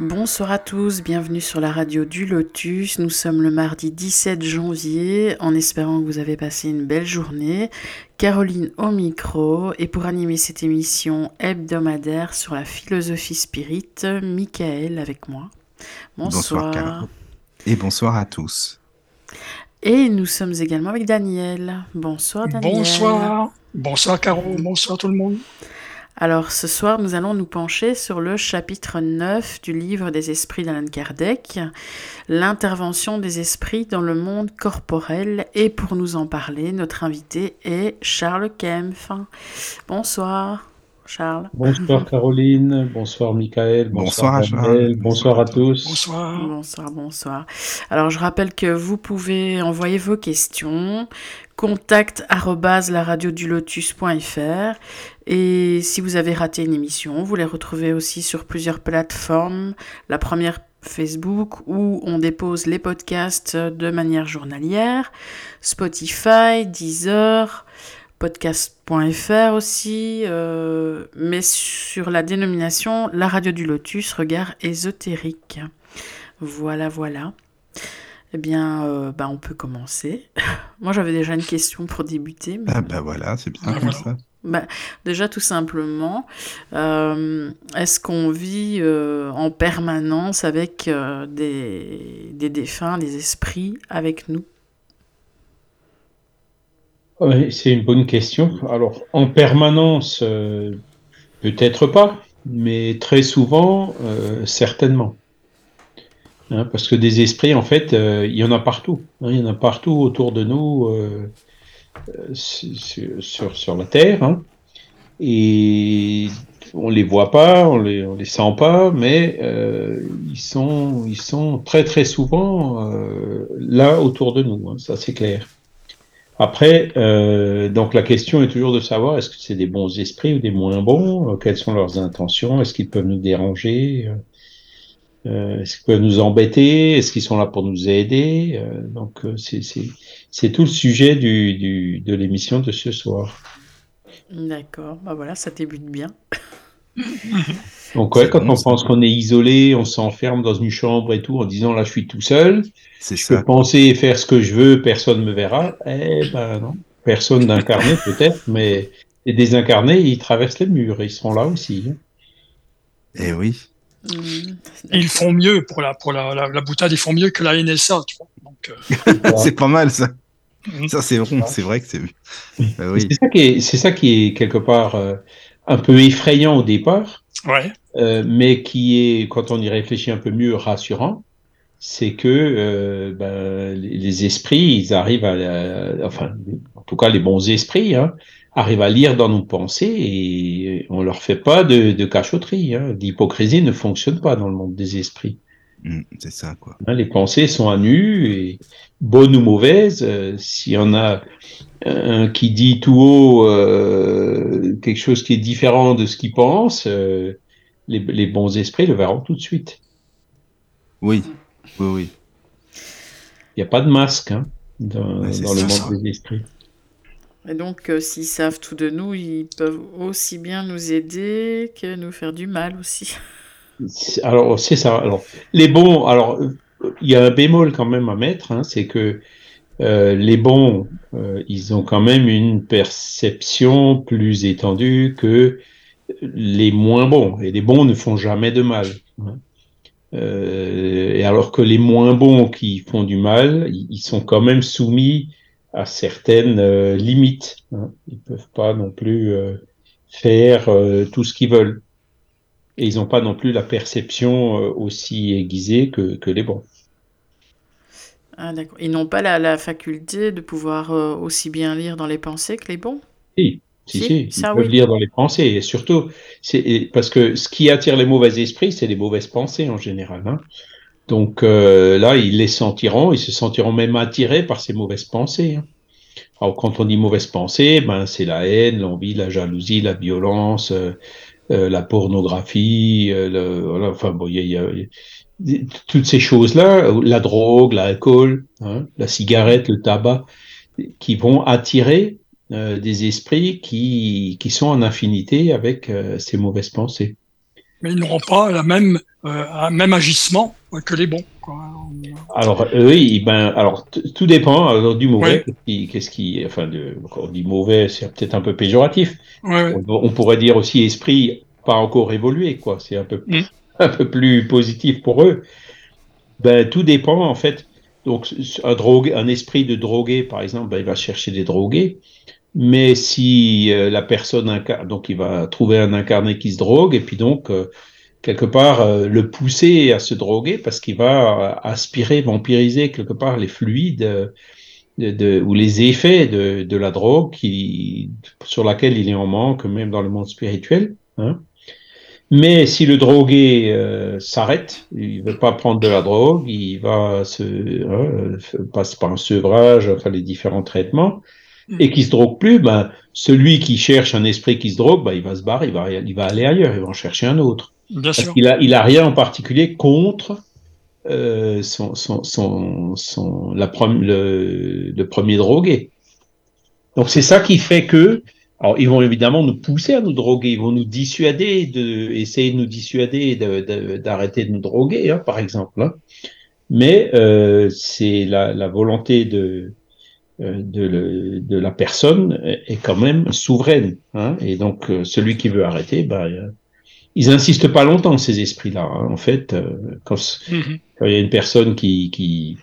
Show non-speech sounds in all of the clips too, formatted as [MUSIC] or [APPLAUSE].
Bonsoir à tous, bienvenue sur la radio du Lotus. Nous sommes le mardi 17 janvier, en espérant que vous avez passé une belle journée. Caroline au micro, et pour animer cette émission hebdomadaire sur la philosophie spirit, Michael avec moi. Bonsoir. Bonsoir et bonsoir à tous. Et nous sommes également avec Daniel. Bonsoir Daniel. Bonsoir. Bonsoir Caro, bonsoir tout le monde. Alors ce soir, nous allons nous pencher sur le chapitre 9 du livre des esprits d'Alan Kardec, l'intervention des esprits dans le monde corporel. Et pour nous en parler, notre invité est Charles Kempf. Bonsoir. Charles. Bonsoir Caroline, bonsoir Michael, bonsoir, bonsoir à bonsoir à tous. Bonsoir. Bonsoir, bonsoir. Alors je rappelle que vous pouvez envoyer vos questions, contact lotus.fr et si vous avez raté une émission, vous les retrouvez aussi sur plusieurs plateformes. La première Facebook où on dépose les podcasts de manière journalière, Spotify, Deezer, podcast.fr aussi, euh, mais sur la dénomination La Radio du Lotus, regard ésotérique. Voilà, voilà. Eh bien, euh, bah, on peut commencer. [LAUGHS] Moi, j'avais déjà une question pour débuter. Mais... Ah bah voilà, c'est bien comme ça. Bah, déjà, tout simplement, euh, est-ce qu'on vit euh, en permanence avec des, des, défunts, des esprits avec nous? C'est une bonne question. Alors, en permanence, peut-être pas, mais très souvent, certainement. Hein, parce que des esprits, en fait, euh, il y en a partout. Hein, il y en a partout autour de nous euh, euh, sur, sur, la Terre. Hein, et on les voit pas, on les, on les sent pas, mais ils, sont, ils sont très très souvent là autour de nous. ça c'est clair. Après, donc la question est toujours de savoir est-ce que c'est des bons esprits ou des moins bons? Quelles sont leurs intentions? Est-ce qu'ils peuvent nous déranger? Euh, Est-ce qu'ils peuvent nous embêter? Est-ce qu'ils sont là pour nous aider? Euh, Donc euh, c'est tout le sujet du, du, de l'émission de ce soir. D'accord, bah voilà, ça débute bien. [LAUGHS] Donc ouais, quand on pense qu'on est isolé, on s'enferme dans une chambre et tout en disant là je suis tout seul, je ça. peux penser et faire ce que je veux, personne me verra. Eh ben non, personne d'incarné [LAUGHS] peut-être, mais les désincarnés ils traversent les murs, ils seront là aussi. Eh oui. Mm. ils font mieux pour la, pour la, la, boutade, ils font mieux que la NSA. Tu vois Donc, euh... [LAUGHS] c'est pas mal ça. Mm. Ça, c'est bon, c'est vrai que c'est. Euh, oui. C'est ça, qui est, ça qui est quelque part euh, un peu effrayant au départ, ouais. euh, mais qui est, quand on y réfléchit un peu mieux, rassurant. C'est que euh, ben, les esprits, ils arrivent à. La, enfin, en tout cas, les bons esprits, hein, arrivent à lire dans nos pensées et on leur fait pas de, de cachotterie. Hein. L'hypocrisie ne fonctionne pas dans le monde des esprits. Mmh, c'est ça, quoi. Hein, les pensées sont à nu et bonnes ou mauvaises. Euh, S'il y en a un qui dit tout haut euh, quelque chose qui est différent de ce qu'il pense, euh, les, les, bons esprits le verront tout de suite. Oui, oui, oui. Il n'y a pas de masque hein, dans, ouais, dans le monde des esprits. Et donc, euh, s'ils savent tout de nous, ils peuvent aussi bien nous aider que nous faire du mal aussi. [LAUGHS] Alors, c'est ça. Alors, les bons, alors, il y a un bémol quand même à mettre, hein, c'est que euh, les bons, euh, ils ont quand même une perception plus étendue que les moins bons. Et les bons ne font jamais de mal. Hein. Euh, et alors que les moins bons qui font du mal, ils sont quand même soumis à certaines limites. Hein. Ils peuvent pas non plus faire tout ce qu'ils veulent. Et ils n'ont pas non plus la perception euh, aussi aiguisée que, que les bons. Ah, ils n'ont pas la, la, faculté de pouvoir euh, aussi bien lire dans les pensées que les bons Si, Si, si, ils peuvent lire dans les pensées. Et surtout, c'est parce que ce qui attire les mauvais esprits, c'est les mauvaises pensées en général. Hein. Donc euh, là, ils les sentiront, ils se sentiront même attirés par ces mauvaises pensées. Hein. Alors quand on dit mauvaises pensées, ben c'est la haine, l'envie, la jalousie, la violence, euh, la pornographie, le, voilà, enfin bon, il y a, toutes ces choses-là, la drogue, l'alcool, hein, la cigarette, le tabac, qui vont attirer euh, des esprits qui, qui sont en infinité avec euh, ces mauvaises pensées. Mais ils n'auront pas la même, euh, même agissement que les bons. Alors oui, ben alors tout dépend alors, du mauvais. Qu'est-ce qui, enfin, de, on dit mauvais, c'est peut-être un peu péjoratif. On, pourrait dire aussi esprit pas encore évolué, quoi. C'est un peu mm. [LAUGHS] un peu plus positif pour eux. Ben tout dépend en fait. Donc un drogue, un esprit de drogué, par exemple, ben, il va chercher des drogués. Mais si euh, la personne donc il va trouver un incarné qui se drogue et puis donc euh, quelque part euh, le pousser à se droguer parce qu'il va aspirer, vampiriser quelque part les fluides de, ou les effets de, la drogue sur laquelle il est en manque même dans le monde spirituel. Hein. Mais si le drogué s'arrête, il veut pas prendre de la drogue, il va se hein, passe par un sevrage, enfin les différents traitements et qui se drogue plus, ben, celui qui cherche un esprit qui se drogue, ben, il va se barrer, il va aller ailleurs, il va en chercher un autre. Bien Parce sûr. qu'il a, il a rien en particulier contre euh, son, son, son, son, la le, le premier drogué. Donc c'est ça qui fait que, alors ils vont évidemment nous pousser à nous droguer, ils vont nous dissuader de, essayer de nous dissuader d'arrêter de, de, nous droguer, hein, par exemple. Hein. Mais euh, c'est la, la volonté de euh, de, de, la personne est quand même souveraine. Hein et donc, celui qui veut arrêter, bah, ils insistent pas longtemps, ces esprits-là. Hein. En fait, euh, quand, mm-hmm. quand, il y a une personne qui, qui,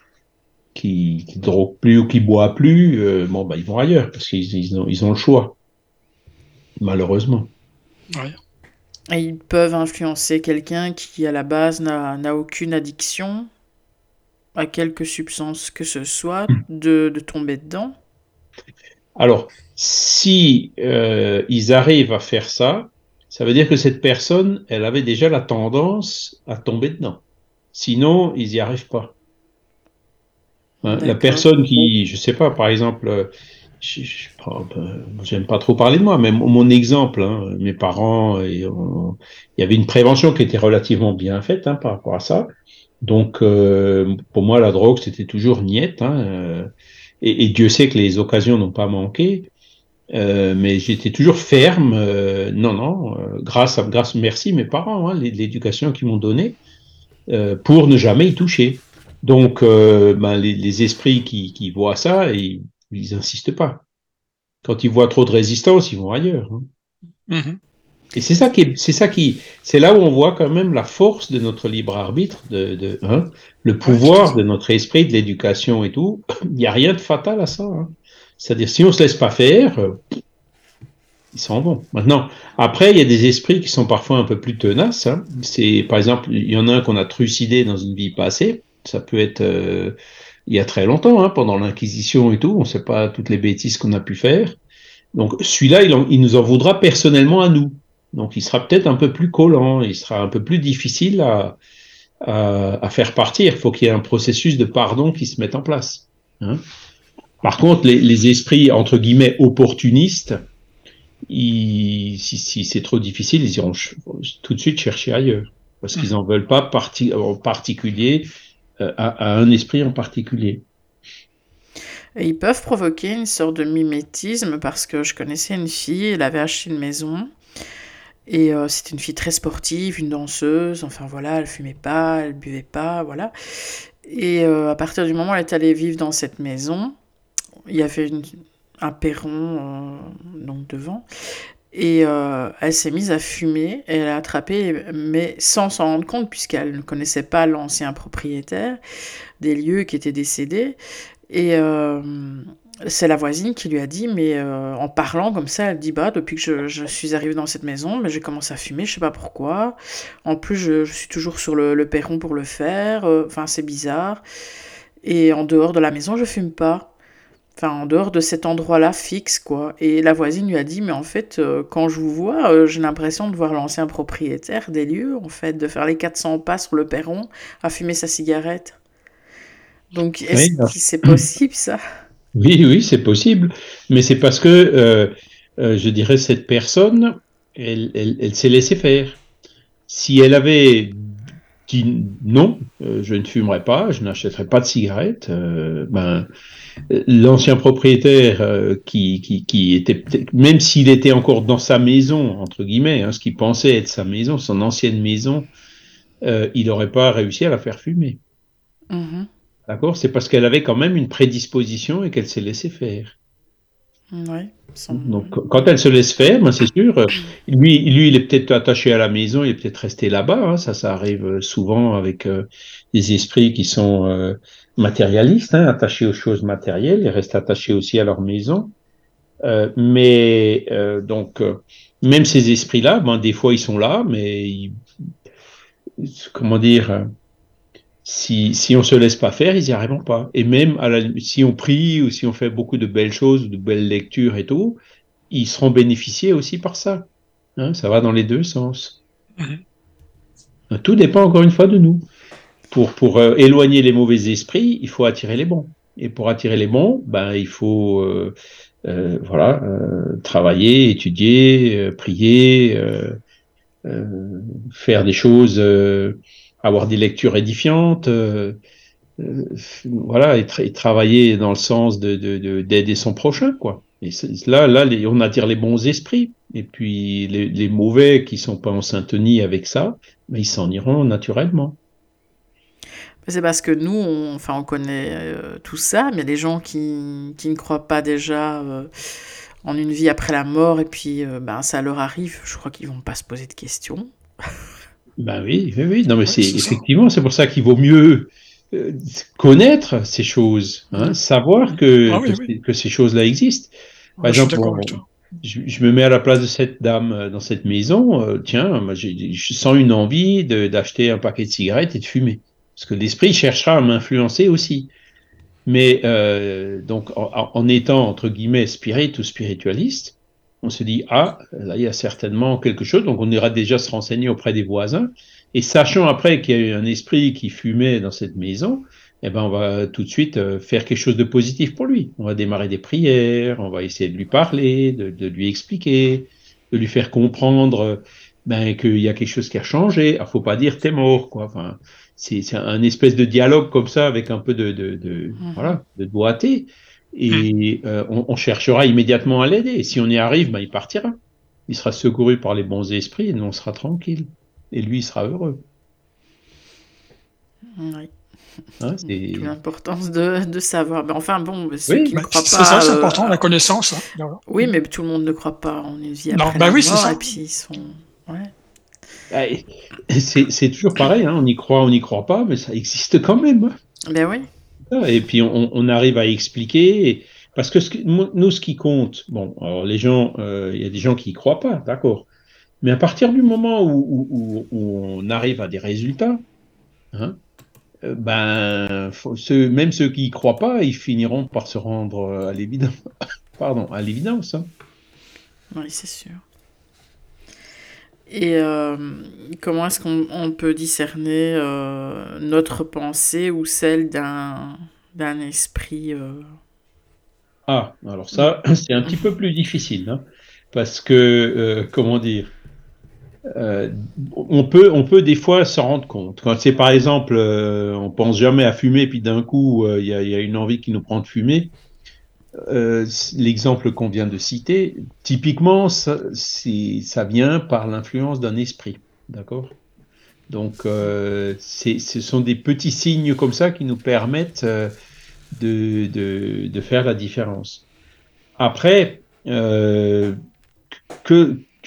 qui, qui drogue plus ou qui boit plus, euh, bon, bah, ils vont ailleurs parce qu'ils ils ont, ils ont le choix. Malheureusement. Ouais. Et ils peuvent influencer quelqu'un qui, à la base, n'a aucune addiction à quelque substance que ce soit hmm. de, de tomber dedans? Alors, si euh, ils arrivent à faire ça, ça veut dire que cette personne, elle avait déjà la tendance à tomber dedans. Sinon, ils n'y arrivent pas. Hein, la personne qui, je sais pas, par exemple, je, j'aime pas trop parler de moi, mais mon exemple, hein, mes parents, et il y avait une prévention qui était relativement bien faite hein, par rapport à ça. Donc, euh, pour moi, la drogue, c'était toujours niette. Hein, euh, et, et, Dieu sait que les occasions n'ont pas manqué. Euh, mais j'étais toujours ferme. Euh, non, non, euh, grâce, à, grâce, merci mes parents, hein, l'éducation qu'ils m'ont donnée, pour ne jamais y toucher. Donc, ben, les, les, esprits qui, qui, voient ça, ils, ils insistent pas. Quand ils voient trop de résistance, ils vont ailleurs. Hein. Mm-hmm. Et c'est ça qui, c'est ça qui, c'est là où on voit quand même la force de notre libre arbitre, de, de hein, le pouvoir de notre esprit, de l'éducation et tout. [COUGHS] Il n'y a rien de fatal à ça. Hein. C'est-à-dire, si on se laisse pas faire, euh, ils s'en vont. Maintenant, après, il y a des esprits qui sont parfois un peu plus tenaces. Hein. C'est, par exemple, il y en a un qu'on a trucidé dans une vie passée. Ça peut être euh, il y a très longtemps, hein, pendant l'Inquisition et tout. On ne sait pas toutes les bêtises qu'on a pu faire. Donc, celui-là, il, nous en voudra personnellement à nous. Donc il sera peut-être un peu plus collant, il sera un peu plus difficile à, à, à faire partir. Il faut qu'il y ait un processus de pardon qui se mette en place. Hein Par contre, les, esprits, entre guillemets, opportunistes, si, c'est trop difficile, ils iront tout de suite chercher ailleurs. Parce qu'ils n'en veulent pas en particulier euh, à, un esprit en particulier. Ils peuvent provoquer une sorte de mimétisme parce que je connaissais une fille, elle avait acheté une maison et euh, c'était une fille très sportive, une danseuse, enfin voilà, elle fumait pas, elle buvait pas, voilà. Et euh, à partir du moment où elle est allée vivre dans cette maison, il y avait un perron donc devant, et euh, elle s'est mise à fumer, elle a attrapé, mais sans s'en rendre compte, puisqu'elle ne connaissait pas l'ancien propriétaire des lieux qui étaient décédés. Et euh, c'est la voisine qui lui a dit, mais euh, en parlant comme ça, elle dit bah depuis que je, suis arrivée dans cette maison, mais j'ai commencé à fumer, je sais pas pourquoi. En plus, je, suis toujours sur le, le, perron pour le faire. Enfin, c'est bizarre. Et en dehors de la maison, je fume pas. Enfin en dehors de cet endroit-là fixe, quoi. Et la voisine lui a dit, mais en fait, euh, quand je vous vois, euh, j'ai l'impression de voir l'ancien propriétaire des lieux, en fait, de faire les 400 pas sur le perron à fumer sa cigarette. Donc, est-ce que c'est possible, ça? [LAUGHS] Oui, oui, c'est possible. Mais c'est parce que, euh, je dirais, cette personne, elle, elle, elle s'est laissée faire. Si elle avait dit non, je ne fumerai pas, je n'achèterai pas de cigarettes, ben l'ancien propriétaire euh, qui, qui, qui, était, même s'il était encore dans sa maison, entre guillemets, hein, ce qu'il pensait être sa maison, son ancienne maison, euh, il n'aurait pas réussi à la faire fumer. Mm-hmm. D'accord? C'est parce qu'elle avait quand même une prédisposition et qu'elle s'est laissée faire. Ouais, Donc, quand elle se laisse faire, ben, c'est sûr, euh, lui, il est peut-être attaché à la maison, il est peut-être resté là-bas. Hein, ça, ça arrive souvent avec des esprits qui sont matérialistes, hein, attachés aux choses matérielles, ils restent attachés aussi à leur maison. Euh, mais euh, donc, euh, même ces esprits-là, ben, des fois ils sont là, mais comment dire, si, si on se laisse pas faire, ils y arriveront pas. Et même à la, si on prie ou si on fait beaucoup de belles choses, de belles lectures et tout, ils seront bénéficiés aussi par ça. Hein, ça va dans les deux sens. Mm-hmm. Tout dépend encore une fois de nous pour, pour euh, éloigner les mauvais esprits, il faut attirer les bons. Et pour attirer les bons, ben, il faut euh, euh, voilà, travailler, étudier, prier, faire des choses, avoir des lectures édifiantes, voilà, et, travailler dans le sens de, d'aider de, son prochain, quoi. Et là, là, on attire les bons esprits. Et puis les, mauvais qui sont pas en syntonie avec ça, ben, ils s'en iront naturellement. C'est parce que nous, on, enfin, on connaît euh, tout ça, mais les gens qui, qui ne croient pas déjà euh, en une vie après la mort, et puis euh, ben, ça leur arrive, je crois qu'ils vont pas se poser de questions. [LAUGHS] Ben oui, oui, oui. Non, mais c'est effectivement, c'est pour ça qu'il vaut mieux connaître ces choses, hein, savoir que, ah que, ces choses-là existent. Par exemple, je, me mets à la place de cette dame dans cette maison. tiens, je sens une envie d'acheter un paquet de cigarettes et de fumer. Parce que l'esprit cherchera à m'influencer aussi. Mais euh, donc, en, étant entre guillemets spirit ou spiritualiste, on se dit ah là il y a certainement quelque chose. Donc on ira déjà se renseigner auprès des voisins et sachant après qu'il y a eu un esprit qui fumait dans cette maison, eh ben on va tout de suite euh, faire quelque chose de positif pour lui. On va démarrer des prières, on va essayer de lui parler, de, de lui expliquer, de lui faire comprendre ben qu'il y a quelque chose qui a changé. Il faut pas dire t'es mort quoi. Enfin c'est un espèce de dialogue comme ça avec un peu de, de, de mhm. voilà, de doigté. Et mhm. euh, on, cherchera immédiatement à l'aider. Et si on y arrive, ben, il partira. Il sera secouru par les bons esprits et nous, on sera tranquille. Et lui, il sera heureux. Oui. Hein, [LAUGHS] c'est l'importance de, de, savoir. Mais enfin bon, ceux qui ne bah, croient pas. C'est ça, c'est important, la connaissance. Hein. Oui, mais tout le monde ne croit pas en une vie après non, bah oui, ça. Et puis ils sont. Ouais. Ah, c'est toujours pareil, hein, on y croit, on n'y croit pas, mais ça existe quand même. Ben oui. Et puis on, arrive à expliquer, parce que nous, ce qui compte, bon, alors les gens, euh, il y a des gens qui y croient pas, d'accord, mais à partir du moment où, on arrive à des résultats, hein, euh, ben, même ceux qui y croient pas, ils finiront par se rendre à l'évidence. [LAUGHS] Pardon, à l'évidence. Hein. Oui, c'est sûr. Et euh, comment est-ce qu'on peut discerner euh, notre pensée ou celle d'un esprit euh? Ah, alors ça, [CLEARS THROAT] c'est un petit peu plus difficile, hein, parce que, comment dire, on, peut, on peut des fois s'en rendre compte. Quand c'est par exemple, on pense jamais à fumer, puis d'un coup, il y, a une envie qui nous prend de fumer, euh, l'exemple qu'on vient de citer, typiquement, ça, vient par l'influence d'un esprit. D'accord? Donc, euh, ce sont des petits signes comme ça qui nous permettent euh, de, faire la différence. Après, que,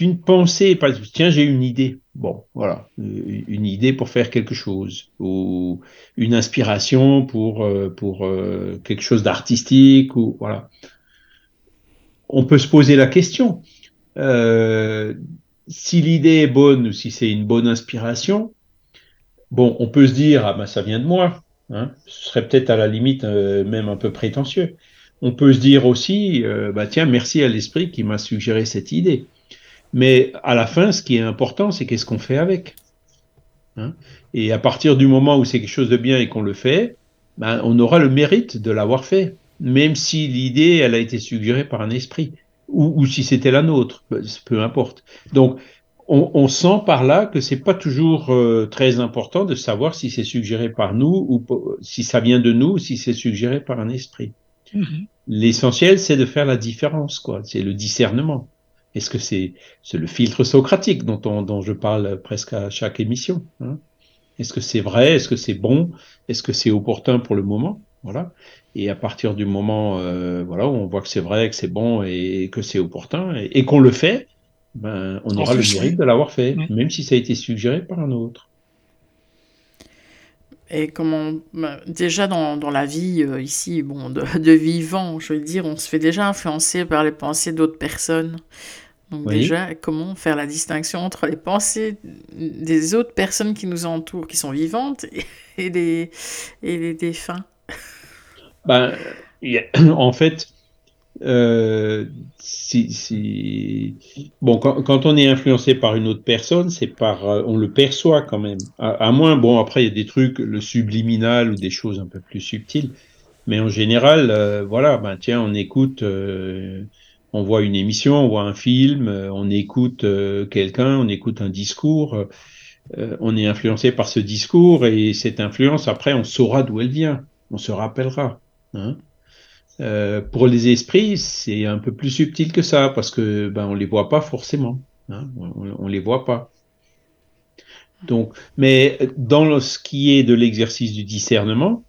qu'une pensée, par exemple, tiens, j'ai une idée. Bon, voilà, euh, une idée pour faire quelque chose, ou une inspiration pour, euh, pour euh, quelque chose d'artistique, ou voilà. On peut se poser la question. si l'idée est bonne ou si c'est une bonne inspiration, bon, on peut se dire, ah ben ça vient de moi. Hein. Ce serait peut-être à la limite même un peu prétentieux. on peut se dire aussi, bah tiens, merci à l'esprit qui m'a suggéré cette idée. Mais à la fin, ce qui est important, c'est qu'est-ce qu'on fait avec. Hein et à partir du moment où c'est quelque chose de bien et qu'on le fait, ben, on aura le mérite de l'avoir fait, même si l'idée, elle a été suggérée par un esprit, ou, ou si c'était la nôtre, ben, peu importe. Donc, on, on, sent par là que c'est pas toujours euh, très important de savoir si c'est suggéré par nous ou si ça vient de nous ou si c'est suggéré par un esprit. Mm -hmm. L'essentiel, c'est de faire la différence, quoi. C'est le discernement. Est-ce que c'est le filtre socratique dont, on, dont je parle presque à chaque émission hein? Est-ce que c'est vrai? Est-ce que c'est bon? Est-ce que c'est opportun pour le moment? Voilà. Et à partir du moment euh, voilà, où on voit que c'est vrai, que c'est bon et que c'est opportun et, et qu'on le fait, ben, on aura le mérite de l'avoir fait, mmh. même si ça a été suggéré par un autre. Et comment déjà dans, dans la vie euh, ici, bon, de, [LAUGHS] de, vivant, je veux dire, on se fait déjà influencer par les pensées d'autres personnes. Donc oui. déjà, comment faire la distinction entre les pensées des autres personnes qui nous entourent, qui sont vivantes, et, les, et les défunts? Ben, a, [CLEARS THROAT] En fait, euh, si. Bon, quand, on est influencé par une autre personne, c'est par, on le perçoit quand même. À, moins, bon, après il y a des trucs, le subliminal ou des choses un peu plus subtiles, mais en général, euh, voilà, ben tiens, on écoute, euh, on voit une émission, on voit un film, euh, on écoute euh, quelqu'un, on écoute un discours, euh, on est influencé par ce discours et cette influence, après, on saura d'où elle vient, on se rappellera. Hein euh, pour les esprits, c'est un peu plus subtil que ça parce que ben on les voit pas forcément, hein, on, on, les voit pas. Donc, mais dans ce qui est de l'exercice du discernement,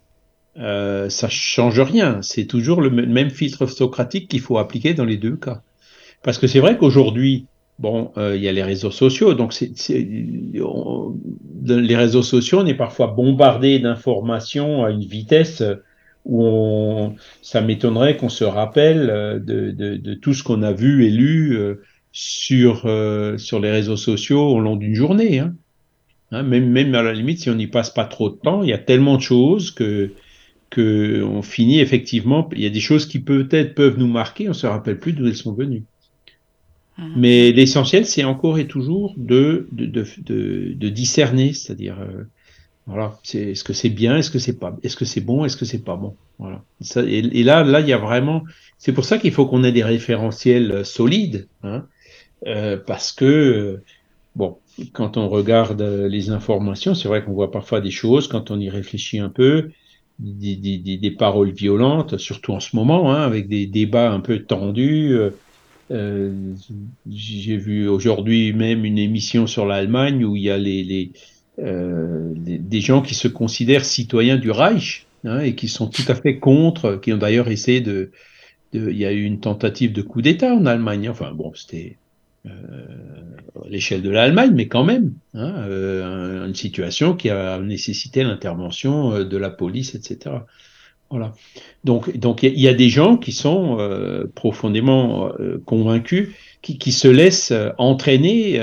euh, ça change rien. C'est toujours le même filtre socratique qu'il faut appliquer dans les deux cas. Parce que c'est vrai qu'aujourd'hui, bon, euh, il y a les réseaux sociaux, donc les réseaux sociaux, on est parfois bombardé d'informations à une vitesse où on, ça m'étonnerait qu'on se rappelle de, de, de tout ce qu'on a vu et lu euh, sur, euh, sur les réseaux sociaux au long d'une journée. Hein. Hein, même, même à la limite, si on n'y passe pas trop de temps, il y a tellement de choses que, que on finit effectivement. Il y a des choses qui peut-être peuvent nous marquer, on se rappelle plus d'où elles sont venues. Mmh. Mais l'essentiel, c'est encore et toujours de, de, de, de, de discerner, c'est-à-dire euh, voilà, c'est est-ce que c'est bien, est-ce que c'est pas, est-ce que c'est bon, est-ce que c'est pas bon? Voilà. Ça, et, là, là, il y a vraiment. C'est pour ça qu'il faut qu'on ait des référentiels solides, hein, euh, parce que bon, quand on regarde les informations, c'est vrai qu'on voit parfois des choses quand on y réfléchit un peu, des, des, des, des paroles violentes, surtout en ce moment, hein, avec des débats un peu tendus. Euh, J'ai vu aujourd'hui même une émission sur l'Allemagne où il y a les, les euh, des, des, gens qui se considèrent citoyens du Reich hein, et qui sont tout à fait contre, qui ont d'ailleurs essayé de, Il y a eu une tentative de coup d'État en Allemagne. Enfin bon, c'était euh, à l'échelle de l'Allemagne, mais quand même, hein, euh, une situation qui a nécessité l'intervention euh, de la police, etc. Voilà. Donc, donc il y, a des gens qui sont euh, profondément convaincus, qui, qui, se laissent entraîner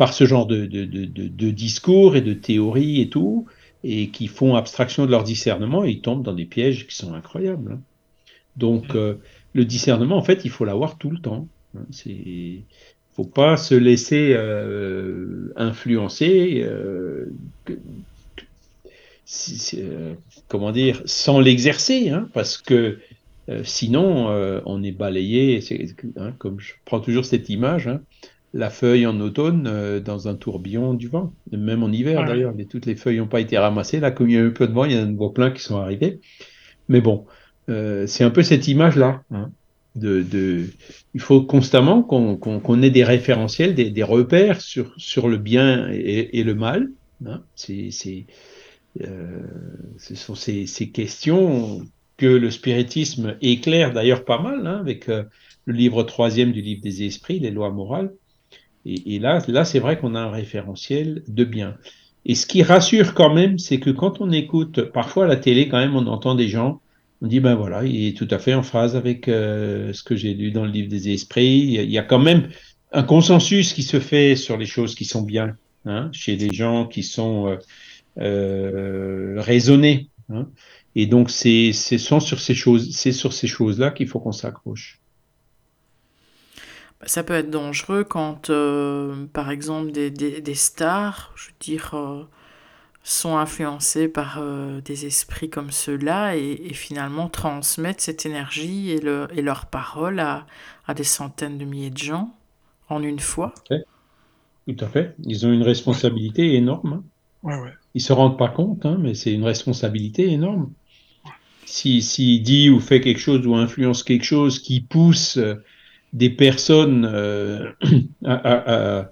par ce genre de, de, de, de, discours et de théories et tout, et qui font abstraction de leur discernement et ils tombent dans des pièges qui sont incroyables. Hein. Donc, euh, le discernement, en fait, il faut l'avoir tout le temps. Hein. C'est faut pas se laisser euh, influencer, euh, que, si, comment dire, sans l'exercer, hein, parce que sinon on est balayé. Hein, comme je prends toujours cette image, hein, la feuille en automne euh, dans un tourbillon du vent, même en hiver ouais. d'ailleurs. Toutes les feuilles n'ont pas été ramassées. Là, comme il y a eu peu de vent, il y en a plein qui sont arrivés. Mais bon, euh, c'est un peu cette image-là. Hein, de, de, il faut constamment qu'on qu qu ait des référentiels, des, des, repères sur, sur le bien et, et le mal. Hein. C'est, euh, ce sont ces, ces, questions que le spiritisme éclaire d'ailleurs pas mal, hein, avec euh, le livre troisième du livre des esprits, les lois morales. Et, là, là c'est vrai qu'on a un référentiel de bien. Et ce qui rassure quand même, c'est que quand on écoute, parfois à la télé, quand même, on entend des gens, on dit, ben voilà, il est tout à fait en phase avec euh, ce que j'ai lu dans le livre des esprits. Il y a quand même un consensus qui se fait sur les choses qui sont bien, hein, chez les gens qui sont euh, euh, raisonnés. Hein. Et donc, c'est sur ces choses, c'est sur ces choses-là qu'il faut qu'on s'accroche. Ça peut être dangereux quand, euh, par exemple, des, des, stars, je veux dire, euh, sont influencés par euh, des esprits comme ceux-là et, finalement transmettent cette énergie et, le, et leurs paroles à, à, des centaines de milliers de gens en une fois. Tout à fait. Ils ont une responsabilité énorme. Hein. Ouais, Ils se rendent pas compte, hein, mais c'est une responsabilité énorme. S'il si, dit ou fait quelque chose ou influence quelque chose qui pousse des personnes euh, [CLEARS THROAT] à,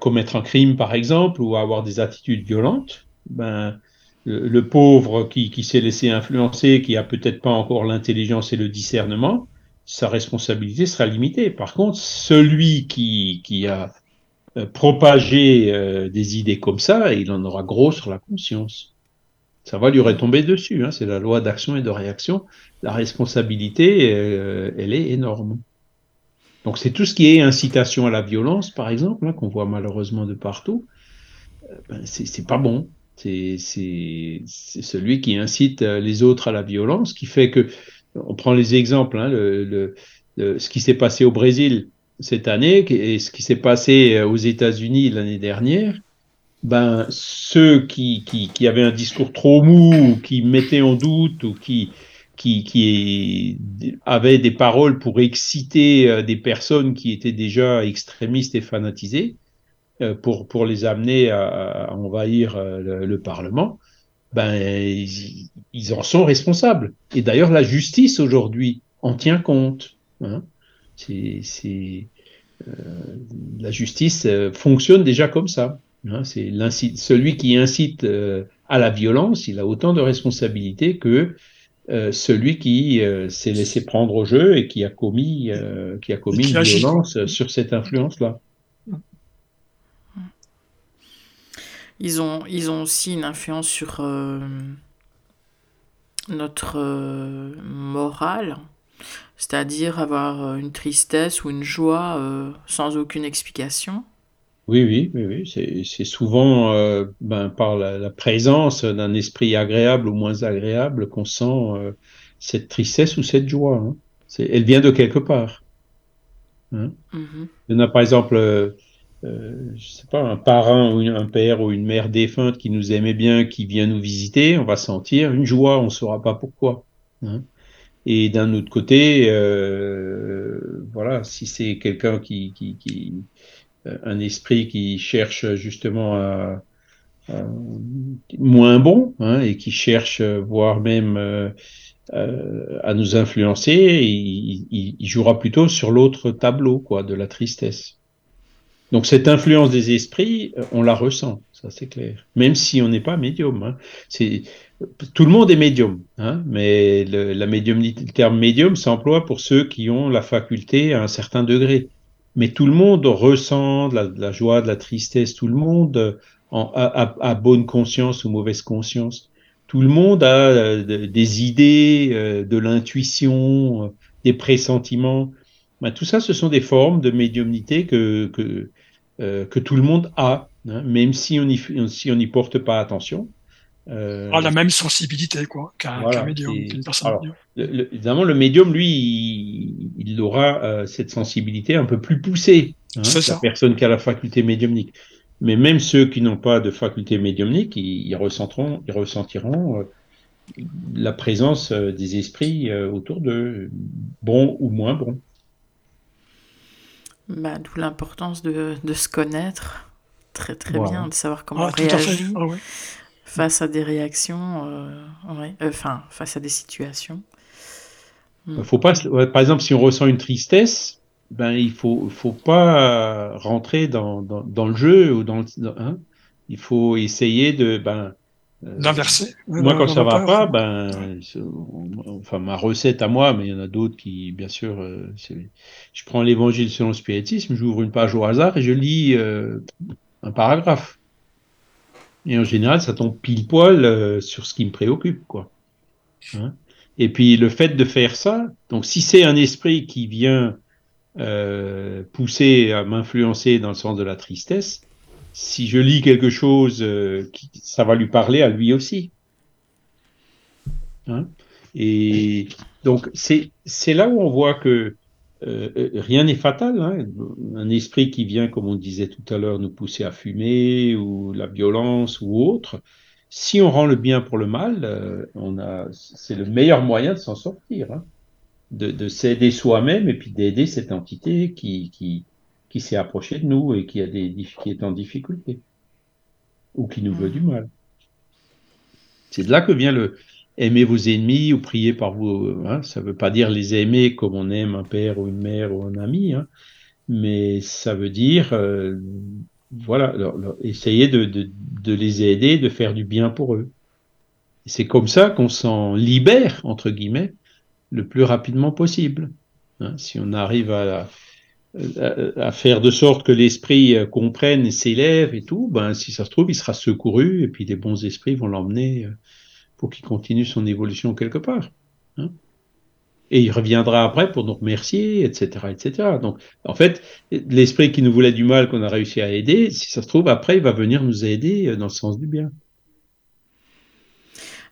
commettre un crime, par exemple, ou à avoir des attitudes violentes, ben, le, pauvre qui, s'est laissé influencer, qui a peut-être pas encore l'intelligence et le discernement, sa responsabilité sera limitée. Par contre, celui qui, qui a euh, propagé euh, des idées comme ça, il en aura gros sur la conscience. Ça va lui retomber dessus. Hein. C'est la loi d'action et de réaction. La responsabilité, elle est énorme. Donc c'est tout ce qui est incitation à la violence, par exemple, hein, qu'on voit malheureusement de partout. Euh, ben, c'est pas bon. C'est celui qui incite euh, les autres à la violence, qui fait que, on prend les exemples, hein, le, ce qui s'est passé au Brésil cette année et ce qui s'est passé euh, aux États-Unis l'année dernière. Ben, ceux qui, qui, qui, avaient un discours trop mou, qui mettaient en doute ou qui, qui, qui avait des paroles pour exciter euh, des personnes qui étaient déjà extrémistes et fanatisées, euh, pour, les amener à, envahir euh, le, Parlement, ben, ils, en sont responsables. Et d'ailleurs, la justice aujourd'hui en tient compte. Hein. La justice fonctionne déjà comme ça. Hein. C'est celui qui incite à la violence, il a autant de responsabilités que euh, celui qui euh, s'est laissé prendre au jeu et qui a commis, euh, qui a commis une violence sur cette influence-là. Ils ont, ils ont aussi une influence sur notre morale, c'est-à-dire avoir une tristesse ou une joie sans aucune explication. Oui, oui, oui, oui. C'est souvent euh, ben, par la, présence d'un esprit agréable ou moins agréable qu'on sent euh, cette tristesse ou cette joie. Hein. Elle vient de quelque part. Hein. Mm-hmm. Il y en a par exemple, euh, je sais pas, un parent ou un père ou une mère défunte qui nous aimait bien, qui vient nous visiter, on va sentir une joie, on ne saura pas pourquoi. Hein. Et d'un autre côté, voilà, si c'est quelqu'un qui, qui, qui euh, un esprit qui cherche justement à, moins bon hein, et qui cherche, voire même euh, euh, à nous influencer, il, il, jouera plutôt sur l'autre tableau, quoi, de la tristesse. Donc cette influence des esprits, on la ressent, ça c'est clair. Même si on n'est pas médium, hein. c'est tout le monde est médium, hein, mais la médiumnité, le terme médium s'emploie pour ceux qui ont la faculté à un certain degré mais tout le monde ressent de la, joie, de la tristesse, tout le monde euh, en, a, bonne conscience ou mauvaise conscience. Tout le monde a euh, des idées, euh, de l'intuition, des pressentiments. Ben, tout ça, ce sont des formes de médiumnité que, que, que tout le monde a, hein, même si on n'y si porte pas attention. Euh, ah, la même sensibilité quoi qu'un médium, qu'une personne. le, évidemment, le médium, lui, il, aura euh, cette sensibilité un peu plus poussée. Hein, la personne qui a la faculté médiumnique. Mais même ceux qui n'ont pas de faculté médiumnique, ils, ressentiront, ils ressentiront euh, la présence des esprits autour d'eux, bons ou moins bons. Bah, D'où l'importance de, de, se connaître très très bien, de savoir comment ah, réagir. Ah, face à des réactions, euh, euh, enfin, face à des situations. Hmm. Faut pas, par exemple, si on ressent une tristesse, ben il faut, faut pas rentrer dans, dans, le jeu ou dans, hein. il faut essayer de, ben, euh, d'inverser. Moi, quand ça va pas, ben, enfin, ma recette à moi, mais il y en a d'autres qui, bien sûr, je prends l'évangile selon le spiritisme, j'ouvre une page au hasard et je lis un paragraphe. Et en général, ça tombe pile poil euh, sur ce qui me préoccupe, quoi. Hein? Et puis le fait de faire ça, donc si c'est un esprit qui vient euh, pousser à m'influencer dans le sens de la tristesse, si je lis quelque chose, euh, ça va lui parler à lui aussi. Hein? Et donc, c'est là où on voit que euh, rien n'est fatal. Hein. Un esprit qui vient, comme on disait tout à l'heure, nous pousser à fumer ou la violence ou autre, si on rend le bien pour le mal, euh, on a, c'est le meilleur moyen de s'en sortir, hein. de, de s'aider soi-même et puis d'aider cette entité qui, qui, qui s'est approchée de nous et qui, a des, qui est en difficulté ou qui nous veut du mal. C'est de là que vient le aimer vos ennemis ou prier par vous. Hein. Ça ne veut pas dire les aimer comme on aime un père ou une mère ou un ami, hein. mais ça veut dire euh, voilà, essayer de, de, de, les aider, de faire du bien pour eux. C'est comme ça qu'on s'en libère, entre guillemets, le plus rapidement possible. Hein. si on arrive à, à, faire de sorte que l'esprit euh, comprenne et s'élève et tout, ben, si ça se trouve, il sera secouru et puis des bons esprits vont l'emmener euh, pour qu'il continue son évolution quelque part. Hein. Et il reviendra après pour nous remercier, etc., etc. Donc, en fait, l'esprit qui nous voulait du mal, qu'on a réussi à aider, si ça se trouve, après, il va venir nous aider euh, dans le sens du bien.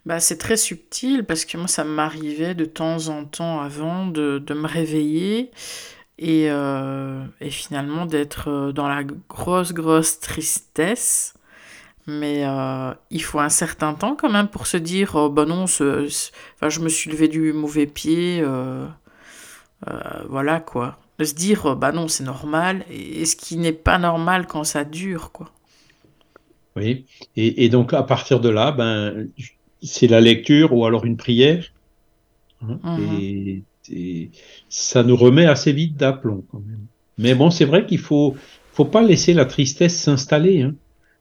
Bah, c'est très subtil parce que moi, ça m'arrivait de temps en temps avant de, de me réveiller et, euh, et finalement d'être euh, dans la grosse, grosse tristesse. Mais euh, il faut un certain temps quand même pour se dire, oh, bah non, ce, enfin, je me suis levé du mauvais pied, voilà quoi. De se dire, bah non, c'est normal, et, ce qui n'est pas normal quand ça dure, quoi. Oui, et, et donc à partir de là, ben, c'est la lecture ou alors une prière. Hein, mmh et et ça nous remet assez vite d'aplomb quand même. Mais bon, c'est vrai qu'il faut, faut pas laisser la tristesse s'installer, hein,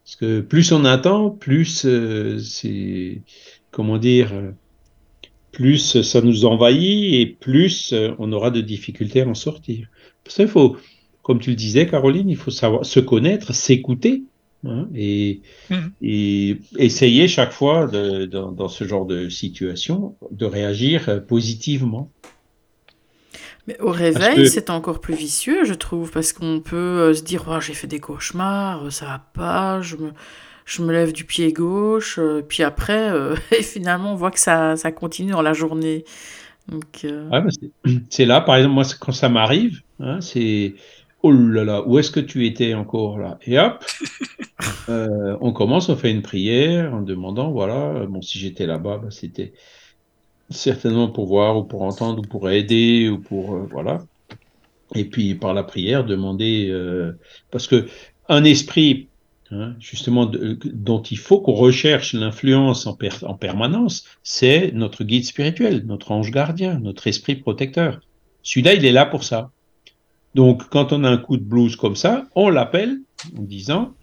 parce que plus on attend, plus euh, c'est, comment dire, plus ça nous envahit et plus euh, on aura de difficultés à en sortir. Faut, comme tu le disais, Caroline, il faut savoir se connaître, s'écouter. Hein, et, mmh. et, essayer chaque fois de, dans, dans, ce genre de situation de réagir positivement. Mais au réveil, c'est encore plus vicieux, je trouve, parce qu'on peut euh, se dire oh, j'ai fait des cauchemars, euh, ça va pas, je me, je me lève du pied gauche, euh, puis après, [LAUGHS] et finalement, on voit que ça, ça continue dans la journée. [CLEARS THROAT] C'est là, par exemple, moi, quand ça m'arrive, hein, c'est oh là là, où est-ce que tu étais encore là? Et hop, [LAUGHS] on commence, on fait une prière en demandant voilà, bon, si j'étais là-bas, bah, c'était certainement pour voir ou pour entendre ou pour aider ou pour euh, voilà. Et puis par la prière demander euh, parce que un esprit hein, justement dont il faut qu'on recherche l'influence en, en permanence, c'est notre guide spirituel, notre ange gardien, notre esprit protecteur. Celui-là, il est là pour ça. Donc quand on a un coup de blues comme ça, on l'appelle en disant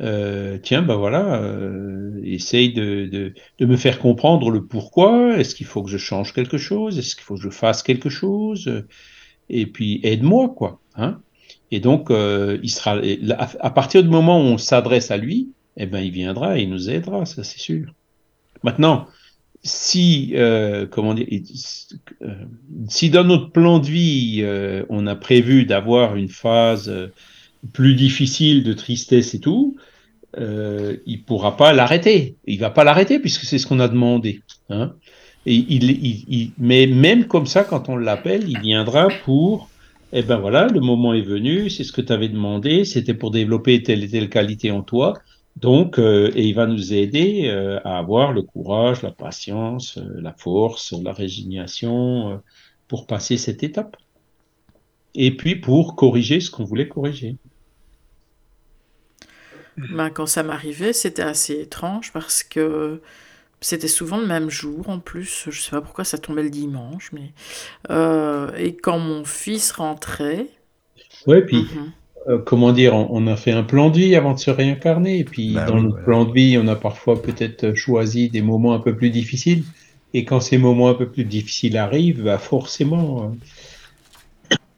euh, tiens, ben voilà, euh, essaye de, de, de, me faire comprendre le pourquoi. Est-ce qu'il faut que je change quelque chose? Est-ce qu'il faut que je fasse quelque chose? Et puis aide-moi, quoi. Hein et donc, euh, il sera à, partir du moment où on s'adresse à lui, eh ben, il viendra et il nous aidera, ça c'est sûr. Maintenant, si, euh, comment dire, euh, si dans notre plan de vie, euh, on a prévu d'avoir une phase plus difficile de tristesse et tout, euh, il pourra pas l'arrêter. Il va pas l'arrêter puisque c'est ce qu'on a demandé. Hein. Et il, il, mais même comme ça, quand on l'appelle, il viendra pour, eh ben voilà, le moment est venu, c'est ce que tu avais demandé, c'était pour développer telle et telle qualité en toi. Donc, euh, et il va nous aider euh, à avoir le courage, la patience, euh, la force, la résignation pour passer cette étape. Et puis pour corriger ce qu'on voulait corriger. Ben, quand ça m'arrivait, c'était assez étrange parce que c'était souvent le même jour en plus. Je sais pas pourquoi ça tombait le dimanche, mais euh, et quand mon fils rentrait. Ouais, puis mhm. euh, comment dire, on, a fait un plan de vie avant de se réincarner, et puis bah dans le plan de vie, on a parfois peut-être choisi des moments un peu plus difficiles. Et quand ces moments un peu plus difficiles arrivent, bah forcément,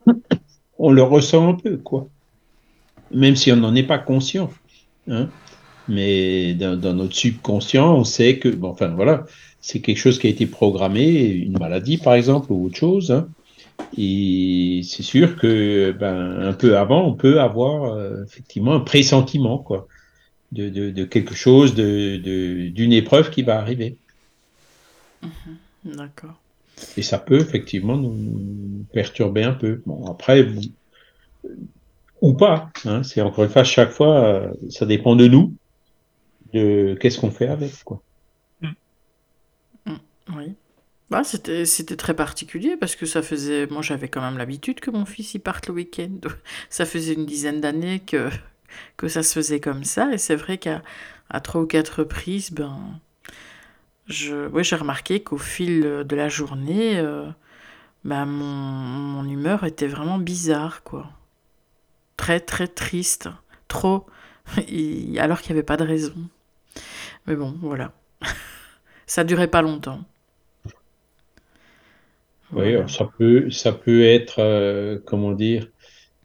euh, [COUGHS] on le ressent un peu, quoi. Même si on n'en est pas conscient. Hein. Mais dans, notre subconscient, on sait que, bon, enfin voilà, c'est quelque chose qui a été programmé, une maladie par exemple ou autre chose. Hein. Et c'est sûr que, ben, un peu avant, on peut avoir euh, effectivement un pressentiment, quoi, de, quelque chose, de, d'une épreuve qui va arriver. Mm-hmm. D'accord. Et ça peut effectivement nous perturber un peu. Bon, après, ou pas. Hein, c'est encore une fois, chaque fois, ça dépend de nous, de qu'est-ce qu'on fait avec. Quoi. Mm. Mm, oui. Bah, c'était, c'était très particulier parce que ça faisait. Moi, j'avais quand même l'habitude que mon fils y parte le week-end. [LAUGHS] Ça faisait une dizaine d'années que, que ça se faisait comme ça. Et c'est vrai qu'à à trois ou quatre reprises, ben, je, ouais, j'ai remarqué qu'au fil de la journée, euh, ben, mon, mon humeur était vraiment bizarre, quoi. Très, très triste. Trop. alors qu'il n'y avait pas de raison. Mais bon, voilà. [LAUGHS] ça durait pas longtemps. Oui, ça peut, ça peut être, euh, comment dire,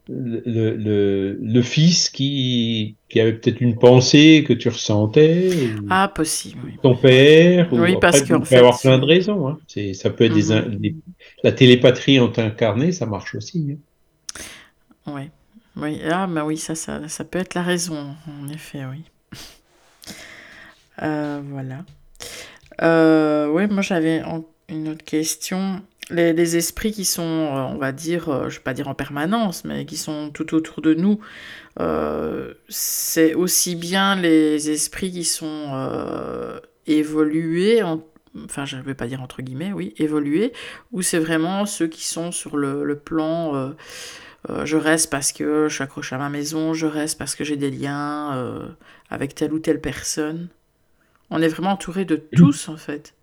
le, le, le, fils qui, qui avait peut-être une pensée que tu ressentais. ah, possible. Oui. Ton père. Oui, parce qu'il peut y avoir plein de raisons. Hein. Ça peut être mhm. des, la télépatrie en incarné, ça marche aussi. Hein. Oui. Oui, ah, bah oui, ça, ça, ça peut être la raison, en effet, oui. Euh, voilà. Euh, oui, moi j'avais une autre question les, esprits qui sont, euh, on va dire, je ne vais pas dire en permanence, mais qui sont tout autour de nous, c'est aussi bien les esprits qui sont évolués, enfin je ne vais pas dire entre guillemets, oui, évolués, ou c'est vraiment ceux qui sont sur le, plan, je reste parce que je suis accroché à ma maison, je reste parce que j'ai des liens avec telle ou telle personne. On est vraiment entouré de tous en fait.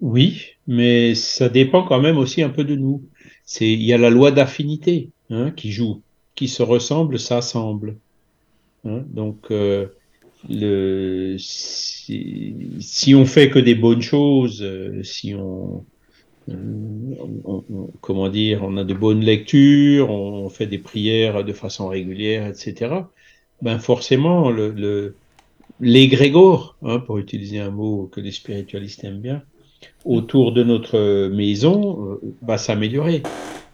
Oui, mais ça dépend quand même aussi un peu de nous. C'est, il y a la loi d'affinité hein, qui joue, qui se ressemble, s'assemble. Hein, donc, euh, le, si, si, on fait que des bonnes choses, euh, si on, comment dire, on a de bonnes lectures, on fait des prières de façon régulière, etc. Ben forcément, le, le l'égrégore, hein, pour utiliser un mot que les spiritualistes aiment bien, autour de notre maison euh, va s'améliorer.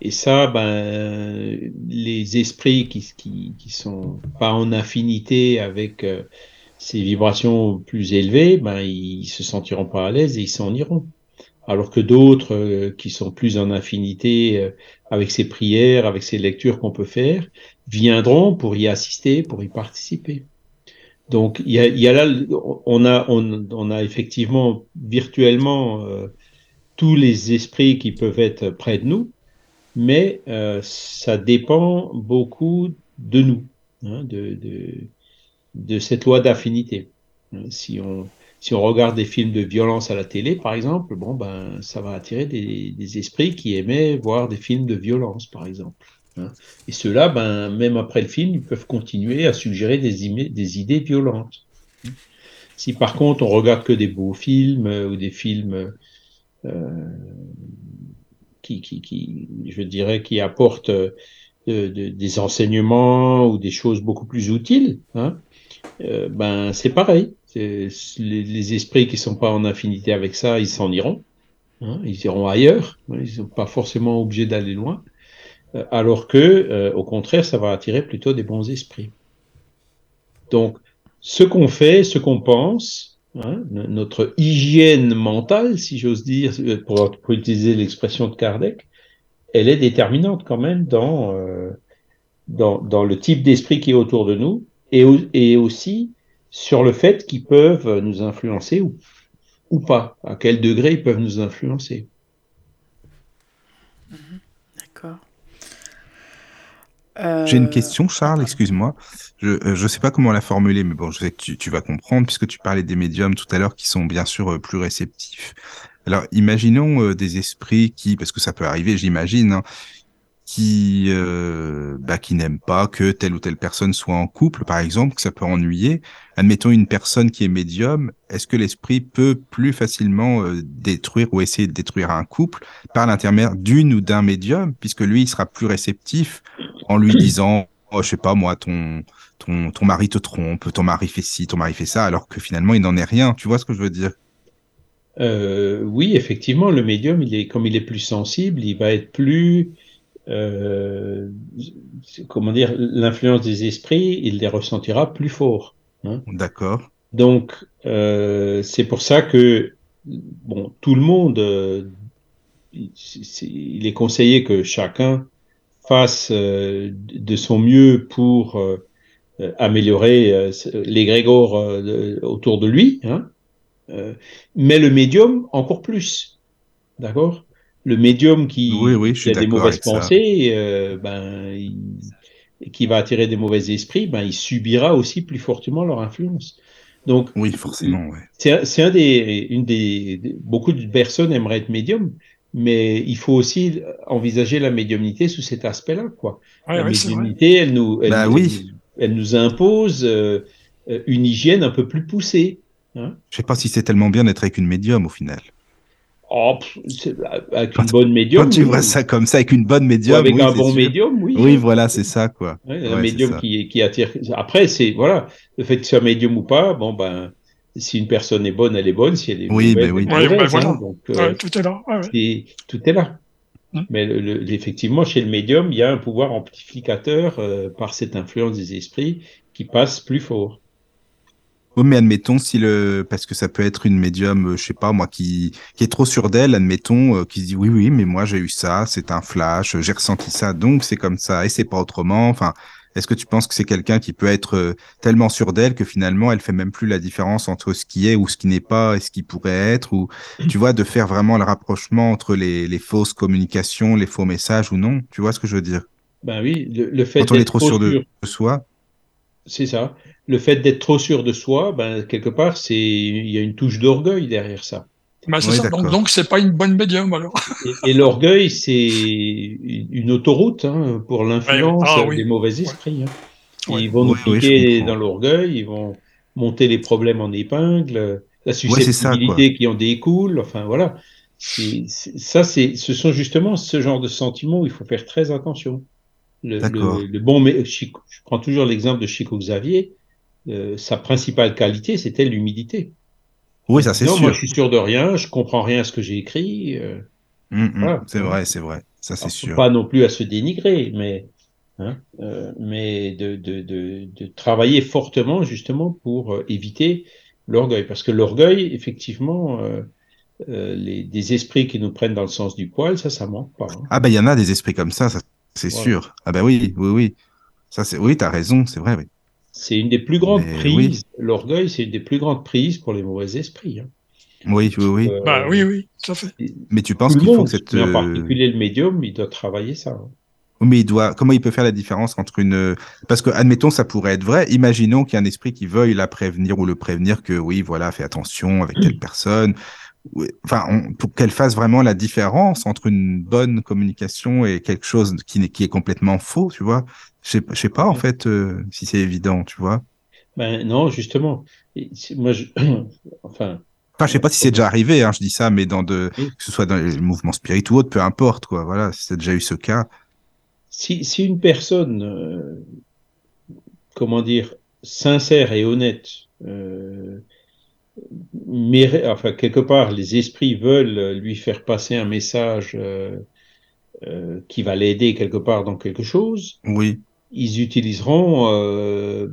Et ça, ben, les esprits qui, qui, qui sont pas en affinité avec euh, ces vibrations plus élevées, ben, ils se sentiront pas à l'aise et ils s'en iront. Alors que d'autres euh, qui sont plus en affinité avec ces prières, avec ces lectures qu'on peut faire, viendront pour y assister, pour y participer. Donc il y a, y a, là, on a, on, on a effectivement virtuellement euh, tous les esprits qui peuvent être près de nous, mais euh, ça dépend beaucoup de nous, hein, de, de, de, cette loi d'affinité. Si on, si on regarde des films de violence à la télé, par exemple, bon ben ça va attirer des, des esprits qui aimaient voir des films de violence, par exemple. Hein. Et ceux-là, ben, même après le film, ils peuvent continuer à suggérer des, idées violentes. Si par contre on regarde que des beaux films euh, ou des films euh, qui, qui, je dirais, qui apportent euh, des enseignements ou des choses beaucoup plus utiles, hein, ben c'est pareil. Les, esprits qui sont pas en affinité avec ça, ils s'en iront. Hein, ils iront ailleurs. Ils sont pas forcément obligés d'aller loin. Euh, alors que, euh, au contraire, ça va attirer plutôt des bons esprits. Donc, ce qu'on fait, ce qu'on pense, hein, notre hygiène mentale, si j'ose dire, euh, pour, utiliser l'expression de Kardec, elle est déterminante quand même dans, dans, le type d'esprit qui est autour de nous et aussi sur le fait qu'ils peuvent nous influencer ou, ou pas, à quel degré ils peuvent nous influencer. J'ai une euh, question, Charles, excuse-moi. Je ne euh, sais pas comment la formuler, mais bon, je sais que tu, tu, vas comprendre, puisque tu parlais des médiums tout à l'heure qui sont bien sûr euh, plus réceptifs. Alors, imaginons des esprits qui, parce que ça peut arriver, j'imagine, hein, qui, euh, bah, qui n'aime pas que telle ou telle personne soit en couple, par exemple, que ça peut ennuyer. Admettons une personne qui est médium, est-ce que l'esprit peut plus facilement euh, détruire ou essayer de détruire un couple par l'intermédiaire d'une ou d'un médium, puisque lui, il sera plus réceptif en lui disant, oh, je sais pas moi, ton, ton, ton mari te trompe, ton mari fait ci, ton mari fait ça, alors que finalement, il n'en est rien. Tu vois ce que je veux dire? Euh, Oui, effectivement, le médium, il est, comme il est plus sensible, il va être plus euh, comment dire, l'influence des esprits, il les ressentira plus fort. Hein. D'accord. Donc, euh, c'est pour ça que bon, tout le monde, euh, il est conseillé que chacun fasse de son mieux pour améliorer l'égrégore autour de lui, hein, mais le médium encore plus, d'accord Le médium qui, a des mauvaises pensées, ben, qui va attirer des mauvais esprits, ben, il subira aussi plus fortement leur influence. Donc, oui, forcément. Ouais. C'est un des, une des, beaucoup de personnes aimeraient être médium, mais il faut aussi envisager la médiumnité sous cet aspect-là, quoi. la médiumnité, elle nous, elle, bah oui. elle, nous impose euh, une hygiène un peu plus poussée. Hein Je sais pas si c'est tellement bien d'être avec une médium au final. Oh, avec une bonne médium. Quand tu vois ça comme ça, avec une bonne médium. avec un bon médium, oui. Oui, voilà, c'est ça, quoi. un médium Qui, qui attire. Après, c'est, voilà, le fait que c'est un médium ou pas, bon, ben, si une personne est bonne, elle est bonne. Si elle est oui, mauvaise, ben oui. elle est ben mauvaise, voilà. hein, donc, euh, tout est là. tout est là. Hum. Mais le, le, effectivement, chez le médium, il y a un pouvoir amplificateur euh, par cette influence des esprits qui passe plus fort. Oui, mais admettons si le parce que ça peut être une médium, euh, je sais pas moi, qui qui est trop sûre d'elle, admettons, euh, qui se dit oui oui, mais moi j'ai eu ça, c'est un flash, j'ai ressenti ça, donc c'est comme ça et c'est pas autrement. Enfin, est-ce que tu penses que c'est quelqu'un qui peut être euh, tellement sûr d'elle que finalement elle fait même plus la différence entre ce qui est ou ce qui n'est pas et ce qui pourrait être? Ou tu vois de faire vraiment le rapprochement entre les, les fausses communications, les faux messages ou non, tu vois ce que je veux dire? Ben oui, le, le fait Quand on est trop sûr de, de soi. C'est ça. Le fait d'être trop sûr de soi, ben, quelque part, c'est il y a une touche d'orgueil derrière ça. Ben, c'est Oui, ça. Donc, c'est pas une bonne médium alors. Et, et l'orgueil, c'est une autoroute hein, pour l'influence Ah, oui. des mauvais esprits. hein. Ouais. Ils vont nous piquer dans l'orgueil, ils vont monter les problèmes en épingle, la c'est ça, susceptibilité qui en découle. Enfin voilà. Ça, c'est, ce sont justement ce genre de sentiments où il faut faire très attention. Le, le, le bon, mais je prends toujours l'exemple de Chico Xavier. Euh, sa principale qualité, c'était l'humilité. Oui, ça c'est non, sûr. moi je suis sûr de rien, je comprends rien à ce que j'ai écrit. euh, Hum, hum, Voilà. C'est vrai, c'est vrai. Ça c'est sûr. Pas non plus à se dénigrer, mais, hein, euh, mais de, de, de, de travailler fortement justement pour éviter l'orgueil. Parce que l'orgueil, effectivement, les, des esprits qui nous prennent dans le sens du poil, ça, ça manque pas. hein. Ah ben il y en a des esprits comme ça, ça c'est Voilà. sûr. Ah ben oui, oui, oui. Ça c'est oui, t'as raison, c'est vrai. Oui. C'est une des plus grandes Mais prises. oui. L'orgueil, c'est une des plus grandes prises pour les mauvais esprits. hein. Oui, oui, oui. Euh, Bah oui, oui, tout à fait. Mais tu penses qu'il faut que cette mais en euh, particulier le médium, il doit travailler ça. hein. Mais il doit, comment il peut faire la différence entre une, parce que, admettons, ça pourrait être vrai. Imaginons qu'il y a un esprit qui veuille la prévenir ou le prévenir que oui, voilà, fais attention avec telle personne. Oui, Enfin, on- pour qu'elle fasse vraiment la différence entre une bonne communication et quelque chose qui est complètement faux, tu vois. Je sais, sais pas, en fait, euh, si c'est évident, tu vois. Ben non, justement. Moi, je... [CLEARS THROAT] enfin, Enfin, je sais pas si c'est déjà arrivé, hein, je dis ça, mais dans de, Oui. que ce soit dans les mouvements spirituels ou autres, peu importe, quoi. Voilà, si déjà eu ce cas. si, si une personne, euh, comment dire, sincère et honnête, euh, mérite- enfin, quelque part, les esprits veulent lui faire passer un message euh, qui va l'aider quelque part dans quelque chose, Oui. Ils utiliseront euh,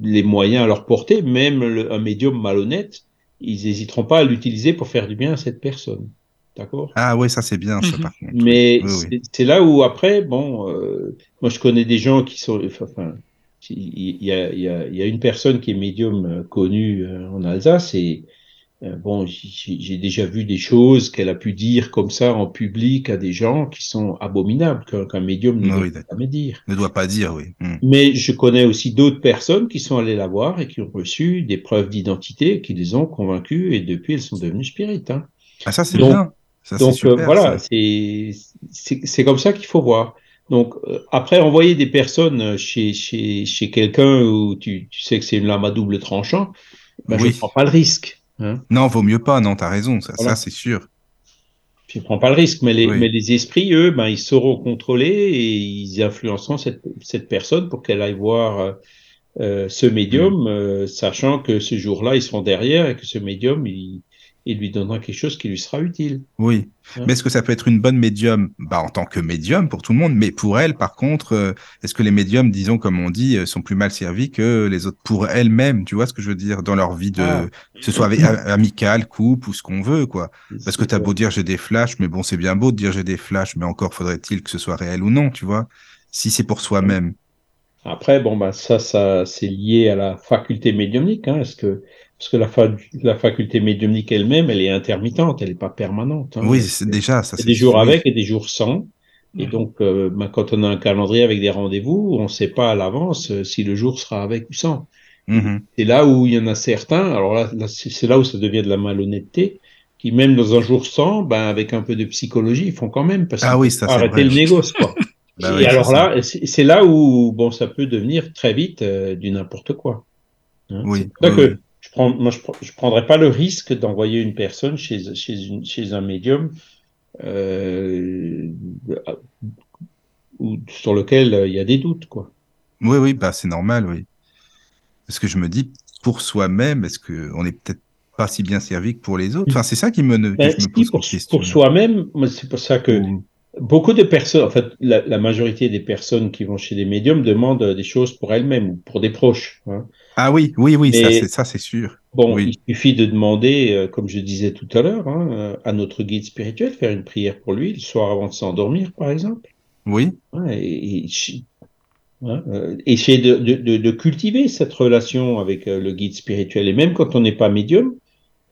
les moyens à leur portée, même le- un médium malhonnête, ils n'hésiteront pas à l'utiliser pour faire du bien à cette personne. D'accord? Ah ouais, ça c'est bien, ça, Mhm. par contre. mais Oui, oui. c'est- là où après, bon, euh, moi je connais des gens qui sont, enfin, il y a, il y a, il y a une personne qui est médium euh, connue euh, en Alsace et bon, j'ai déjà vu des choses qu'elle a pu dire comme ça en public à des gens qui sont abominables qu'un médium ne Oui, doit jamais dire. Ne doit pas dire, oui. Hmm. Mais je connais aussi d'autres personnes qui sont allées la voir et qui ont reçu des preuves d'identité qui les ont convaincus et depuis elles sont devenues spirites. Hein. Ah, ça c'est bien. Ça, Donc super, euh, voilà, ça. c'est comme ça qu'il faut voir. Donc euh, après envoyer des personnes chez chez chez quelqu'un où tu tu sais que c'est une lame à double tranchant, ben Oui. je prends pas le risque. Hein. Non, vaut mieux pas, non, t'as raison, ça, Voilà. ça c'est sûr. Je prends pas le risque, mais les Oui. mais les esprits eux, ben ils sauront contrôler et ils influenceront cette cette personne pour qu'elle aille voir euh, euh, ce Mm. médium, euh, sachant que ce jour-là ils seront derrière et que ce médium il et lui donnera quelque chose qui lui sera utile. Oui. Ouais. Mais est-ce que ça peut être une bonne médium? Bah, en tant que médium pour tout le monde, mais pour elle, par contre, euh, est-ce que les médiums, disons, comme on dit, euh, sont plus mal servis que les autres pour elles-mêmes? Tu vois ce que je veux dire? Dans leur vie de. Ah. Que ce soit avec, a- amical, couple ou ce qu'on veut, quoi. Parce que tu as beau dire j'ai des flashs, mais bon, c'est bien beau de dire j'ai des flashs, mais encore faudrait-il que ce soit réel ou non, tu vois? Si c'est pour soi-même. Après, bon, bah, ça, ça, c'est lié à la faculté médiumnique, hein, est-ce que, parce que la, fa- la faculté médiumnique elle-même, elle est intermittente, elle n'est pas permanente. hein. Oui, c'est déjà, ça Il y a c'est des jours oui. avec et des jours sans. Et donc, euh, bah, quand on a un calendrier avec des rendez-vous, on ne sait pas à l'avance euh, si le jour sera avec ou sans. Mhm. C'est là où il y en a certains, alors là, là, c'est là où ça devient de la malhonnêteté, qui même dans un jour sans, ben, avec un peu de psychologie, ils font quand même, parce Ah qu'ils oui, ça, arrêter vrai. le négoce, quoi. [LAUGHS] Bah et oui, alors là, c'est là où bon, ça peut devenir très vite euh, du n'importe quoi. Hein. Oui, C'est oui, que prends, moi, je, je prendrais pas le risque d'envoyer une personne chez, chez, une, chez un médium euh, ou sur lequel euh, il y a des doutes, quoi. Oui, oui, bah c'est normal, oui. Parce que je me dis, pour soi-même, est-ce qu'on est peut-être pas si bien servi que pour les autres? Enfin, c'est ça qui me, que Ben, me pose pour, question. pour soi-même, c'est pour ça que Ou- beaucoup de personnes, en fait, la, la majorité des personnes qui vont chez des médiums demandent des choses pour elles-mêmes ou pour des proches. hein. Ah oui, oui, oui, ça Mais- c'est ça, c'est sûr. Bon, Oui. il suffit de demander, euh, comme je disais tout à l'heure, hein, euh, à notre guide spirituel, faire une prière pour lui le soir avant de s'endormir, par exemple. Oui, Ouais, et, hein, euh, essayer de, de, de, de cultiver cette relation avec euh, le guide spirituel. Et même quand on n'est pas médium,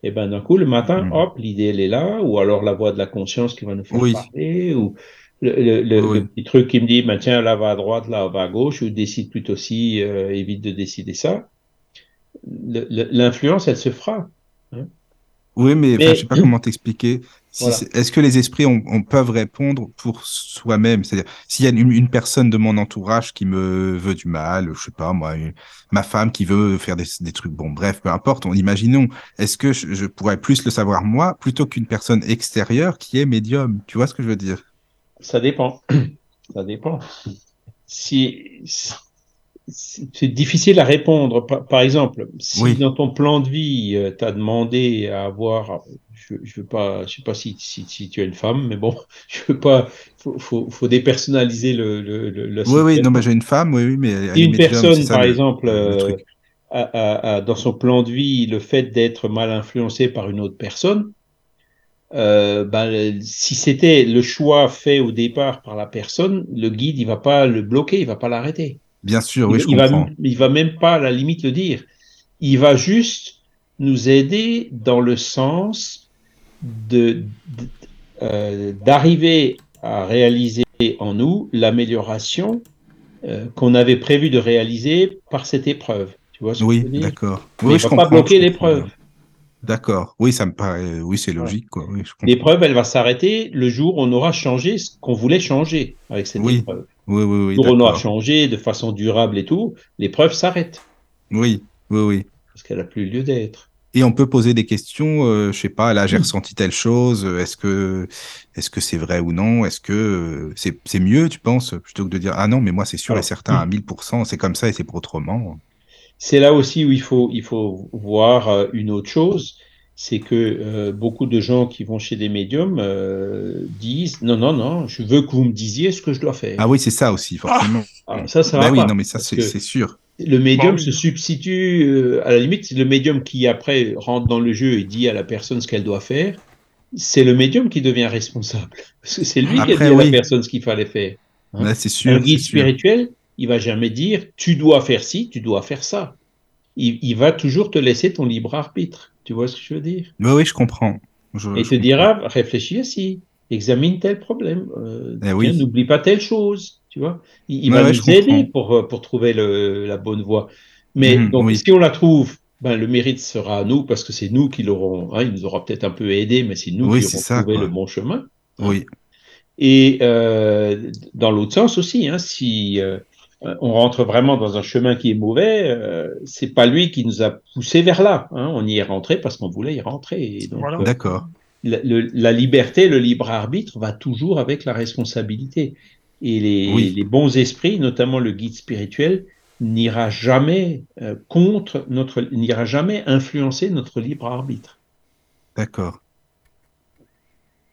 et ben d'un coup, le matin, Mhm. hop, l'idée, elle est là, ou alors la voix de la conscience qui va nous faire Oui. parler, ou le, le, le- Oui. le petit truc qui me dit, ben, tiens, là va à droite, là va à gauche, ou décide plutôt ci, euh, évite de décider ça. L'influence, elle se fera. oui, mais, je sais pas comment t'expliquer. Si Voilà. Est-ce que les esprits on, on peuvent répondre pour soi-même? C'est-à-dire, s'il y a une, une personne de mon entourage qui me veut du mal, je sais pas moi, une- ma femme qui veut faire des, des trucs, bon, bref, peu importe. On, imaginons, est-ce que je, je pourrais plus le savoir moi plutôt qu'une personne extérieure qui est médium? Tu vois ce que je veux dire? Ça dépend. [CLEARS THROAT] Ça dépend. Si, c'est difficile à répondre. Par, exemple, si Oui. dans ton plan de vie, tu as demandé à avoir, je, je veux pas, je sais pas si, si, si tu es une femme, mais bon, [LAUGHS] je veux pas, faut, faut, faut dépersonnaliser le, le, Oui, oui, non, mais j'ai une femme, oui, oui, mais Si une personne, ça, par le- exemple, le euh, truc. a, a- a dans son plan de vie le fait d'être mal influencé par une autre personne, euh, ben, si c'était le choix fait au départ par la personne, le guide, il va pas le bloquer, il va pas l'arrêter. Bien sûr, Il, oui, je il va, comprends. il va même pas à la limite le dire. Il va juste nous aider dans le sens de, euh, d'arriver à réaliser en nous l'amélioration euh, qu'on avait prévu de réaliser par cette épreuve. Tu vois ce Oui, je d'accord. Oui, il je va comprends. pas bloquer je l'épreuve. D'accord. Oui, ça me paraît. Oui, c'est logique, quoi. Oui. L'épreuve, elle va s'arrêter le jour où on aura changé ce qu'on voulait changer avec cette Oui, épreuve. Oui, oui, oui. Le jour où on aura changé de façon durable et tout, l'épreuve s'arrête Oui, oui, oui. parce qu'elle a plus lieu d'être. Et on peut poser des questions, euh, je sais pas, là j'ai ressenti telle chose, euh, est-ce que est-ce que c'est vrai ou non, est-ce que euh, c'est c'est mieux, tu penses, plutôt que de dire ah non, mais moi c'est sûr et certain à 1000%, c'est comme ça et c'est pas autrement. C'est là aussi où il faut, il faut voir euh, une autre chose, c'est que euh, beaucoup de gens qui vont chez des médiums euh, disent non, non, non, je veux que vous me disiez ce que je dois faire. Ah oui, c'est ça aussi, forcément. Alors, ça, ça bah va oui, pas, non mais ça c'est sûr. Le médium Bah se substitue, euh, à la limite, c'est le médium qui après rentre dans le jeu et dit à la personne ce qu'elle doit faire. C'est le médium qui devient responsable. [LAUGHS] Parce que c'est lui qui a dit à la personne ce qu'il fallait faire. Hein. Là, c'est sûr. Un guide c'est sûr. Il va jamais dire tu dois faire ci, tu dois faire ça. Il, il va toujours te laisser ton libre arbitre. Tu vois ce que je veux dire? Oui, oui, je comprends. Je- Et il te comprends. dira réfléchis ainsi, examine tel problème, euh, Eh oui. n'oublie pas telle chose. Tu vois? Il, il Ouais, va ouais, nous aider pour, euh, pour trouver le, la bonne voie. Mais Mhm, donc, oui. si on la trouve, ben, le mérite sera à nous parce que c'est nous qui l'aurons. Hein, il nous aura peut-être un peu aidé, mais c'est nous Oui, qui aurons ça, trouvé quoi. le bon chemin. Oui, Et euh, dans l'autre sens aussi, hein, si euh, on rentre vraiment dans un chemin qui est mauvais, euh, c'est pas lui qui nous a poussé vers là. Hein, on y est rentré parce qu'on voulait y rentrer. Et donc, Voilà. euh, d'accord. la, liberté, le libre arbitre va toujours avec la responsabilité. Et les, Oui. les bons esprits, notamment le guide spirituel, n'ira jamais euh, contre notre, n'ira jamais influencer notre libre arbitre. D'accord.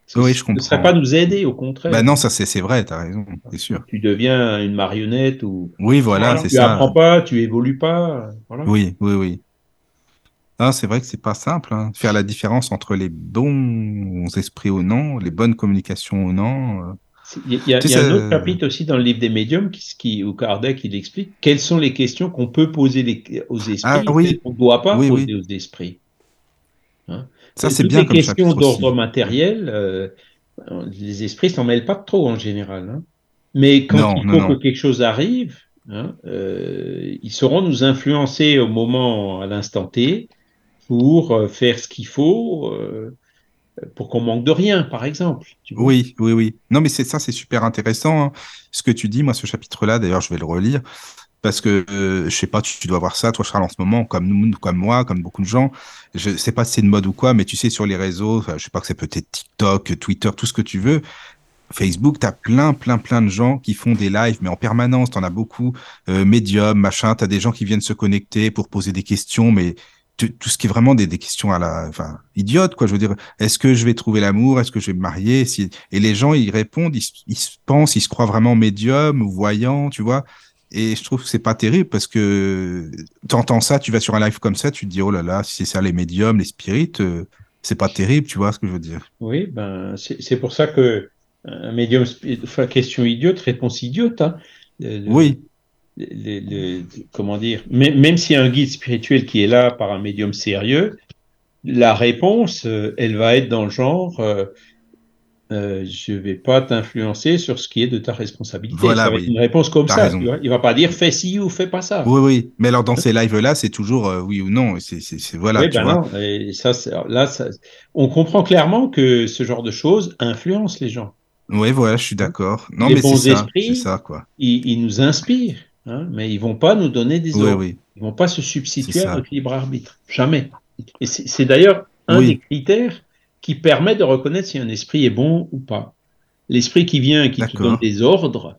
Ce, Oui, je comprends. serait pas nous aider, au contraire. Bah non, ça c'est vrai, t'as raison, c'est sûr. Tu deviens une marionnette ou Oui, voilà, Voilà. c'est tu ça. apprends pas, tu évolues pas. Voilà. Oui, oui, oui. Ah, c'est vrai que c'est pas simple, hein, faire la différence entre les bons esprits ou non, les bonnes communications ou non. euh. Il y a, il y Tu un autre euh, chapitre aussi dans le livre des médiums qui, qui, où Kardec il explique quelles sont les questions qu'on peut poser les- aux esprits Ah, et oui. qu'on ne doit pas Oui, poser oui. aux esprits. Ça, c'est bien les questions d'ordre matériel, euh, les esprits s'en mêlent pas trop en général. hein. Mais quand Non, il non, faut non. que quelque chose arrive, hein, euh, ils sauront nous influencer au moment, à l'instant T, pour euh, faire ce qu'il faut, euh, pour qu'on manque de rien, par exemple. Oui, oui, oui. Non, mais c'est ça, c'est super intéressant. hein. Ce que tu dis, moi, ce chapitre-là, d'ailleurs, je vais le relire. Parce que, euh, je sais pas, tu, dois voir ça, toi, Charles, en ce moment, comme nous, comme moi, comme beaucoup de gens. Je sais pas si c'est une mode ou quoi, mais tu sais, sur les réseaux, je sais pas que c'est peut-être TikTok, Twitter, tout ce que tu veux. Facebook, tu as plein, plein, plein de gens qui font des lives, mais en permanence, tu en as beaucoup. Euh, Medium, machin, tu as des gens qui viennent se connecter pour poser des questions, mais tout ce qui est vraiment des, questions à la, enfin, idiotes, quoi. Je veux dire, est-ce que je vais trouver l'amour? Est-ce que je vais me marier? Si... Et les gens, ils répondent, ils, ils se pensent, ils se croient vraiment médium ou voyants, tu vois. Et je trouve que c'est pas terrible parce que t'entends ça, tu vas sur un live comme ça, tu te dis, oh là là, si c'est ça les médiums, les spirites, euh, c'est pas terrible, tu vois ce que je veux dire. Oui, ben, c'est pour ça que un médium, enfin, question idiote, réponse idiote. Hein. Le- le- Oui, le- le- comment dire, même, même s'il y a un guide spirituel qui est là par un médium sérieux, la réponse, euh, elle va être dans le genre, euh, euh, je vais pas t'influencer sur ce qui est de ta responsabilité. Voilà, ça va oui. être une réponse comme ça. raison. Tu vois. Il va pas dire fais ci ou fais pas ça. oui, oui. Mais alors dans ces lives-là, c'est toujours euh, oui ou non. C'est, voilà, Oui, tu ben vois. non. Et ça, c'est- là, ça- on comprend clairement que ce genre de choses influence les gens. Oui, voilà, je suis d'accord. Non, Les mais bons c'est ça, esprits, ça, quoi. Ils, ils nous inspirent, hein, mais ils vont pas nous donner des Oui, ordres. oui. Ils vont pas se substituer à notre libre arbitre. Jamais. Et c'est c'est d'ailleurs un Oui. des critères qui permet de reconnaître si un esprit est bon ou pas. L'esprit qui vient et qui te donne des ordres,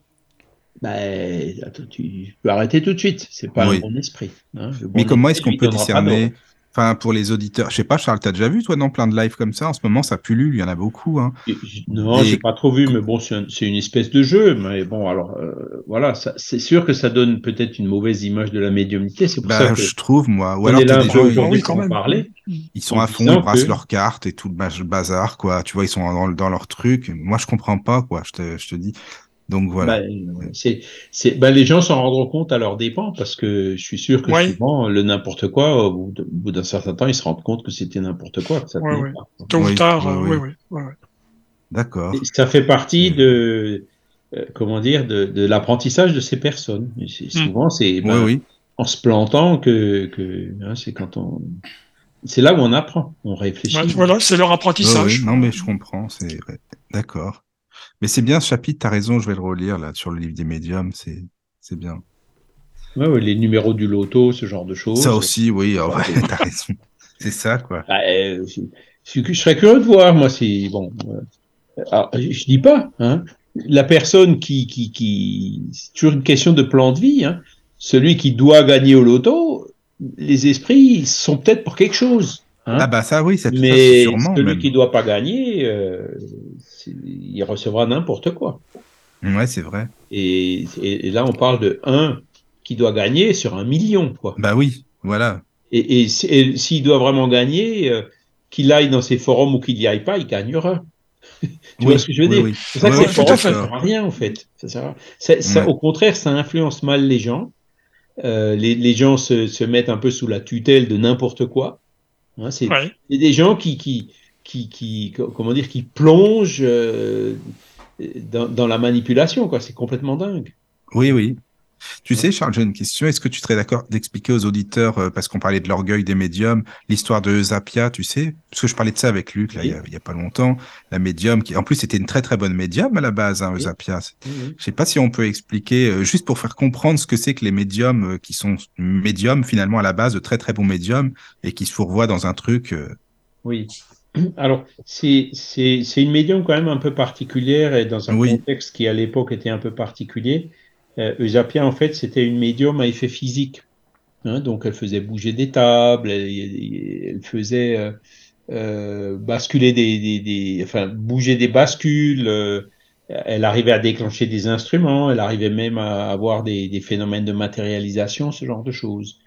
ben, attends, tu peux arrêter tout de suite. C'est pas Oui. un bon esprit. hein. Bon Mais comment est-ce qu'on peut discerner. Enfin, pour les auditeurs, je sais pas, Charles, t'as déjà vu, toi, dans plein de lives comme ça? En ce moment, ça pullule, il y en a beaucoup. Hein. Non, Et- j'ai pas trop vu, mais bon, c'est un- c'est une espèce de jeu. Mais bon, alors euh, voilà, ça- c'est sûr que ça donne peut-être une mauvaise image de la médiumnité. C'est pour ça Bah, que je trouve, moi. Ou alors, là des gens, aujourd'hui oui, quand même. parler. ils sont à fond, ils brassent que- leurs cartes et tout le baz- bazar, quoi. Tu vois, ils sont dans, dans leur truc. Moi, je comprends pas, quoi, je te, je te dis. Donc, voilà. C'est, c'est, ben, les gens s'en rendront compte à leur dépens parce que je suis sûr que Ouais. souvent, le n'importe quoi, au bout d'un certain temps, ils se rendent compte que c'était n'importe quoi. que ça Ouais, tenait ouais. pas. Tôt Oui, ou tard, oui, oui. D'accord. Et ça fait partie de, euh, comment dire, de, de l'apprentissage de ces personnes. C'est- Hmm. souvent, c'est Oui, ben, oui. en se plantant que, que hein, c'est quand on, c'est là où on apprend, on réfléchit. Ouais, voilà, c'est leur apprentissage. ouais. Non, mais je comprends, c'est ouais. D'accord. Mais c'est bien ce chapitre, t'as raison, je vais le relire, là, sur le livre des médiums, c'est, c'est bien. Ouais, ouais, les numéros du loto, ce genre de choses. Ça aussi, oui, oh, Ouais. [LAUGHS] t'as raison. C'est ça, quoi. Bah, euh, je, je- je serais curieux de voir, moi, si bon. euh, alors, je, dis pas, hein, la personne qui, qui, qui, c'est toujours une question de plan de vie. Hein, celui qui doit gagner au loto, les esprits sont peut-être pour quelque chose. Hein, Ah bah ça, oui, ça, mais sûrement. celui même. qui doit pas gagner, euh, c'est- il recevra n'importe quoi. Ouais, c'est vrai. Et, et, et là, on parle de un qui doit gagner sur un million, quoi. Bah oui, voilà. Et, et si- et s'il doit vraiment gagner, euh, qu'il aille dans ces forums ou qu'il n'y aille pas, il gagnera. [LAUGHS] tu Oui, vois ce que je veux oui, dire? oui. C'est pour ça que Ouais, ces forums, ça ne sert à rien, en fait. Ça sert à- ça- ça- Ouais. Au contraire, ça influence mal les gens. Euh, les, les gens se, se mettent un peu sous la tutelle de n'importe quoi. Hein, c'est Ouais. c'est des gens qui, qui, qui, qui, co- comment dire, qui plongent euh, dans, dans la manipulation, quoi. C'est complètement dingue. Oui, oui. Tu sais, Charles, j'ai une question. Est-ce que tu serais d'accord d'expliquer aux auditeurs, euh, parce qu'on parlait de l'orgueil des médiums, l'histoire de Zapia, tu sais? Parce que je parlais de ça avec Luc, là, il y a, il y a pas longtemps. La médium, qui, en plus, c'était une très très bonne médium à la base, hein, Oui. Zapia. Je sais pas si on peut expliquer, euh, juste pour faire comprendre ce que c'est que les médiums euh, qui sont médiums, finalement, à la base, de très très bons médiums, et qui se fourvoient dans un truc. Oui. Alors, c'est une médium quand même un peu particulière et dans un Oui. contexte qui à l'époque était un peu particulier. Euh, Eusapia, en fait, c'était une médium à effet physique. Hein, donc, elle faisait bouger des tables, elle, elle faisait, euh, euh, basculer des, des, des, enfin, bouger des bascules. euh, elle arrivait à déclencher des instruments. Elle arrivait même à avoir des, des phénomènes de matérialisation, ce genre de choses.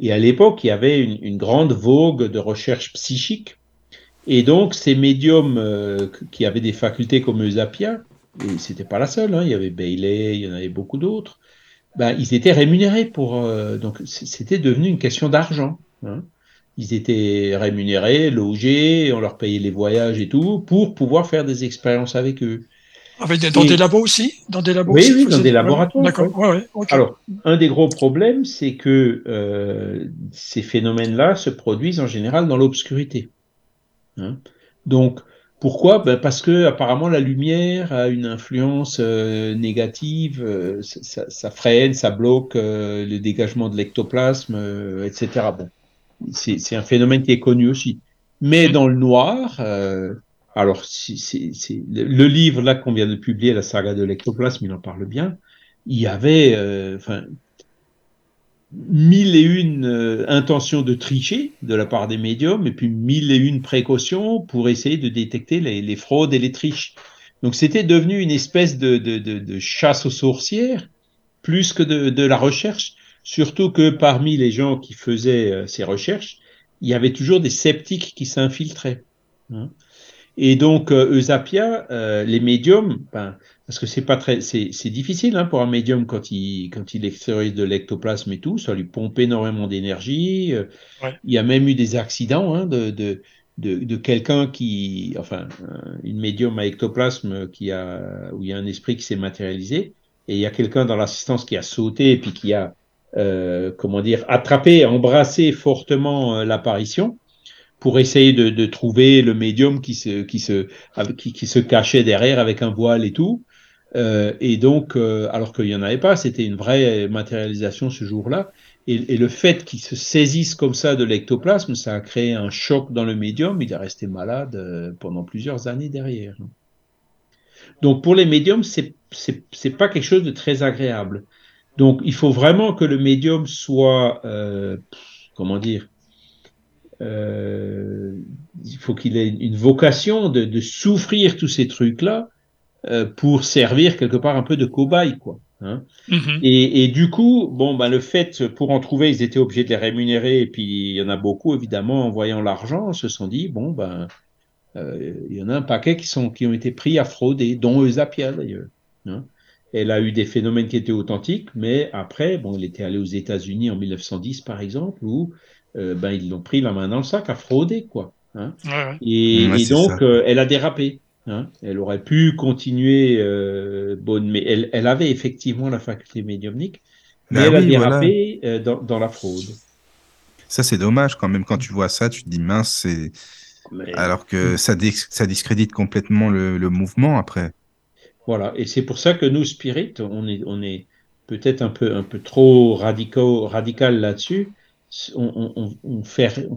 Et à l'époque, il y avait une, une grande vogue de recherche psychique. Et donc, ces médiums euh, qui avaient des facultés comme Eusapia, et c'était pas la seule, hein, il y avait Bailey, il y en avait beaucoup d'autres, ben, ils étaient rémunérés pour. euh, donc, c'était devenu une question d'argent. hein. Ils étaient rémunérés, logés, on leur payait les voyages et tout, pour pouvoir faire des expériences avec eux. Avec des- dans Et- des labos aussi? Dans des labos Oui, aussi, oui, dans des laboratoires, D'accord, ouais, ouais, ok. Alors, un des gros problèmes, c'est que euh, ces phénomènes-là se produisent en général dans l'obscurité. Hein. Donc, pourquoi? Ben Parce que apparemment la lumière a une influence euh, négative, euh, ça, freine, ça bloque euh, le dégagement de l'ectoplasme, etc. Bon, c'est un phénomène qui est connu aussi. Mais Mhm. dans le noir, alors le, le livre là qu'on vient de publier, la saga de l'ectoplasme, il en parle bien. Il y avait, enfin, mille et une euh, intentions de tricher de la part des médiums et puis mille et une précautions pour essayer de détecter les, les fraudes et les triches. Donc c'était devenu une espèce de, de, de, de chasse aux sorcières plus que de, la recherche, surtout que parmi les gens qui faisaient euh, ces recherches, il y avait toujours des sceptiques qui s'infiltraient. hein. Et donc, euh, Eusapia, euh, les médiums, ben, parce que c'est pas très, c'est c'est difficile hein, pour un médium quand il quand il extériorise de l'ectoplasme et tout, ça lui pompe énormément d'énergie. euh, Ouais. Il y a même eu des accidents hein, de de de, de quelqu'un qui, enfin, une médium à ectoplasme qui a où il y a un esprit qui s'est matérialisé et il y a quelqu'un dans l'assistance qui a sauté et puis qui a euh, comment dire attrapé, embrassé fortement euh, l'apparition pour essayer de, de trouver le médium qui se, qui, se, qui, qui se cachait derrière avec un voile et tout. Euh, et donc, euh, alors qu'il n'y en avait pas, c'était une vraie matérialisation ce jour-là. Et, le fait qu'il se saisisse comme ça de l'ectoplasme, ça a créé un choc dans le médium. Il est resté malade euh, pendant plusieurs années derrière. Donc, pour les médiums, c'est c'est pas quelque chose de très agréable. Donc, il faut vraiment que le médium soit, euh, comment dire, euh, il faut qu'il ait une vocation de, de souffrir tous ces trucs-là euh, pour servir quelque part un peu de cobaye, quoi. Hein. Mhm. Et, et du coup, bon, ben, le fait, pour en trouver, ils étaient obligés de les rémunérer, et puis il y en a beaucoup, évidemment, en voyant l'argent, se sont dit, bon, ben, euh, il y en a un paquet qui, sont, qui ont été pris à frauder, dont Eusapia d'ailleurs. Hein. Elle a eu des phénomènes qui étaient authentiques, mais après, bon, il était allé aux États-Unis en 1910, par exemple, où euh, ben, ils l'ont pris la main dans le sac à frauder, quoi. Hein. Ouais, ouais. Et, Ouais, et c'est donc, euh, elle a dérapé. Hein. Elle aurait pu continuer euh, bonne, mais elle, elle avait effectivement la faculté médiumnique, mais Bah elle a oui, voilà. dérapé euh, dans, dans la fraude. Ça, c'est dommage quand même. Quand tu vois ça, tu te dis mince, c'est. Mais- Alors que ça, dis- ça discrédite complètement le, le mouvement après. Voilà, et c'est pour ça que nous, Spirit, on est, on est peut-être un peu, un peu trop radicaux, radical là-dessus. On, on, on, fait,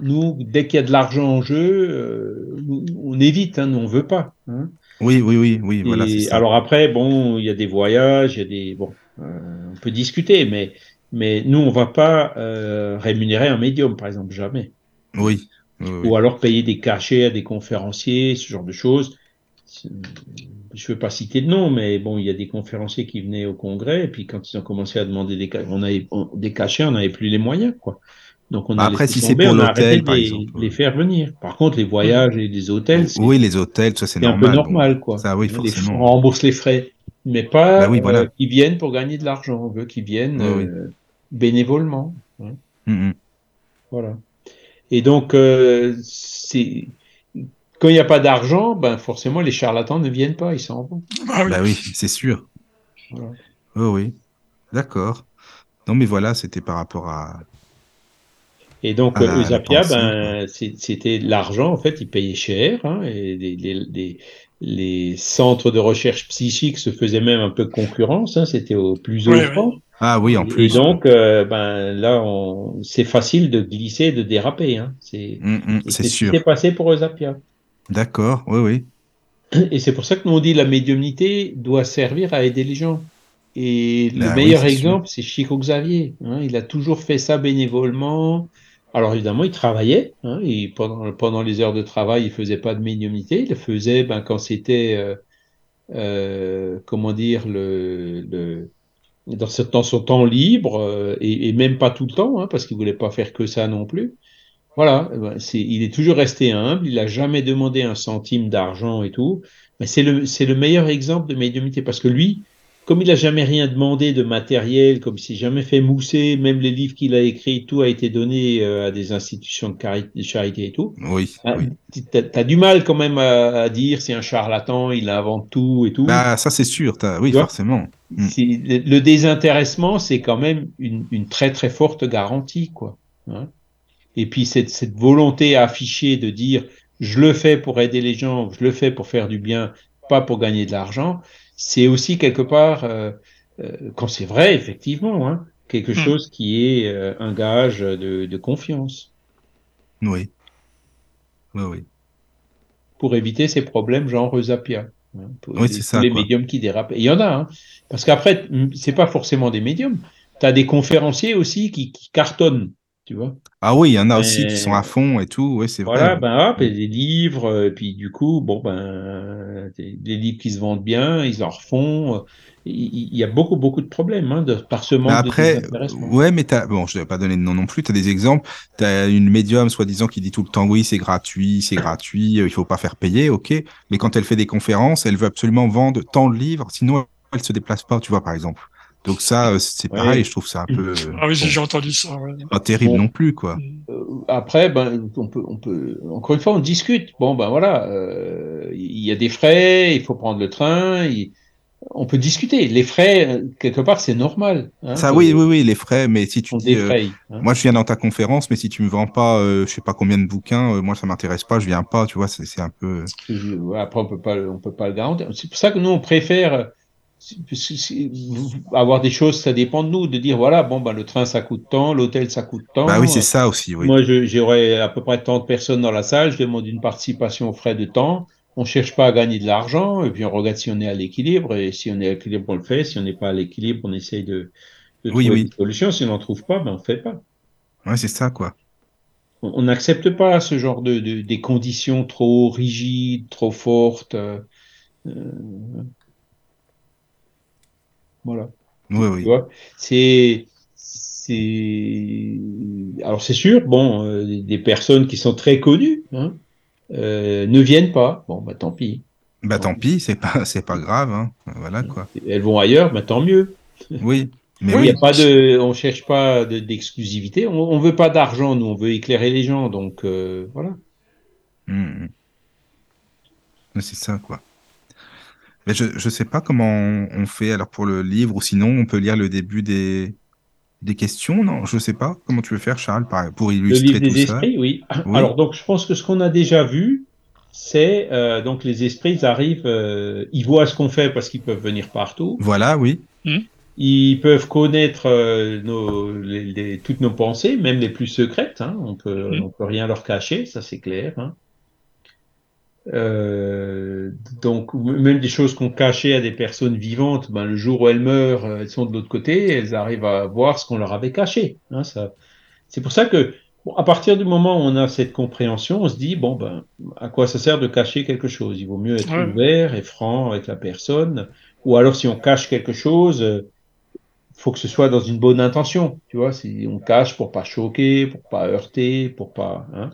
nous, dès qu'il y a de l'argent en jeu, euh, on évite, hein, nous, on veut pas. hein. Oui, oui, oui, oui, voilà, ça. alors après, bon, il y a des voyages, il y a des, bon, euh, on peut discuter, mais, mais nous, on va pas euh, rémunérer un médium, par exemple, jamais. Oui. oui, oui. Ou alors payer des cachets à des conférenciers, ce genre de choses. Je ne veux pas citer de nom, mais bon, il y a des conférenciers qui venaient au congrès, et puis quand ils ont commencé à demander des, ca- on avait, on- des cachets, on n'avait plus les moyens, quoi. Donc on a Bah, après, si c'est pour l'hôtel, par les, exemple. les faire venir. Par contre, les voyages et les hôtels, c'est Oui, les hôtels, ça c'est c'est un normal. peu bon. normal, quoi. Ça, oui, forcément. on rembourse les frais, mais pas Bah oui, voilà. euh, qu'ils viennent pour gagner de l'argent. On veut qu'ils viennent Oui, oui. euh, bénévolement. hein. Mm. Voilà. Et donc, euh, c'est quand il n'y a pas d'argent, ben forcément les charlatans ne viennent pas, ils s'en vont. Ah oui. Bah oui, c'est sûr. Voilà. Oui, oui. D'accord. Non, mais voilà, c'était par rapport à. Et donc, euh, Eusapia, ben, c'est- c'était l'argent, en fait, ils payaient cher, hein, et les, les, les, les centres de recherche psychique se faisaient même un peu concurrence, hein, c'était au plus Ouais, offrant. Ah oui, en Et plus. donc, euh, ben, là, on... c'est facile de glisser, de déraper. Hein. C'est Mm, mm, et c'est c'est sûr. s'est passé pour Eusapia. D'accord, oui, oui. Et c'est pour ça que nous on dit la médiumnité doit servir à aider les gens. Et le oui, meilleur exemple, c'est Chico Xavier. hein. Il a toujours fait ça bénévolement, Alors évidemment, il travaillait. Hein, et pendant, pendant les heures de travail, il faisait pas de médiumnité. Il le faisait ben, quand c'était, euh, euh, comment dire, le, le dans, ce, dans, son temps libre, euh, et, et, même pas tout le temps, hein, parce qu'il voulait pas faire que ça non plus. Voilà, ben, c'est, il est toujours resté humble. Il a jamais demandé un centime d'argent et tout. Mais c'est le, le meilleur exemple de médiumnité parce que lui, comme il n'a jamais rien demandé de matériel, comme il s'est jamais fait mousser, même les livres qu'il a écrits, tout a été donné euh, à des institutions de, charité et tout. Oui. Ah, oui. Tu as, du mal quand même à, à dire c'est un charlatan, il invente tout et tout. Bah ça c'est sûr, oui forcément. Mm. Le désintéressement c'est quand même une, une, très très forte garantie quoi. Hein et puis cette, cette volonté affichée de dire je le fais pour aider les gens, je le fais pour faire du bien, pas pour gagner de l'argent c'est aussi quelque part, euh, euh, quand c'est vrai, effectivement, hein, quelque mmh. chose qui est euh, un gage de, de, confiance. Oui. Oui, oui. Pour éviter ces problèmes genre Eusapia. Hein, oui, c'est ça. Les quoi. médiums qui dérapent. Et il y en a, hein, parce qu'après, c'est pas forcément des médiums. Tu as des conférenciers aussi qui, qui cartonnent. Tu vois ah oui, il y en a aussi qui sont à fond et tout, oui, c'est voilà, vrai. ben hop, et des livres, et puis du coup, bon, ben, des, des, livres qui se vendent bien, ils en refont. Il, y a beaucoup, beaucoup de problèmes hein, de, par ce manque après, de Ouais, mais t'as, bon, je ne vais pas donner de nom non plus, tu as des exemples. Tu as une médium, soi-disant, qui dit tout le temps, oui, c'est gratuit, c'est gratuit, il faut pas faire payer, ok. Mais quand elle fait des conférences, elle veut absolument vendre tant de livres, sinon elle se déplace pas, tu vois, par exemple. Donc ça, c'est pareil, ouais. je trouve ça un peu. Ah oui, bon, j'ai entendu ça. Ouais. Pas terrible bon. non plus, quoi. Euh, après, ben, on peut, on peut, encore une fois, on discute. Bon, ben voilà, euh, il y a des frais, il faut prendre le train. On peut discuter. Les frais, quelque part, c'est normal. Hein, ça, oui, oui, oui, les frais. Mais si tu dis, euh, hein. moi, je viens dans ta conférence, mais si tu me vends pas, euh, je sais pas combien de bouquins, euh, moi, ça m'intéresse pas, je viens pas. Tu vois, c'est un peu. Après, on peut pas, on peut pas le garantir. C'est pour ça que nous, on préfère avoir des choses, ça dépend de nous, de dire voilà, bon, bah, le train ça coûte tant, l'hôtel ça coûte tant. Bah oui, c'est ça aussi. Oui. Moi, j'aurais à peu près tant de personnes dans la salle, je demande une participation aux frais de temps. On cherche pas à gagner de l'argent, et puis on regarde si on est à l'équilibre, et si on est à l'équilibre, on le fait. Si on n'est pas à l'équilibre, on essaye de, de oui, trouver oui. une solution. Si on n'en trouve pas, ben on fait pas. Ouais, c'est ça, quoi. On n'accepte pas ce genre de, de, des conditions trop rigides, trop fortes. Euh, voilà. Oui, oui. C'est, c'est, alors c'est sûr, bon, euh, des personnes qui sont très connues hein, euh, ne viennent pas. Bon, bah tant pis. Bah tant pis, c'est pas, c'est pas grave, hein. Voilà quoi. Elles vont ailleurs, bah tant mieux. Oui. Mais il oui. y a pas de, on cherche pas de- d'exclusivité. On, on veut pas d'argent, nous, on veut éclairer les gens, donc euh, voilà. Mm, mm. C'est ça, quoi. Mais je je sais pas comment on, on fait alors pour le livre, ou sinon on peut lire le début des, des questions, non? Je sais pas. Comment tu veux faire, Charles, pour Le illustrer livre tout des ça? esprits, oui. Oui. Alors donc je pense que ce qu'on a déjà vu, c'est euh, donc les esprits ils arrivent, euh, ils voient ce qu'on fait parce qu'ils peuvent venir partout. Voilà, oui. Ils peuvent connaître euh, nos, les, les- toutes nos pensées, même les plus secrètes. Hein. On peut, Mhm. on peut rien leur cacher, ça c'est clair. Hein. Euh, donc même des choses qu'on cachait à des personnes vivantes, ben, le jour où elles meurent, euh, elles sont de l'autre côté, elles arrivent à voir ce qu'on leur avait caché. Hein, ça, c'est pour ça que bon, à partir du moment où on a cette compréhension, on se dit bon ben à quoi ça sert de cacher quelque chose? Il vaut mieux être Ouais. ouvert et franc avec la personne. Ou alors si on cache quelque chose, euh, faut que ce soit dans une bonne intention, tu vois. Si on cache pour pas choquer, pour pas heurter, pour pas, hein.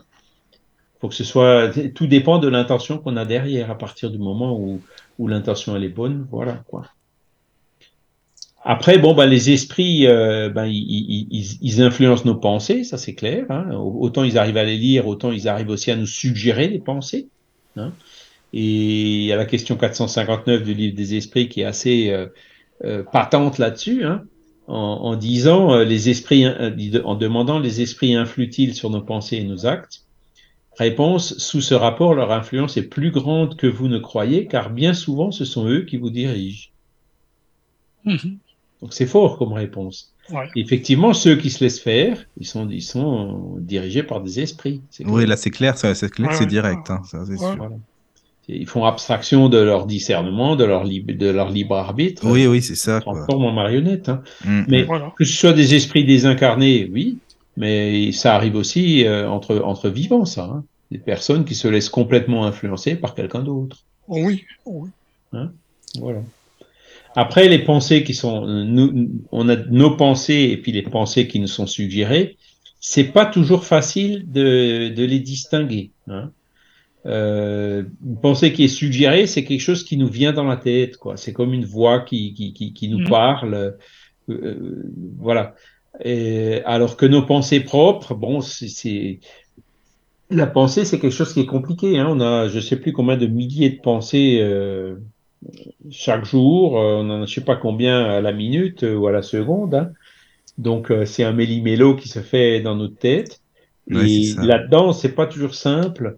Faut que ce soit, tout dépend de l'intention qu'on a derrière. À partir du moment où, où l'intention elle est bonne, voilà quoi. Après, bon, ben, les esprits, euh, ben, ils, ils, ils- influencent nos pensées, ça c'est clair. Hein. Autant ils arrivent à les lire, autant ils arrivent aussi à nous suggérer des pensées. Hein. Et il y a la question 459 du livre des esprits qui est assez euh, euh, patente là-dessus, hein, en, en disant euh, les esprits, en demandant les esprits influent-ils sur nos pensées et nos actes? Réponse sous ce rapport, leur influence est plus grande que vous ne croyez, car bien souvent ce sont eux qui vous dirigent. Mhm. Donc c'est fort comme réponse. Ouais. Effectivement, ceux qui se laissent faire, ils sont, ils sont dirigés par des esprits. c'est Oui, clair. là c'est clair, c'est clair, Ouais, c'est ouais. direct, hein, ça, c'est Ouais. sûr. Voilà. Ils font abstraction de leur discernement, de leur, libre, de leur libre arbitre. Oui, oui, c'est ça, quoi. transforment en marionnette. Hein. Mm, Mais mm. Voilà. que ce soit des esprits désincarnés, oui, Mais ça arrive aussi euh, entre, entre vivants, ça. Hein. Des personnes qui se laissent complètement influencer par quelqu'un d'autre. Oh oui, oh oui. Hein voilà. Après, les pensées qui sont, nous, on a nos pensées et puis les pensées qui nous sont suggérées, c'est pas toujours facile de, de les distinguer. Hein. Euh, une pensée qui est suggérée, c'est quelque chose qui nous vient dans la tête, quoi. C'est comme une voix qui, qui, qui, qui nous mmh. parle, euh, voilà. Et, alors que nos pensées propres, bon, c'est la pensée, c'est quelque chose qui est compliqué. Hein. On a, je sais plus combien de milliers de pensées euh, chaque jour. Euh, on en a je sais pas combien à la minute euh, ou à la seconde. Hein. Donc euh, c'est un méli-mélo qui se fait dans notre tête. Et là-dedans, c'est pas toujours simple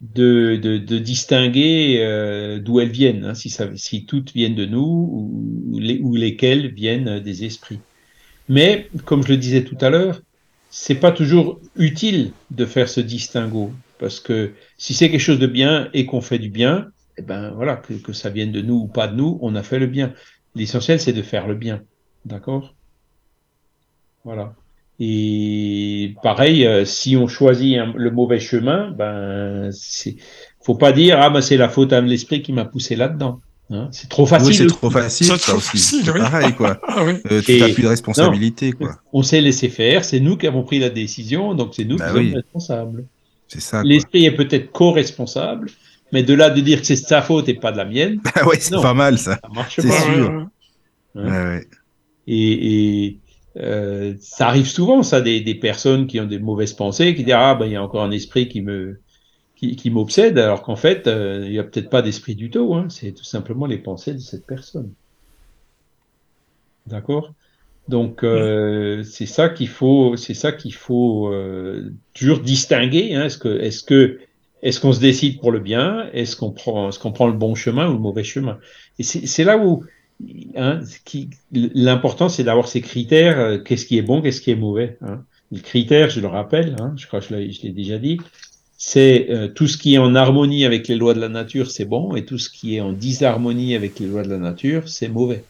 de, de, de distinguer euh, d'où elles viennent, hein, si, ça, si toutes viennent de nous ou, les, ou lesquelles viennent des esprits. Mais comme je le disais tout à l'heure, c'est pas toujours utile de faire ce distinguo parce que si c'est quelque chose de bien et qu'on fait du bien, eh ben voilà, que, ça vienne de nous ou pas de nous, on a fait le bien. L'essentiel, c'est de faire le bien. D'accord? Voilà. Et pareil, euh, si on choisit le mauvais chemin, ben, c'est, faut pas dire, ah, ben, c'est la faute à l'esprit qui m'a poussé là-dedans. Hein? C'est trop facile. Oui, c'est trop facile, C'est ça trop aussi. facile, C'est oui. pareil, quoi. [LAUGHS] Ah oui. Euh, tu n'as plus de responsabilité, quoi. On s'est laissé faire, c'est nous qui avons pris la décision, donc c'est nous Bah qui sommes responsables. C'est ça. L'esprit est peut-être co-responsable, mais de là de dire que c'est de sa faute et pas de la mienne, [LAUGHS] Ah ouais, c'est pas mal, ça. ça marche pas. Sûr. Hein? Ouais, ouais. Et, et, euh, ça arrive souvent, ça, des, des personnes qui ont des mauvaises pensées, qui disent ah ben il y a encore un esprit qui me qui, qui m'obsède, alors qu'en fait euh, il y a peut-être pas d'esprit du tout. Hein, c'est tout simplement les pensées de cette personne. D'accord? Donc euh, c'est ça qu'il faut, c'est ça qu'il faut euh, toujours distinguer. Hein, est-ce que est-ce que est-ce qu'on se décide pour le bien? Est-ce qu'on prend est-ce qu'on prend le bon chemin ou le mauvais chemin? Et c'est là où hein, ce l'important c'est d'avoir ces critères. euh, Qu'est-ce qui est bon, qu'est-ce qui est mauvais hein. Les critères, je le rappelle, hein, je crois que je l'ai déjà dit, c'est euh, tout ce qui est en harmonie avec les lois de la nature, c'est bon, et tout ce qui est en disharmonie avec les lois de la nature, c'est mauvais.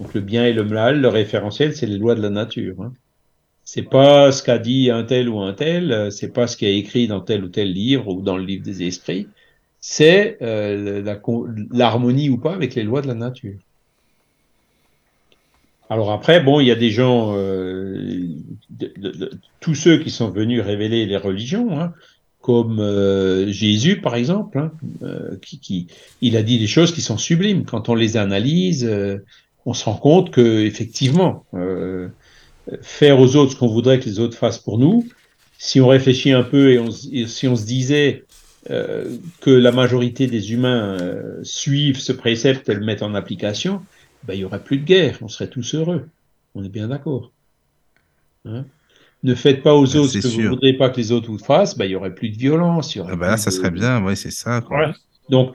Donc le bien et le mal, le référentiel, c'est les lois de la nature. Hein. C'est pas ce qu'a dit un tel ou un tel, euh, c'est pas ce qui est écrit dans tel ou tel livre ou dans le livre des esprits, c'est euh, l'harmonie ou pas avec les lois de la nature. Alors après, bon, il y a des gens, euh, de- de- de- tous ceux qui sont venus révéler les religions, hein, comme euh, Jésus par exemple, hein, euh, qui, qui, il a dit des choses qui sont sublimes. Quand on les analyse, euh, on se rend compte que effectivement, euh, faire aux autres ce qu'on voudrait que les autres fassent pour nous, si on réfléchit un peu et, on, et si on se disait euh, que la majorité des humains euh, suivent ce précepte et le mettent en application, ben, il y aurait plus de guerre, on serait tous heureux. On est bien d'accord. Hein? Ne faites pas aux Ben, autres ce que vous sûr. voudrez pas que les autres vous fassent, ben, il y aurait plus de violence. Il y aurait Ah bah là, ça de- serait bien, ouais, c'est ça, quoi. Donc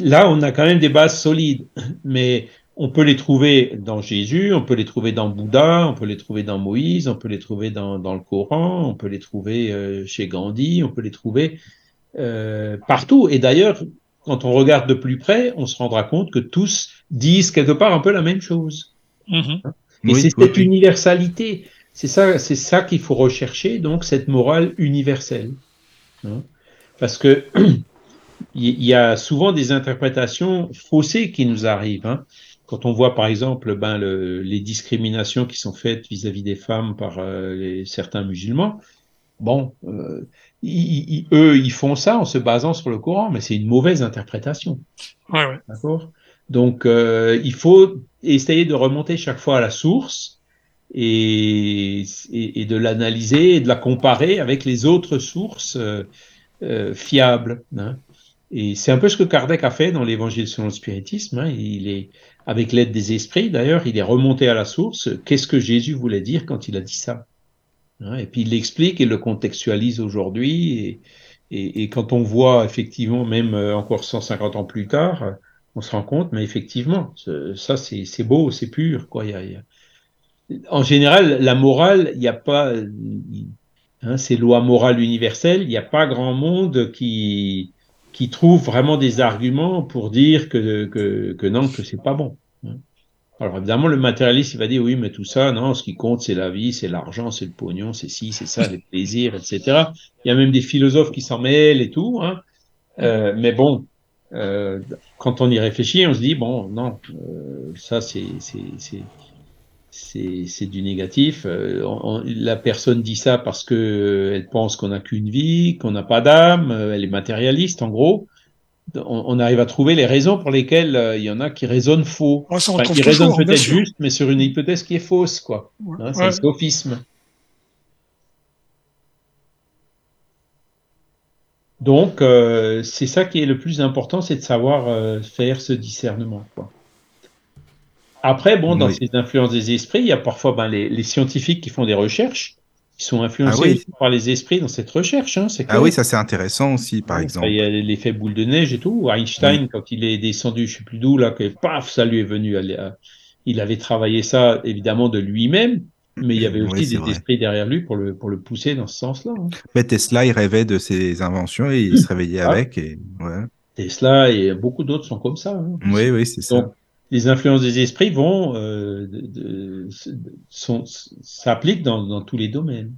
là, on a quand même des bases solides, mais on peut les trouver dans Jésus, on peut les trouver dans Bouddha, on peut les trouver dans Moïse, on peut les trouver dans, dans le Coran, on peut les trouver euh, chez Gandhi, on peut les trouver euh, partout. Et d'ailleurs, quand on regarde de plus près, on se rendra compte que tous disent quelque part un peu la même chose. Mhm. Et Oui, c'est oui, cette oui. universalité, c'est ça, c'est ça qu'il faut rechercher, donc cette morale universelle. Hein. Parce que [CLEARS THROAT] il y a souvent des interprétations faussées qui nous arrivent. Hein. Quand on voit par exemple ben, le, les discriminations qui sont faites vis-à-vis des femmes par euh, les, certains musulmans, bon, euh, ils- ils- eux, ils font ça en se basant sur le Coran, mais c'est une mauvaise interprétation. Ouais, ouais. D'accord? Donc, euh, il faut essayer de remonter chaque fois à la source et, et, et de l'analyser et de la comparer avec les autres sources euh, euh, fiables. hein. Et c'est un peu ce que Kardec a fait dans l'Évangile selon le spiritisme. hein. Il est, avec l'aide des esprits, d'ailleurs, il est remonté à la source. Qu'est-ce que Jésus voulait dire quand il a dit ça Hein, Et puis il l'explique et le contextualise aujourd'hui. Et, et, quand on voit effectivement, même euh, encore 150 ans plus tard, on se rend compte, mais effectivement, ça c'est beau, c'est pur. Quoi. En général, la morale, il n'y a pas hein, ces lois morales universelles, il n'y a pas grand monde qui qui trouve vraiment des arguments pour dire que que, que non, que c'est pas bon. hein. Alors évidemment, le matérialiste, il va dire oui, mais tout ça, non, ce qui compte, c'est la vie, c'est l'argent, c'est le pognon, c'est ci, c'est ça, les plaisirs, etc. Il y a même des philosophes qui s'en mêlent et tout. Hein. Euh, mais bon, euh, quand on y réfléchit, on se dit bon, non, euh, ça c'est c'est du négatif. Euh, on, la personne dit ça parce que elle pense qu'on n'a qu'une vie, qu'on n'a pas d'âme, elle est matérialiste en gros on, arrive à trouver les raisons pour lesquelles euh, il y en a qui raisonnent faux. enfin, qui raisonnent peut-être juste, mais sur une hypothèse qui est fausse, quoi. Hein, c'est le sophisme. Donc, euh, c'est ça qui est le plus important, c'est de savoir euh, faire ce discernement. Quoi. Après, bon, dans ces influences des esprits, il y a parfois ben, les, scientifiques qui font des recherches qui sont influencés ah par les esprits dans cette recherche. Hein, ah oui, ça c'est intéressant aussi, par exemple. Il y a l'effet boule de neige et tout. Einstein, quand il est descendu, je sais plus d'où, là, que paf, ça lui est venu. Il avait travaillé ça évidemment de lui-même, mais il y avait aussi des esprits derrière lui pour le, pour le pousser dans ce sens-là. Hein. Mais Tesla, il rêvait de ses inventions et il se réveillait ah. avec. Et... Ouais. Tesla et beaucoup d'autres sont comme ça. Hein. oui, oui, c'est ça les influences des esprits vont euh, s'appliquent dans, dans, tous les domaines.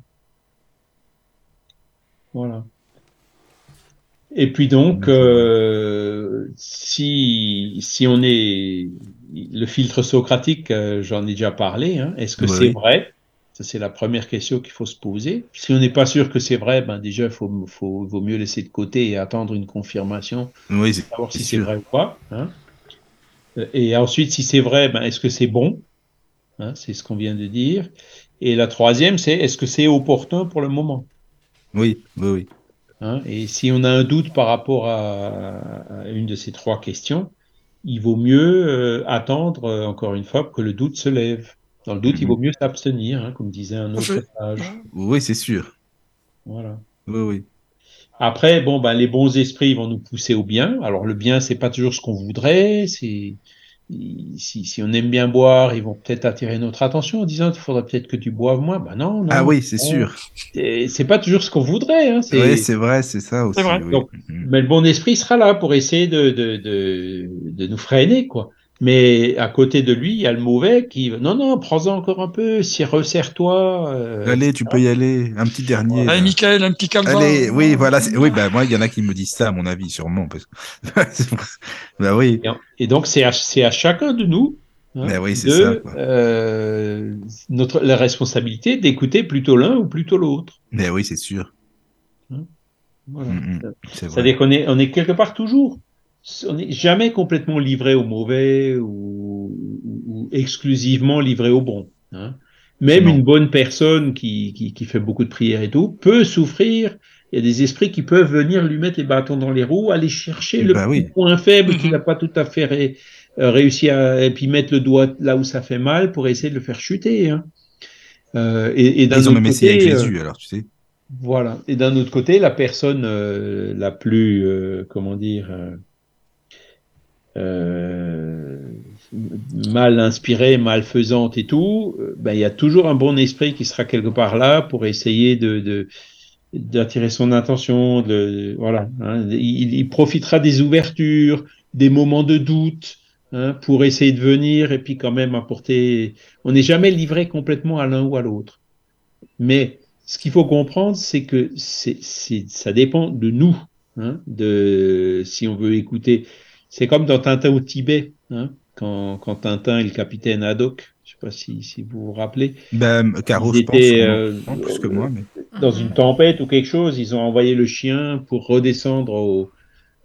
Voilà. Et puis donc, euh, si, si on est le filtre socratique, euh, j'en ai déjà parlé. Hein, Est-ce que c'est vrai? Ça c'est la première question qu'il faut se poser. Si on n'est pas sûr que c'est vrai, ben déjà il faut, faut, vaut mieux laisser de côté et attendre une confirmation, oui, pour savoir si c'est vrai ou pas. Hein. Et ensuite, si c'est vrai, ben, est-ce que c'est bon? Hein, C'est ce qu'on vient de dire. Et la troisième, c'est est-ce que c'est opportun pour le moment? Oui, oui, oui. Hein, et si on a un doute par rapport à, une de ces trois questions, il vaut mieux euh, attendre, euh, encore une fois, que le doute se lève. Dans le doute, il vaut mieux s'abstenir, hein, comme disait un autre sage. Oui, c'est sûr. Voilà. Oui, oui. Après, bon, ben, les bons esprits vont nous pousser au bien. Alors, le bien, c'est pas toujours ce qu'on voudrait. C'est si, si, on aime bien boire, ils vont peut-être attirer notre attention en disant il faudrait peut-être que tu boives moins. Ben non, non. Ah oui, c'est sûr. C'est pas toujours ce qu'on voudrait. Hein. Oui, c'est vrai, c'est ça aussi. Donc, mm. mais le bon esprit sera là pour essayer de, de, de, de nous freiner, quoi. Mais à côté de lui, il y a le mauvais qui non non, prends-en encore un peu, si resserre-toi. Euh, Allez, tu peux y aller, un petit dernier. Allez, Michael, un petit calme. Allez, oui, voilà, oui, bah moi, il y en a qui me disent ça, à mon avis, sûrement, parce [LAUGHS] bah oui. Et, donc c'est à, à, chacun de nous. Hein, bah oui, de ça, euh, notre la responsabilité d'écouter plutôt l'un ou plutôt l'autre. Mais oui, c'est sûr. Hein, voilà. Mm, mm, C'est-à-dire qu'on est, on est quelque part toujours on n'est jamais complètement livré au mauvais ou, ou, exclusivement livré au bon. Hein. Même une bonne personne qui, qui, qui, fait beaucoup de prières et tout peut souffrir. Il y a des esprits qui peuvent venir lui mettre les bâtons dans les roues, aller chercher le bah point faible qu'il n'a pas tout à fait euh, réussi à, et puis mettre le doigt là où ça fait mal pour essayer de le faire chuter. Hein. Euh, et, et d'un autre côté, avec Jésus, alors tu sais. Voilà. Et d'un autre côté, la personne euh, la plus, euh, comment dire, euh, mal inspirée, malfaisante et tout, euh, ben, il y a toujours un bon esprit qui sera quelque part là pour essayer de, d'attirer son attention, de, voilà, hein. il, profitera des ouvertures, des moments de doute, hein, pour essayer de venir et puis quand même apporter. On n'est jamais livré complètement à l'un ou à l'autre. Mais ce qu'il faut comprendre, c'est que c'est, ça dépend de nous, hein, de si on veut écouter. C'est comme dans Tintin au Tibet, hein, quand, quand, Tintin et le capitaine Haddock, je ne sais pas si, si, vous vous rappelez. Ben, Caro, je étaient, euh, plus que moi. Mais... Dans une tempête ou quelque chose, ils ont envoyé le chien pour redescendre au,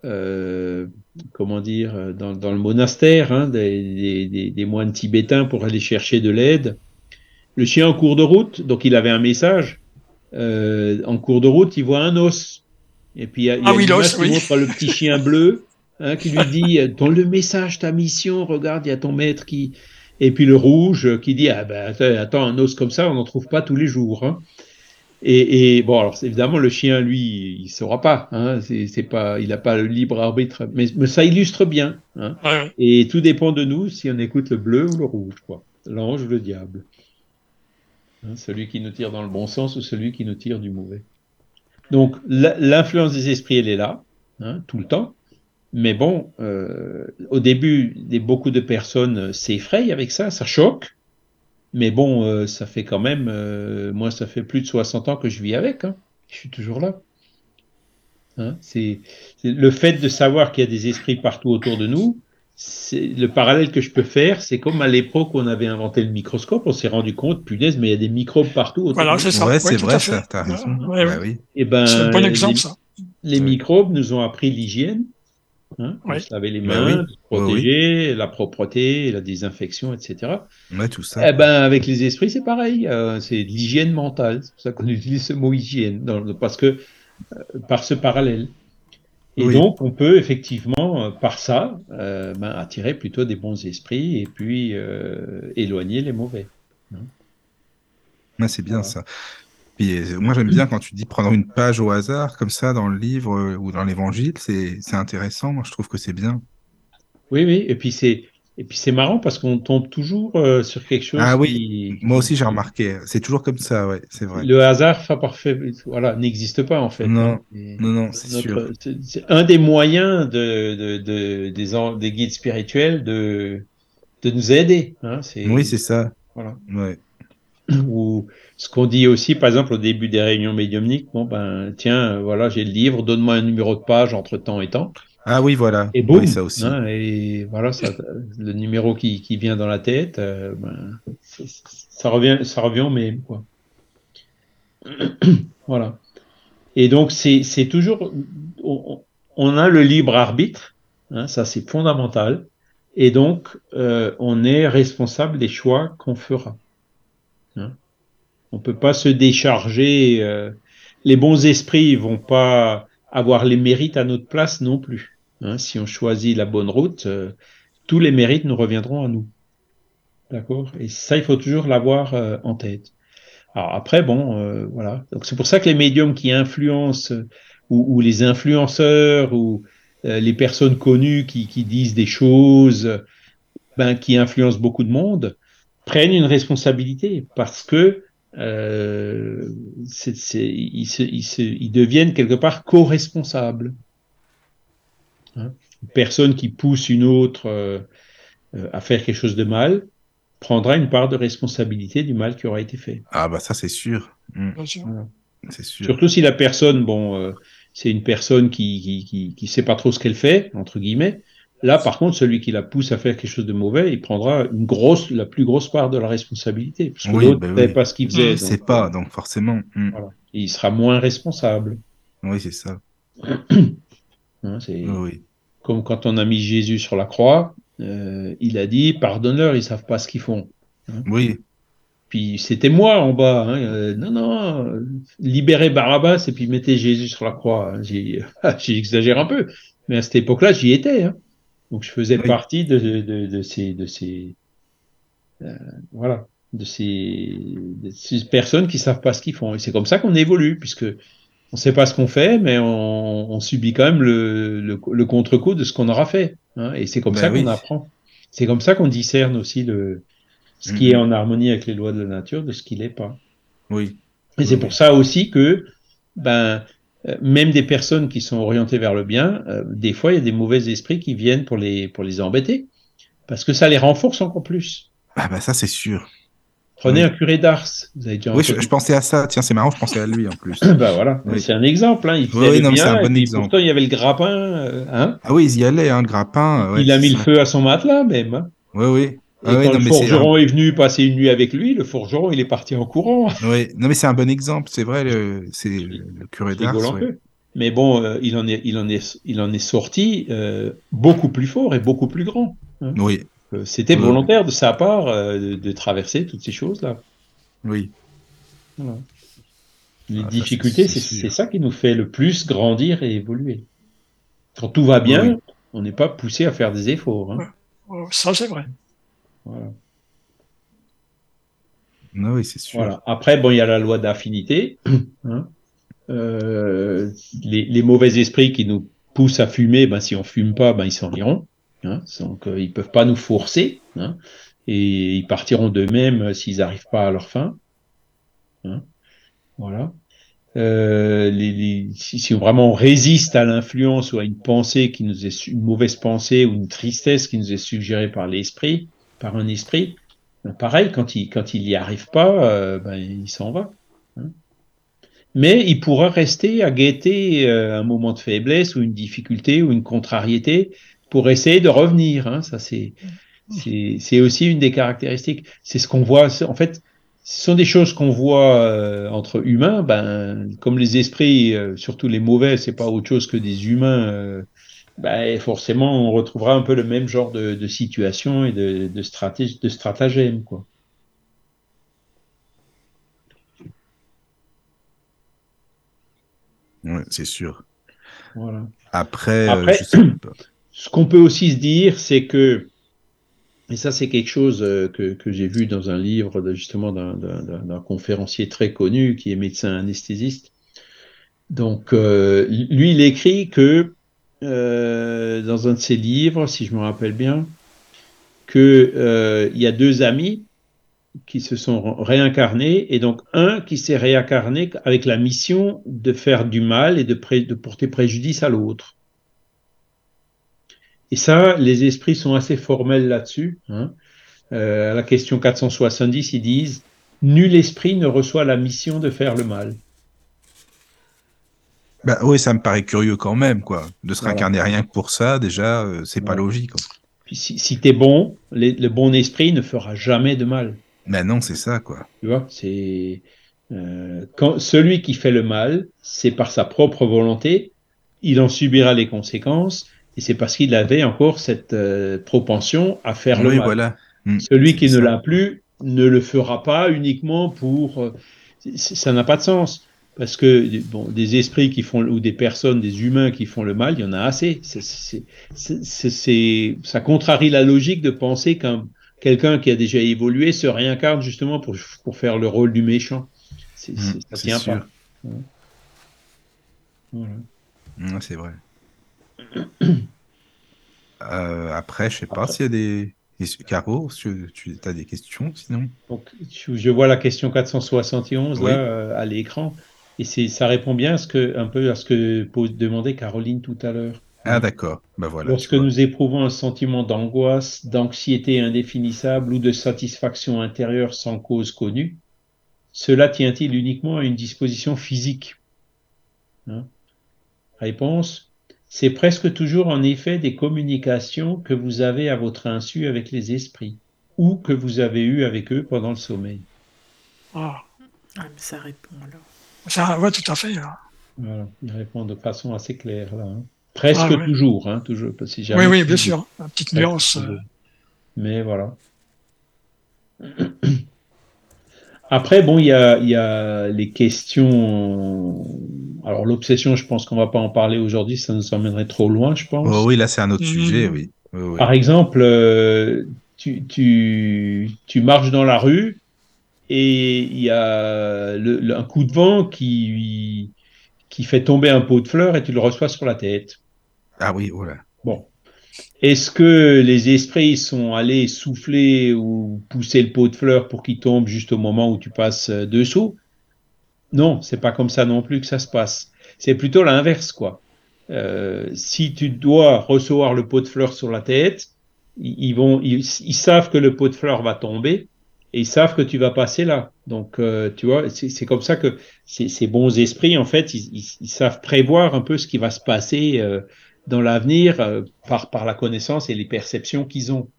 euh, comment dire, dans, dans le monastère hein, des, des, des, moines tibétains pour aller chercher de l'aide. Le chien en cours de route, donc il avait un message. Euh, en cours de route, il voit un os. Et puis il y a, ah, oui, qui oui. montre le petit chien bleu [LAUGHS] hein, qui lui dit euh, dans le message ta mission, regarde, il y a ton maître qui. Et puis le rouge qui dit ah ben attends, un os comme ça, on n'en trouve pas tous les jours. Hein. Et, et, bon, alors évidemment, le chien, lui, il saura pas. Hein, c'est pas, il n'a pas le libre arbitre, mais, mais ça illustre bien. Hein. Ouais. Et tout dépend de nous si on écoute le bleu ou le rouge, quoi. L'ange ou le diable. Celui qui nous tire dans le bon sens ou celui qui nous tire du mauvais. Donc l'influence des esprits, elle est là, tout le temps. Mais bon, euh, au début, des, beaucoup de personnes s'effrayent avec ça, ça choque. Mais bon, euh, ça fait quand même, euh, moi, ça fait plus de 60 ans que je vis avec. Hein. Je suis toujours là. Hein, c'est le fait de savoir qu'il y a des esprits partout autour de nous. C'est le parallèle que je peux faire, c'est comme à l'époque où on avait inventé le microscope, on s'est rendu compte, punaise, mais il y a des microbes partout autour Voilà, de c'est nous. Ouais, c'est vrai, ça, t'as raison. Ouais, Bah ouais. oui. Et ben, C'est un bon exemple, les, ça. les Ouais. microbes nous ont appris l'hygiène, hein, Ouais. de se laver les Bah mains, oui. se protéger, la propreté, la désinfection, etc. Ouais, tout ça. Eh ben, avec les esprits, c'est pareil. euh, c'est de l'hygiène mentale. C'est pour ça qu'on [LAUGHS] utilise ce mot hygiène, dans parce que euh, par ce parallèle. Et Oui. donc, on peut effectivement, euh, par ça, euh, ben, attirer plutôt des bons esprits et puis euh, éloigner les mauvais. Ouais, c'est bien Voilà. ça. Puis, euh, moi, j'aime bien quand tu dis prendre une page au hasard, comme ça, dans le livre euh, ou dans l'évangile, c'est c'est intéressant. Moi, je trouve que c'est bien. Oui, oui. Et puis c'est et puis c'est marrant parce qu'on tombe toujours euh, sur quelque chose. Ah oui, qui- Moi aussi, j'ai remarqué. C'est toujours comme ça, ouais, c'est vrai. Le hasard fait parfait, voilà, n'existe pas en fait. Non. Et non, non, c'est sûr. c'est- un des moyens de, de, de- des, guides spirituels de, de nous aider. Hein, c'est, Oui, c'est ça. voilà. Ouais. Ou ce qu'on dit aussi, par exemple, au début des réunions médiumniques, bon ben tiens, euh, voilà, j'ai le livre, donne-moi un numéro de page entre temps et temps, Ah oui, voilà. et boum, Oui, ça aussi. hein, et voilà, ça, le numéro qui, qui vient dans la tête, euh, ben, ça revient, ça revient au même, quoi. [CLEARS THROAT] voilà. Et donc c'est c'est toujours, on, on a le libre arbitre, hein, ça c'est fondamental, et donc euh, on est responsable des choix qu'on fera. On peut pas se décharger. euh, les bons esprits vont pas avoir les mérites à notre place non plus. hein. Si on choisit la bonne route, euh, tous les mérites nous reviendront à nous. D'accord? Et ça, il faut toujours l'avoir euh, en tête. Alors après, bon, euh, voilà. Donc c'est pour ça que les médiums qui influencent euh, ou, ou les influenceurs ou euh, les personnes connues qui, qui disent des choses, ben, qui influencent beaucoup de monde, prennent une responsabilité parce que euh, ils, se- ils se- ils deviennent quelque part co-responsables. Hein. Une personne qui pousse une autre euh, euh, à faire quelque chose de mal prendra une part de responsabilité du mal qui aura été fait. Ah bah ça, c'est sûr. Mm, Bien sûr. c'est sûr. Surtout si la personne, bon, euh, c'est une personne qui, qui, qui, qui sait pas trop ce qu'elle fait, entre guillemets. Là, par contre, celui qui la pousse à faire quelque chose de mauvais, il prendra une grosse, la plus grosse part de la responsabilité. Parce que Oui, l'autre bah ne oui. savait pas ce qu'il faisait. Je donc, sais pas, donc forcément. mm. voilà. Et il sera moins responsable. Oui, c'est ça. [CLEARS THROAT] Hein, c'est Oui, comme quand on a mis Jésus sur la croix, euh, il a dit, pardonne-leur, ils savent pas ce qu'ils font. Oui, Puis c'était moi en bas. Hein. euh, non, non, libérez Barabbas et puis mettez Jésus sur la croix. hein. J'exagère [LAUGHS] un peu, mais à cette époque-là, j'y étais. Hein. Donc je faisais Oui. partie de, de, de ces, de ces, euh, voilà, de ces, de ces personnes qui savent pas ce qu'ils font. Et c'est comme ça qu'on évolue, puisque on sait pas ce qu'on fait, mais on, on subit quand même le, le, le contre-coup de ce qu'on aura fait. Hein. Et c'est comme Ben ça oui. qu'on apprend. C'est comme ça qu'on discerne aussi le, ce qui Mhm. est en harmonie avec les lois de la nature de ce qui l'est pas. oui. Et c'est pour ça aussi que, ben, même des personnes qui sont orientées vers le bien, euh, des fois il y a des mauvais esprits qui viennent pour les pour les embêter, parce que ça les renforce encore plus. Ah bah ça, c'est sûr. Prenez Oui. un curé d'Ars, vous avez déjà Oui, je, pensais à ça. Tiens, c'est marrant, je pensais à lui en plus. [LAUGHS] bah voilà, Oui. c'est un exemple. Hein. Il faisait Oui, non, bien, c'est un bon exemple. pourtant il y avait le grappin. euh, hein. Ah oui, ils y allaient, hein, le grappin. ouais, il a mis le feu à son matelas même. hein. Oui, oui. Et Ah oui, quand non, le mais c'est un- forgeron est venu passer une nuit avec lui, le forgeron il est parti en courant. [LAUGHS] Oui, non, mais c'est un bon exemple, c'est vrai, le, c'est le curé d'Ars. ouais. Mais bon, euh, il, en est, il, en est, il en est sorti euh, beaucoup plus fort et beaucoup plus grand. Oui, Euh, C'était Oui. volontaire de sa part euh, de, de traverser toutes ces choses-là. oui. Voilà. Les Ah, ça, difficultés, c'est- ça qui nous fait le plus grandir et évoluer. Quand tout va bien, Oui. on n'est pas poussé à faire des efforts. hein. Ça, c'est vrai. Voilà. Non, oui, c'est sûr. Voilà. Après, bon, il y a la loi d'affinité. [COUGHS] hein. Euh, les, les mauvais esprits qui nous poussent à fumer, ben, si on fume pas, ben, ils s'en iront. Hein. Donc, euh, ils peuvent pas nous forcer. Hein. Et ils partiront d'eux-mêmes euh, s'ils n'arrivent pas à leur fin. Hein. Voilà. euh, les, si, si, vraiment on résiste à l'influence ou à une pensée qui nous est une mauvaise pensée ou une tristesse qui nous est suggérée par l'esprit, par un esprit, pareil, quand il quand il y arrive pas, euh, ben, il s'en va. Hein. Mais il pourra rester à guetter euh, un moment de faiblesse ou une difficulté ou une contrariété pour essayer de revenir. Hein. Ça c'est c'est aussi une des caractéristiques. C'est ce qu'on voit. En fait, ce sont des choses qu'on voit euh, entre humains. Ben, comme les esprits, surtout les mauvais, c'est pas autre chose que des humains. Euh, ben, forcément, on retrouvera un peu le même genre de, de situation et de, de, stratégie, de stratagème, quoi. Ouais, c'est sûr. Voilà. Après, Après [CLEARS THROAT] ce qu'on peut aussi se dire, c'est que et ça, c'est quelque chose euh, que, que j'ai vu dans un livre de, justement d'un conférencier très connu qui est médecin anesthésiste. Donc, euh, lui, il écrit que euh, dans un de ses livres, si je me rappelle bien, que euh, y a deux amis qui se sont réincarnés et donc un qui s'est réincarné avec la mission de faire du mal et de porter préjudice à l'autre. Et ça, les esprits sont assez formels là-dessus. Hein. Euh, à la question 470, ils disent Nul esprit ne reçoit la mission de faire le mal. Bah oui, ça me paraît curieux quand même, quoi. De se réincarner voilà. rien que pour ça, déjà, euh, c'est voilà. pas logique. Quoi. Puis si, si t'es bon, les, le bon esprit ne fera jamais de mal. Ben non, c'est ça, quoi. Tu vois, c'est euh, quand celui qui fait le mal, c'est par sa propre volonté, il en subira les conséquences et c'est parce qu'il avait encore cette euh, propension à faire oui, le mal. Voilà. Mmh, Celui qui ça. ne l'a plus ne le fera pas uniquement pour. Ça n'a pas de sens. Parce que bon, des esprits qui font ou des personnes, des humains qui font le mal, il y en a assez. C est, c est, c ça contrarie la logique de penser qu'un quelqu'un qui a déjà évolué se réincarne justement pour, pour faire le rôle du méchant. Mmh, ça tient sûr. pas. Voilà. Mmh, c'est vrai. [COUGHS] Euh, après, je sais pas s'il y a des. Caro, tu, tu as des questions sinon? Donc, Je vois la question 471 oui. là euh, à l'écran et ça répond bien à ce que, un peu à ce que demandait Caroline tout à l'heure. Ah d'accord, ben voilà. Lorsque nous éprouvons un sentiment d'angoisse, d'anxiété indéfinissable ou de satisfaction intérieure sans cause connue, cela tient-il uniquement à une disposition physique? Hein? Réponse c'est presque toujours en effet des communications que vous avez à votre insu avec les esprits ou que vous avez eues avec eux pendant le sommeil. Ah, ah mais ça répond alors. Ça, ouais, tout à fait. Là. Voilà, il répond de façon assez claire là. Hein. Presque ah, ouais. toujours, hein, toujours. Si oui, oui, bien sûr. Une petite nuance. Mais voilà. [CLEARS THROAT] Après, bon, il y a, y a les questions alors l'obsession, je pense qu'on va pas en parler aujourd'hui, ça nous emmènerait trop loin, je pense. Oh, oui, là c'est un autre mmh. sujet, oui. oui, oui. Par exemple, euh, tu, tu, tu, marches dans la rue et il y a le, le, un coup de vent qui, qui fait tomber un pot de fleurs et tu le reçois sur la tête. Ah oui, voilà. Bon. Est-ce que les esprits sont allés souffler ou pousser le pot de fleurs pour qu'il tombe juste au moment où tu passes dessous? Non, c'est pas comme ça non plus que ça se passe. C'est plutôt l'inverse, quoi. Euh, si tu dois recevoir le pot de fleurs sur la tête, ils vont, ils, ils, savent que le pot de fleurs va tomber et ils savent que tu vas passer là. Donc, euh, tu vois, c'est comme ça que ces bons esprits, en fait, ils, ils, savent prévoir un peu ce qui va se passer euh, dans l'avenir euh, par, par la connaissance et les perceptions qu'ils ont.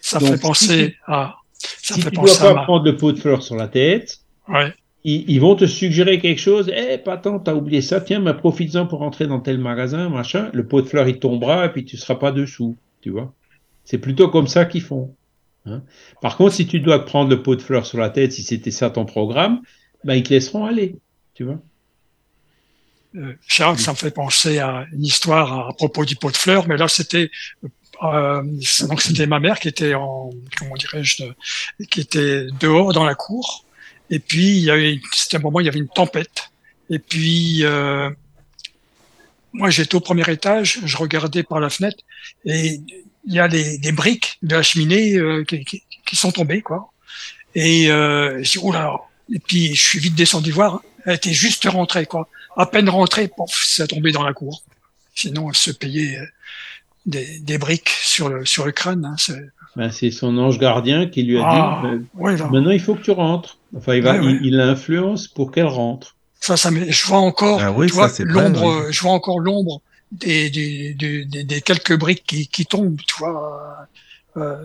Ça Donc, fait penser si à. Ça si fait tu dois pas ma... prendre le pot de fleurs sur la tête, ouais ils, ils, vont te suggérer quelque chose. Eh, hey, Patan, t'as oublié ça. Tiens, mais profites-en pour entrer dans tel magasin, machin. Le pot de fleurs, il tombera et puis tu seras pas dessous. Tu vois. C'est plutôt comme ça qu'ils font. Hein Par contre, si tu dois prendre le pot de fleurs sur la tête, si c'était ça ton programme, ben, ils te laisseront aller. Tu vois. Euh, Charles, ça me fait penser à une histoire à propos du pot de fleurs, mais là, c'était euh, donc c'était ma mère qui était en comment dirais-je qui était dehors dans la cour et puis, il y avait, c'était un moment, il y avait une tempête. Et puis, euh, moi, j'étais au premier étage, je regardais par la fenêtre, et il y a les, les briques de la cheminée euh, qui, qui, qui, sont tombées, quoi. Et euh, je dis, oula. Et puis, je suis vite descendu voir. Elle était juste rentrée, quoi. À peine rentrée, pof, ça tombé dans la cour. Sinon, elle se payait euh, des, des briques sur le, sur le crâne. Hein, c'est- Ben, c'est son ange gardien qui lui a Ah, dit, euh, ouais, là. maintenant il faut que tu rentres. Enfin, il va, Ouais, ouais. il, il l'influence pour qu'elle rentre. Ça, ça me- je vois encore, Ah oui, tu vois, ça, l'ombre, oui. je vois encore l'ombre des, des, des, des, des quelques briques qui, qui tombent, tu vois. Euh,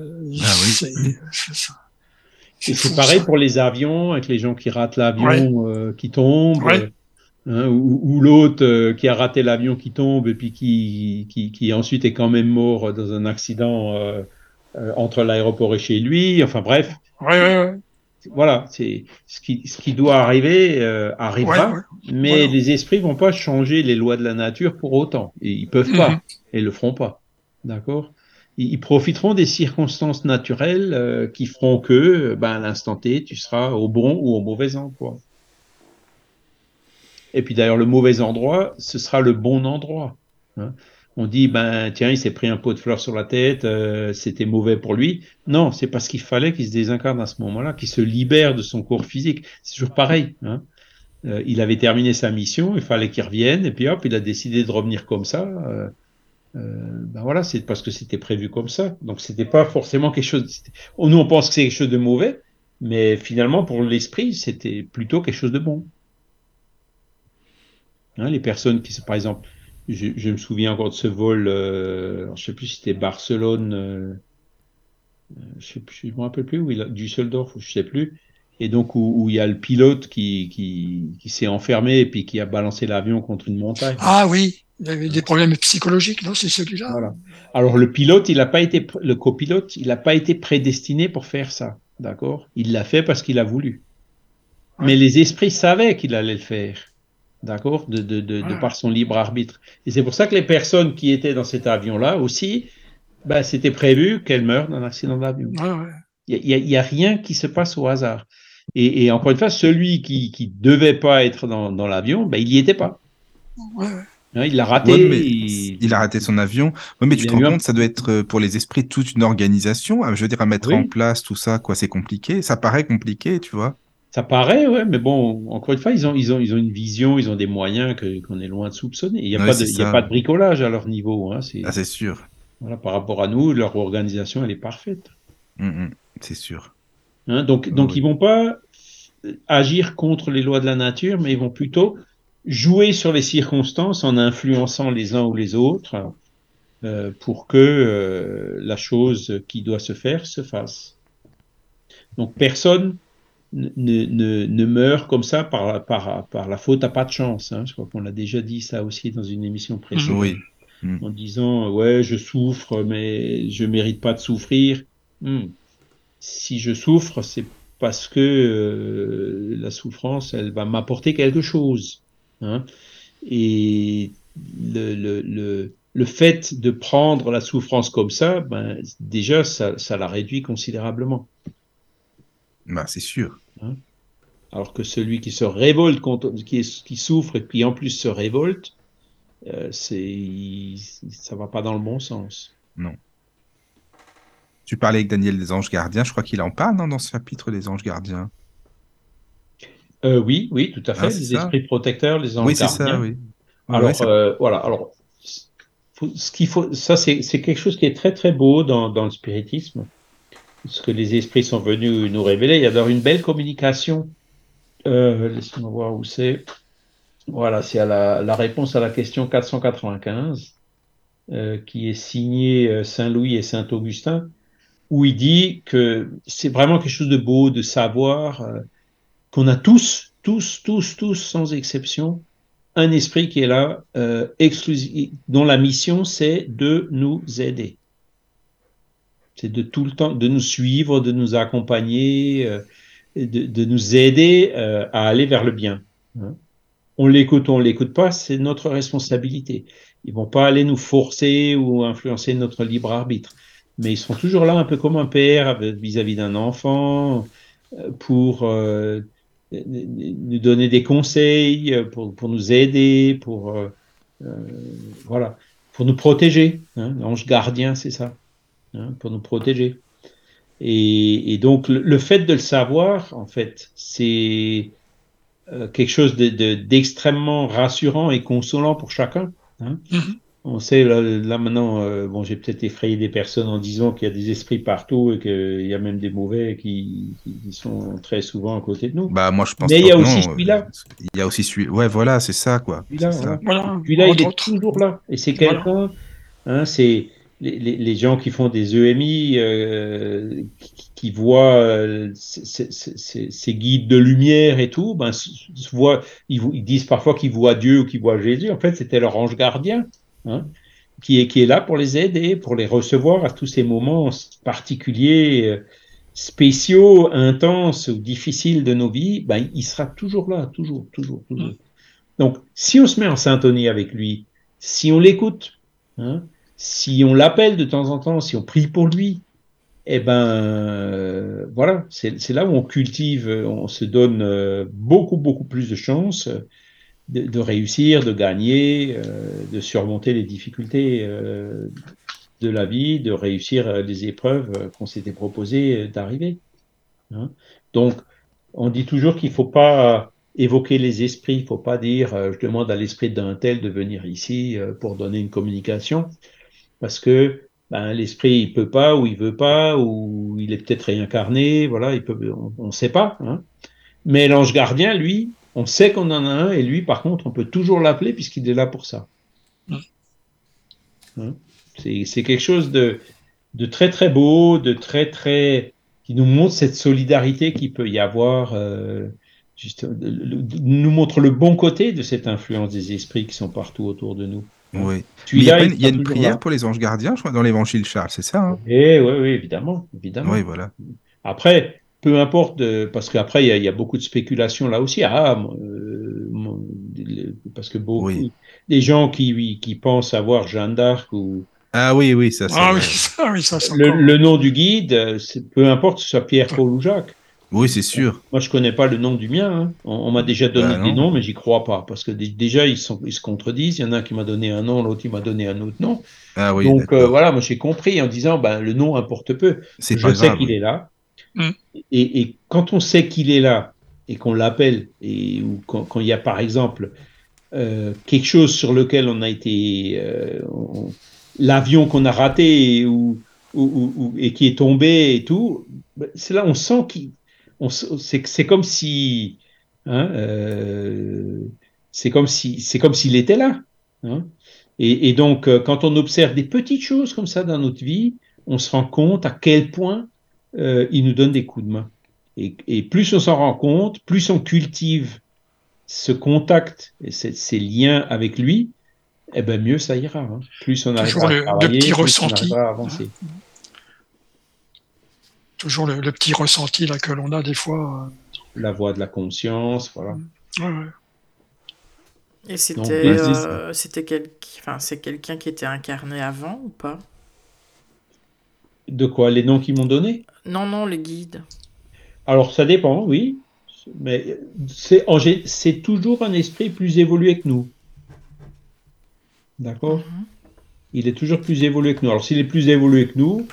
Ah oui. c'est, c'est pareil ça. pour les avions, avec les gens qui ratent l'avion, Ouais. euh, qui tombent, Ouais. euh, hein, ou, ou l'autre euh, qui a raté l'avion qui tombe et puis qui, qui, qui ensuite est quand même mort dans un accident euh, euh, entre l'aéroport et chez lui. Enfin bref, Ouais, ouais, ouais. Voilà, c'est ce qui, ce qui doit arriver euh, arrivera, Ouais, ouais. mais Voilà. les esprits vont pas changer les lois de la nature pour autant. Et ils peuvent pas, Mhm. et le feront pas. D'accord? Ils, ils profiteront des circonstances naturelles euh, qui feront que, ben, à l'instant T, tu seras au bon ou au mauvais endroit. Et puis d'ailleurs, le mauvais endroit, ce sera le bon endroit. hein. On dit, ben tiens, il s'est pris un pot de fleurs sur la tête, euh, c'était mauvais pour lui. Non, c'est parce qu'il fallait qu'il se désincarne à ce moment-là, qu'il se libère de son corps physique. C'est toujours pareil. Hein. Euh, il avait terminé sa mission, il fallait qu'il revienne, et puis hop, il a décidé de revenir comme ça. Euh, euh, ben voilà, c'est parce que c'était prévu comme ça. Donc c'était pas forcément quelque chose. c'était- Oh, nous, on pense que c'est quelque chose de mauvais, mais finalement, pour l'esprit, c'était plutôt quelque chose de bon. Hein, les personnes qui, par exemple, je, je me souviens encore de ce vol, euh, alors, je sais plus si c'était Barcelone, euh, euh, je je me rappelle plus, où il a, Düsseldorf, je sais plus, et donc où, où il y a le pilote qui, qui, qui s'est enfermé et puis qui a balancé l'avion contre une montagne. Ah oui, il y avait des problèmes psychologiques, non, c'est celui-là. Voilà. Alors le pilote, il n'a pas été, le copilote, il n'a pas été prédestiné pour faire ça, d'accord? Il l'a fait parce qu'il a voulu. Ouais. Mais les esprits savaient qu'il allait le faire, d'accord? De, de, de, de Ouais. par son libre arbitre. Et c'est pour ça que les personnes qui étaient dans cet avion-là aussi, ben, c'était prévu qu'elles meurent d'un accident d'avion. Ouais. Il n'y a, a rien qui se passe au hasard. Et, et encore une fois, celui qui qui devait pas être dans, dans l'avion, ben, il y était pas. Ouais, ouais. Hein, il l'a raté. Ouais, mais il- il a raté son avion. Ouais, mais Il tu te a rends un- compte, ça doit être euh, pour les esprits toute une organisation. Ah, Je veux dire, à mettre Oui. en place tout ça, quoi, c'est compliqué. Ça paraît compliqué, tu vois. Ça paraît, ouais, mais bon, encore une fois, ils ont, ils ont, ils ont une vision, ils ont des moyens que, qu'on est loin de soupçonner. Il n'y a, Ouais, pas de, c'est il y a pas de bricolage à leur niveau. Hein, c'est, Ah, c'est sûr. voilà, par rapport à nous, leur organisation, elle est parfaite. Mm, mm, c'est sûr. Hein, donc, donc Oui. ils vont pas agir contre les lois de la nature, mais ils vont plutôt jouer sur les circonstances en influençant les uns ou les autres euh, pour que euh, la chose qui doit se faire se fasse. Donc personne ne, ne, ne meurt comme ça par, par, par la faute à pas de chance. Hein. Je crois qu'on l'a déjà dit ça aussi dans une émission précédente Oui. en disant ouais je souffre mais je mérite pas de souffrir. Hmm. Si je souffre c'est parce que euh, la souffrance elle va m'apporter quelque chose. Hein. Et le, le, le, le fait de prendre la souffrance comme ça, ben, déjà ça, ça la réduit considérablement. Bah, c'est sûr. Alors que celui qui se révolte contre, qui, est- qui souffre et qui en plus se révolte, euh, c'est, ça va pas dans le bon sens. Tu parlais avec Daniel des anges gardiens. Je crois qu'il en parle non, dans ce chapitre des anges gardiens. Euh, oui, oui, tout à fait. Ah, c'est les ça. esprits protecteurs, les anges oui, c'est gardiens. ça, oui. Ouais, ça- euh, voilà. Alors faut- ce qu'il faut, ça c'est c'est quelque chose qui est très très beau dans, dans le spiritisme, ce que les esprits sont venus nous révéler. Il y a d'ailleurs une belle communication. Euh, Laissez-moi voir où c'est. Voilà, c'est la, la réponse à la question 495, euh, qui est signée euh, Saint Louis et Saint Augustin, où il dit que c'est vraiment quelque chose de beau de savoir euh, qu'on a tous, tous, tous, tous, sans exception, un esprit qui est là, euh, exclusi- dont la mission c'est de nous aider. C'est de tout le temps, de nous suivre, de nous accompagner, euh, de, nous aider euh, à aller vers le bien. hein. On l'écoute ou on l'écoute pas, c'est notre responsabilité. Ils vont pas aller nous forcer ou influencer notre libre arbitre, mais ils sont toujours là, un peu comme un père vis-à-vis d'un enfant, euh, pour nous donner des conseils, pour, pour nous aider, pour voilà, pour nous protéger. Hein, L'ange gardien, c'est ça, hein, pour nous protéger. Et, et donc le, le fait de le savoir, en fait, c'est euh, quelque chose d'extrêmement de, rassurant et consolant pour chacun. Hein. Mm-hmm. On sait là, là maintenant, euh, bon, j'ai peut-être effrayé des personnes en disant qu'il y a des esprits partout et qu'il y a même des mauvais qui, qui, sont très souvent à côté de nous. Bah moi je pense. Mais il y a aussi celui-là. Il y a aussi celui. Ouais, voilà, c'est ça quoi. Celui-là, celui-là il est toujours là. Et c'est quelqu'un. Hein, c'est les, les, les, gens qui font des EMI, euh, qui, qui, voient euh, ces, ces, ces, guides de lumière et tout, ben, voient, ils, ils disent parfois qu'ils voient Dieu ou qu'ils voient Jésus. En fait, c'était leur ange gardien hein, qui, est, qui est là pour les aider, pour les recevoir à tous ces moments particuliers, euh, spéciaux, intenses ou difficiles de nos vies, ben, il sera toujours là, toujours, toujours, toujours. Mm. Donc, si on se met en syntonie avec lui, si on l'écoute, hein, si on l'appelle de temps en temps, si on prie pour lui, eh ben euh, voilà, c'est là où on cultive, on se donne euh, beaucoup beaucoup plus de chances de, réussir, de gagner, euh, de surmonter les difficultés euh, de la vie, de réussir euh, les épreuves qu'on s'était proposé d'arriver. Hein. Donc, on dit toujours qu'il ne faut pas évoquer les esprits, il ne faut pas dire je demande à l'esprit d'un tel de venir ici pour donner une communication, parce que ben, l'esprit il peut pas ou il veut pas ou il est peut-être réincarné, voilà, il peut, on ne sait pas. Hein. Mais l'ange gardien, lui, on sait qu'on en a un, et lui, par contre, on peut toujours l'appeler puisqu'il est là pour ça. Hein? C'est quelque chose de, de, très très beau, de très très qui nous montre cette solidarité qui peut y avoir, euh, juste, nous montre le bon côté de cette influence des esprits qui sont partout autour de nous. Oui. il y a, il y a une prière pour les anges gardiens, je crois, dans l'évangile Charles, c'est ça hein? Eh, Oui, oui, évidemment, évidemment. Oui, voilà. Après, peu importe, parce qu'après, il y, a beaucoup de spéculation là aussi. Ah, euh, parce que beaucoup, des gens qui, qui pensent avoir Jeanne d'Arc ou. Ah oui, oui, ça, ah, oui, ça, oui, ça le, le, nom du guide, peu importe que ce soit Pierre, Paul ou Jacques. Oui, c'est sûr. Moi, je connais pas le nom du mien. Hein. On, m'a déjà donné bah, des noms, mais j'y crois pas. Parce que déjà, ils, sont, ils se contredisent. Il y en a un qui m'a donné un nom, l'autre, il m'a donné un autre nom. Ah, oui, Donc, euh, voilà, moi, j'ai compris en disant, ben, le nom importe peu. Je sais qu'il est là. Mm. Et, quand on sait qu'il est là et qu'on l'appelle, et ou quand, il y a par exemple euh, quelque chose sur lequel on a été, euh, l'avion qu'on a raté ou, ou, et qui est tombé et tout, ben, c'est là on sent qu'il, c'est comme si, hein, euh, c'est comme si, c'est comme s'il était là. Hein. Et, et, donc, quand on observe des petites choses comme ça dans notre vie, on se rend compte à quel point euh, il nous donne des coups de main. Et, plus on s'en rend compte, plus on cultive ce contact et ces, liens avec lui, eh ben mieux ça ira. Hein. Plus on arrive à travailler, plus ressenti. on à avancer. Toujours le, petit ressenti là que l'on a des fois. Euh. La voix de la conscience, voilà. Et c'était, euh, c'était enfin, c'est quelqu'un qui était incarné avant ou pas? De quoi? Les noms qu'ils m'ont donnés? Non, non, le guide. Alors, ça dépend, oui. Mais c'est toujours un esprit plus évolué que nous. D'accord? Mhm. Il est toujours plus évolué que nous. Alors, s'il est plus évolué que nous,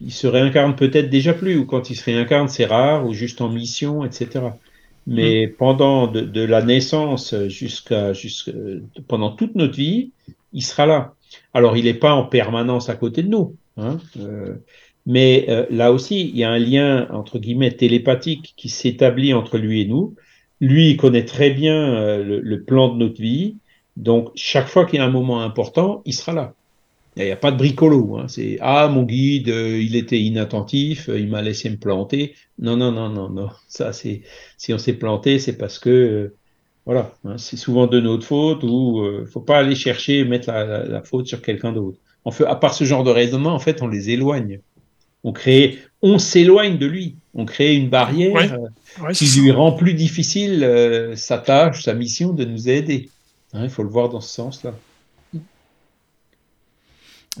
il se réincarne peut-être déjà plus, ou quand il se réincarne, c'est rare, ou juste en mission, etc. Mais mhm. pendant de, la naissance jusqu'à pendant toute notre vie, il sera là. Alors, il n'est pas en permanence à côté de nous. Hein euh, mais euh, là aussi, il y a un lien, entre guillemets, télépathique qui s'établit entre lui et nous. Lui, il connaît très bien euh, le, plan de notre vie. Donc, chaque fois qu'il y a un moment important, il sera là. Il n'y a, pas de bricolo. Hein. C'est Ah, mon guide, euh, il était inattentif, il m'a laissé me planter. Non, non, non, non, non. Ça, c'est si on s'est planté, c'est parce que voilà, hein, c'est souvent de notre faute ou il faut pas aller chercher mettre la, la faute sur quelqu'un d'autre. En fait, à part ce genre de raisonnement, en fait, on les éloigne on crée, on s'éloigne de lui, on crée une barrière euh, qui lui rend plus difficile euh, sa tâche, sa mission de nous aider. Hein, il faut le voir dans ce sens-là.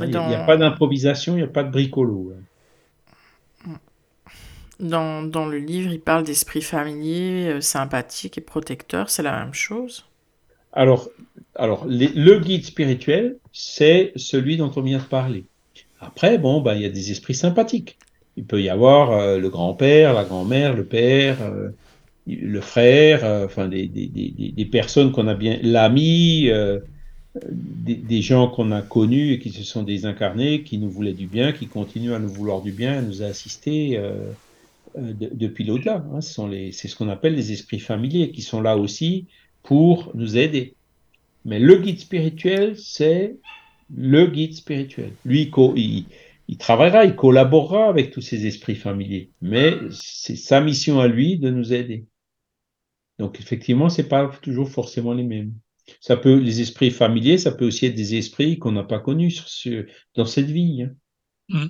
Il n'y a, pas d'improvisation, il n'y a pas de bricolo. Dans, dans, le livre, il parle d'esprit familier, euh, sympathique et protecteur, c'est la même chose? Alors, alors le guide spirituel, c'est celui dont on vient de parler. Après, bon, ben, il y a des esprits sympathiques. Il peut y avoir euh, le grand-père, la grand-mère, le père, euh, le frère, enfin des, des, des, des personnes qu'on a bien, l'ami, des, gens qu'on a connus et qui se sont désincarnés, qui nous voulaient du bien, qui continuent à nous vouloir du bien, à nous assister euh, euh depuis l'au-delà. Hein. C'est ce qu'on appelle les esprits familiers qui sont là aussi pour nous aider. Mais le guide spirituel, c'est le guide spirituel. Lui, il, il travaillera, il collaborera avec tous ces esprits familiers, mais c'est sa mission à lui de nous aider. Donc effectivement, c'est pas toujours forcément les mêmes. Ça peut, les esprits familiers, ça peut aussi être des esprits qu'on n'a pas connus sur, dans cette vie. Hein. Mm.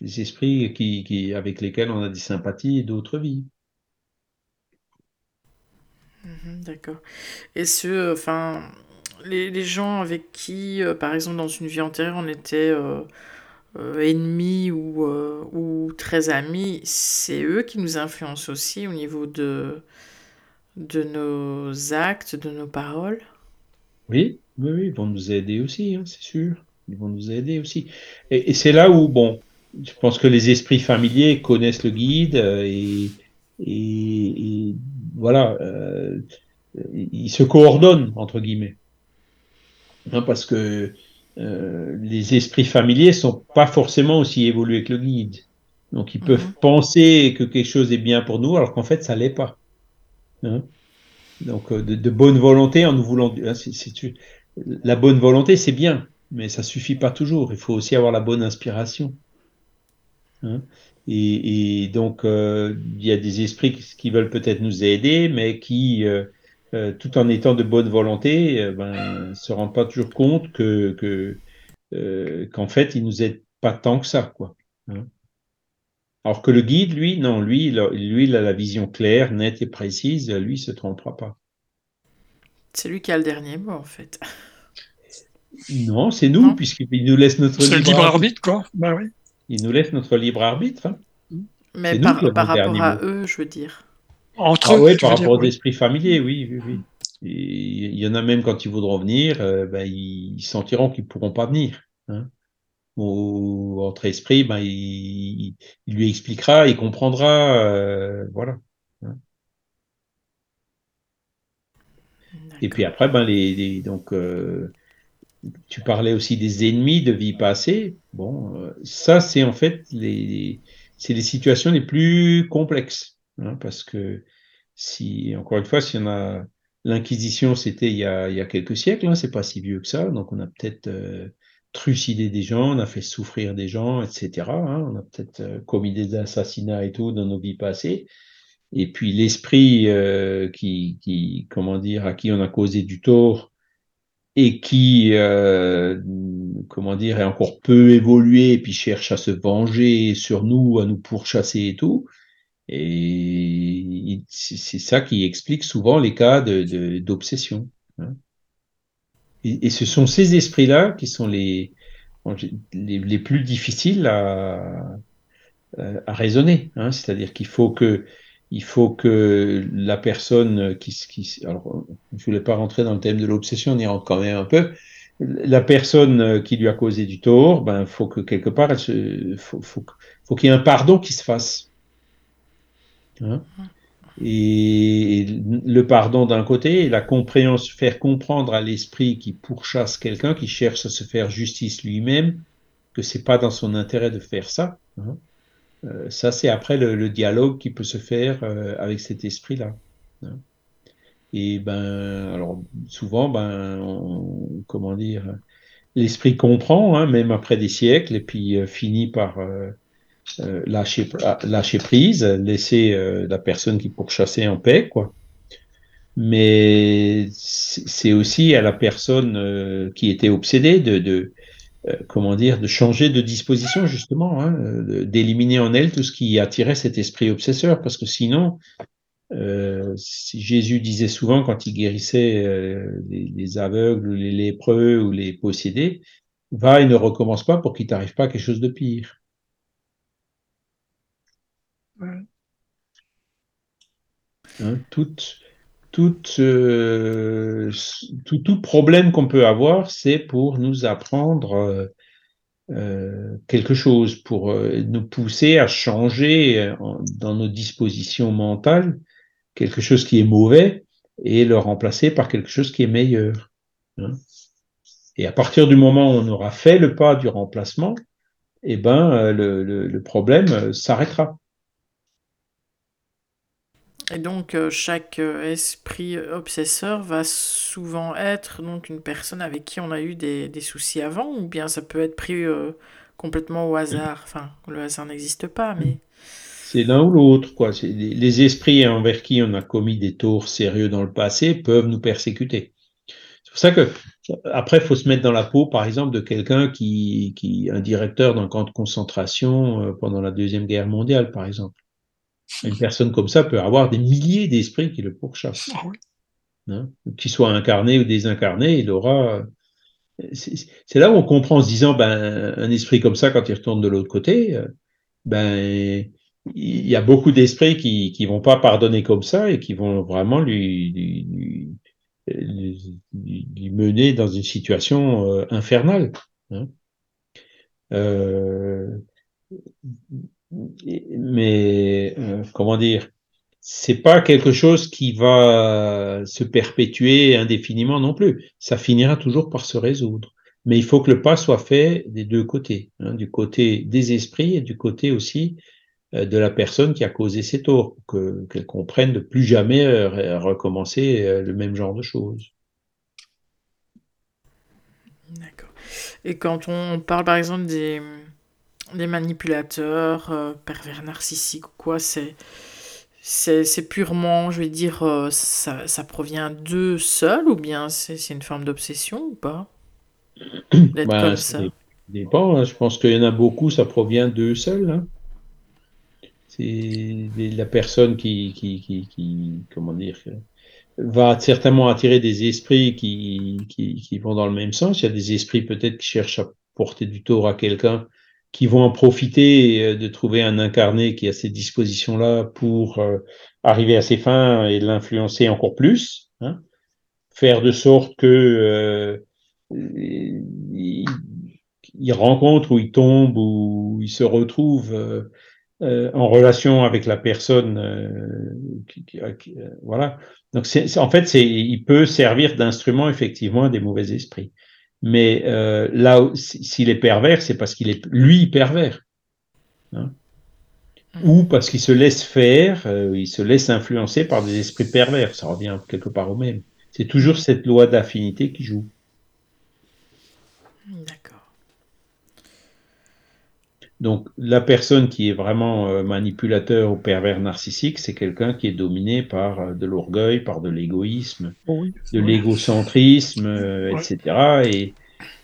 Des esprits qui, qui, avec lesquels on a des sympathies et d'autres vies. Mhm, d'accord. Et ce, enfin, les, les, gens avec qui, euh, par exemple, dans une vie antérieure, on était euh, euh, ennemis ou, ou très amis, c'est eux qui nous influencent aussi au niveau de, de nos actes, de nos paroles? Oui, oui, ils vont nous aider aussi, hein, c'est sûr. Ils vont nous aider aussi. Et, c'est là où, bon, je pense que les esprits familiers connaissent le guide euh, et, et, voilà, euh, ils se coordonnent, entre guillemets. Hein, parce que euh, les esprits familiers sont pas forcément aussi évolués que le guide. Donc ils peuvent mhm. penser que quelque chose est bien pour nous, alors qu'en fait, ça l'est pas. Hein donc euh, de, bonne volonté en nous voulant. Hein, la bonne volonté, c'est bien, mais ça suffit pas toujours. Il faut aussi avoir la bonne inspiration. Hein. et, donc, euh, il y a des esprits qui, veulent peut-être nous aider, mais qui, euh, tout en étant de bonne volonté, ben, se rendent pas toujours compte que qu'en fait, ils nous aident pas tant que ça, quoi. Hein. Alors que le guide, lui, non, lui, lui, il a la vision claire, nette et précise, lui, il se trompera pas. C'est lui qui a le dernier mot, en fait. Non, c'est nous, puisqu'il nous laisse notre libre, libre arbitre, quoi. Bah, oui. Il nous laisse notre libre arbitre. Hein. Mais par, rapport à eux, je veux dire. Entre ah eux, oui, par rapport aux esprits familiers, oui, oui, oui. il y en a même quand ils voudront venir, euh, ben, ils sentiront qu'ils ne pourront pas venir. Hein ou entre esprits, ben, il, lui expliquera, il comprendra, euh, voilà. Et puis après, ben, les, donc, euh, tu parlais aussi des ennemis de vie passée. Bon, euh, ça, c'est en fait les, c'est les situations les plus complexes, hein, parce que si, encore une fois, si on a l'inquisition, c'était il, y a, il y a quelques siècles, hein, c'est pas si vieux que ça, donc on a peut-être trucidé des gens, on a fait souffrir des gens, etc. Hein. On a peut-être euh, commis des assassinats et tout dans nos vies passées. Et puis l'esprit euh, qui, comment dire, à qui on a causé du tort et qui, euh, comment dire, est encore peu évolué et puis cherche à se venger sur nous, à nous pourchasser et tout. Et c'est ça qui explique souvent les cas d'obsession. De. Et, ce sont ces esprits-là qui sont les, les, plus difficiles à, à raisonner. Hein. C'est-à-dire qu'il faut que, il faut que la personne qui, qui alors, je voulais pas rentrer dans le thème de l'obsession, on y rentre quand même un peu. La personne qui lui a causé du tort, ben, faut que quelque part, elle faut, qu'il y ait un pardon qui se fasse. Hein et le pardon d'un côté, et la compréhension, faire comprendre à l'esprit qui pourchasse quelqu'un, qui cherche à se faire justice lui-même, que c'est pas dans son intérêt de faire ça. Hein. Euh, ça, c'est après le, dialogue qui peut se faire euh, avec cet esprit-là. Hein. Et ben, alors souvent, ben, comment dire, l'esprit comprend, hein, même après des siècles, et puis euh, finit par euh, lâcher, lâcher prise, laisser euh, la personne qui pourchassait en paix, quoi. Mais c'est aussi à la personne euh, qui était obsédée de, de comment dire, de changer de disposition justement, hein, d'éliminer en elle tout ce qui attirait cet esprit obsesseur, parce que sinon, Jésus disait souvent quand il guérissait les, les, aveugles, les lépreux ou les possédés, va et ne recommence pas pour qu'il t'arrive pas quelque chose de pire. Hein, tout, euh, tout, problème qu'on peut avoir, c'est pour nous apprendre euh, euh, quelque chose, pour nous pousser à changer dans nos dispositions mentales quelque chose qui est mauvais et le remplacer par quelque chose qui est meilleur. Hein. Et à partir du moment où on aura fait le pas du remplacement, eh ben, le, problème s'arrêtera. Et donc, euh, chaque esprit obsesseur va souvent être donc une personne avec qui on a eu des, des soucis avant, ou bien ça peut être pris complètement au hasard. Enfin, le hasard n'existe pas, mais. C'est l'un ou l'autre, quoi. Les esprits envers qui on a commis des torts sérieux dans le passé peuvent nous persécuter. C'est pour ça que, après, il faut se mettre dans la peau, par exemple, de quelqu'un qui, qui, un directeur d'un camp de concentration euh, pendant la Deuxième Guerre mondiale, par exemple. Une personne comme ça peut avoir des milliers d'esprits qui le pourchassent. Ah hein? Qu'il soit incarné ou désincarné, il aura. C'est là où on comprend en se disant, ben, un esprit comme ça, quand il retourne de l'autre côté, ben, il y a beaucoup d'esprits qui qui vont pas pardonner comme ça et qui vont vraiment lui lui, lui, mener dans une situation euh, infernale. Hein? Euh, mais euh, comment dire, c'est pas quelque chose qui va se perpétuer indéfiniment non plus. Ça finira toujours par se résoudre. Mais il faut que le pas soit fait des deux côtés, hein, du côté des esprits et du côté aussi euh, de la personne qui a causé ces torts, qu'elle comprenne de plus jamais euh, recommencer le même genre de choses. D'accord. Et quand on parle par exemple des, des manipulateurs, pervers narcissiques ou quoi, c'est c'est purement, je vais dire, ça, ça provient d'eux seuls ou bien c'est une forme d'obsession ou pas [CLEARS THROAT] D'être ben, comme ça dépend. Hein. Je pense qu'il y en a beaucoup, ça provient d'eux seuls. Hein c'est la personne qui, qui, qui, qui, comment dire, va certainement attirer des esprits qui, qui, qui vont dans le même sens. Il y a des esprits peut-être qui cherchent à porter du tort à quelqu'un, qui vont en profiter euh, de trouver un incarné qui a ces dispositions-là pour euh, arriver à ses fins et l'influencer encore plus. Hein. Faire de sorte que euh, il, il, rencontre ou il tombe ou il se retrouve euh, euh, en relation avec la personne. Euh, qui, euh, voilà. Donc, c'est, en fait, il peut servir d'instrument effectivement à des mauvais esprits. Mais là, s'il est pervers, c'est parce qu'il est lui pervers. Hein. Ou parce qu'il se laisse faire, il se laisse influencer par des esprits pervers. Ça revient quelque part au même. C'est toujours cette loi d'affinité qui joue. D'accord. Donc la personne qui est vraiment euh, manipulateur ou pervers narcissique, c'est quelqu'un qui est dominé par euh, de l'orgueil, par de l'égoïsme, de l'égocentrisme, euh, etc. Et,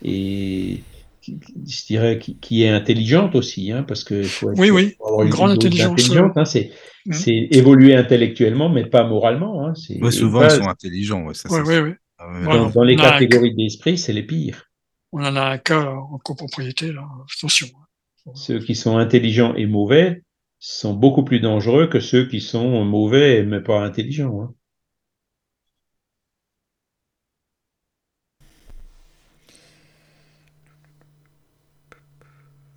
et je dirais qui, est intelligente aussi, hein, parce que oui, oui, une, grande intelligence. Hein, c'est mmh. c'est évoluer intellectuellement, mais pas moralement. Hein, souvent ils sont intelligents. ça, dans, dans, les catégories d'esprit, c'est les pires. On en a un cas en copropriété, là. Attention. Ceux qui sont intelligents et mauvais sont beaucoup plus dangereux que ceux qui sont mauvais mais pas intelligents. Hein.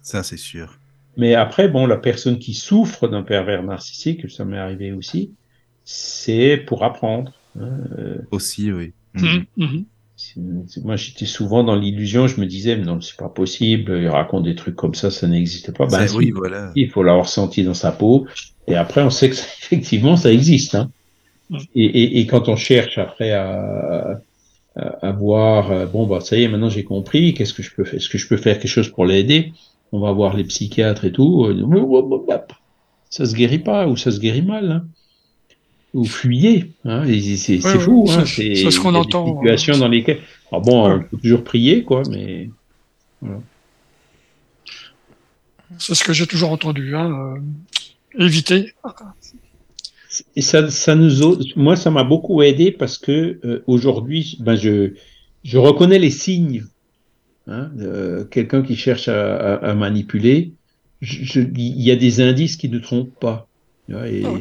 Ça, c'est sûr. Mais après, bon, la personne qui souffre d'un pervers narcissique, ça m'est arrivé aussi, c'est pour apprendre. Hein, euh. Aussi, oui. Mmh, mmh. Moi, j'étais souvent dans l'illusion, je me disais, mais non, c'est pas possible, il raconte des trucs comme ça, ça n'existe pas. Ben, oui, voilà. Il faut l'avoir senti dans sa peau. Et après, on sait que [LAUGHS] effectivement, ça existe. Hein. Et, et, et, quand on cherche après à, à, à voir, euh, bon, bah, ça y est, maintenant j'ai compris, qu'est-ce que je peux faire? Est-ce que je peux faire quelque chose pour l'aider? On va voir les psychiatres et tout. Euh, ça se guérit pas, ou ça se guérit mal. Hein ou fuyez. Hein, c'est fou. Hein, c'est ce qu'on entend. Des situations dans lesquelles. Ah bon, on peut toujours prier, quoi, mais. Voilà. C'est ce que j'ai toujours entendu. Hein, euh, éviter. Et ça, ça nous, moi, ça m'a beaucoup aidé parce que euh, aujourd'hui, ben, je, je reconnais les signes. Hein, Quelqu'un qui cherche à, à, à manipuler, il y a des indices qui ne trompent pas. Et, ah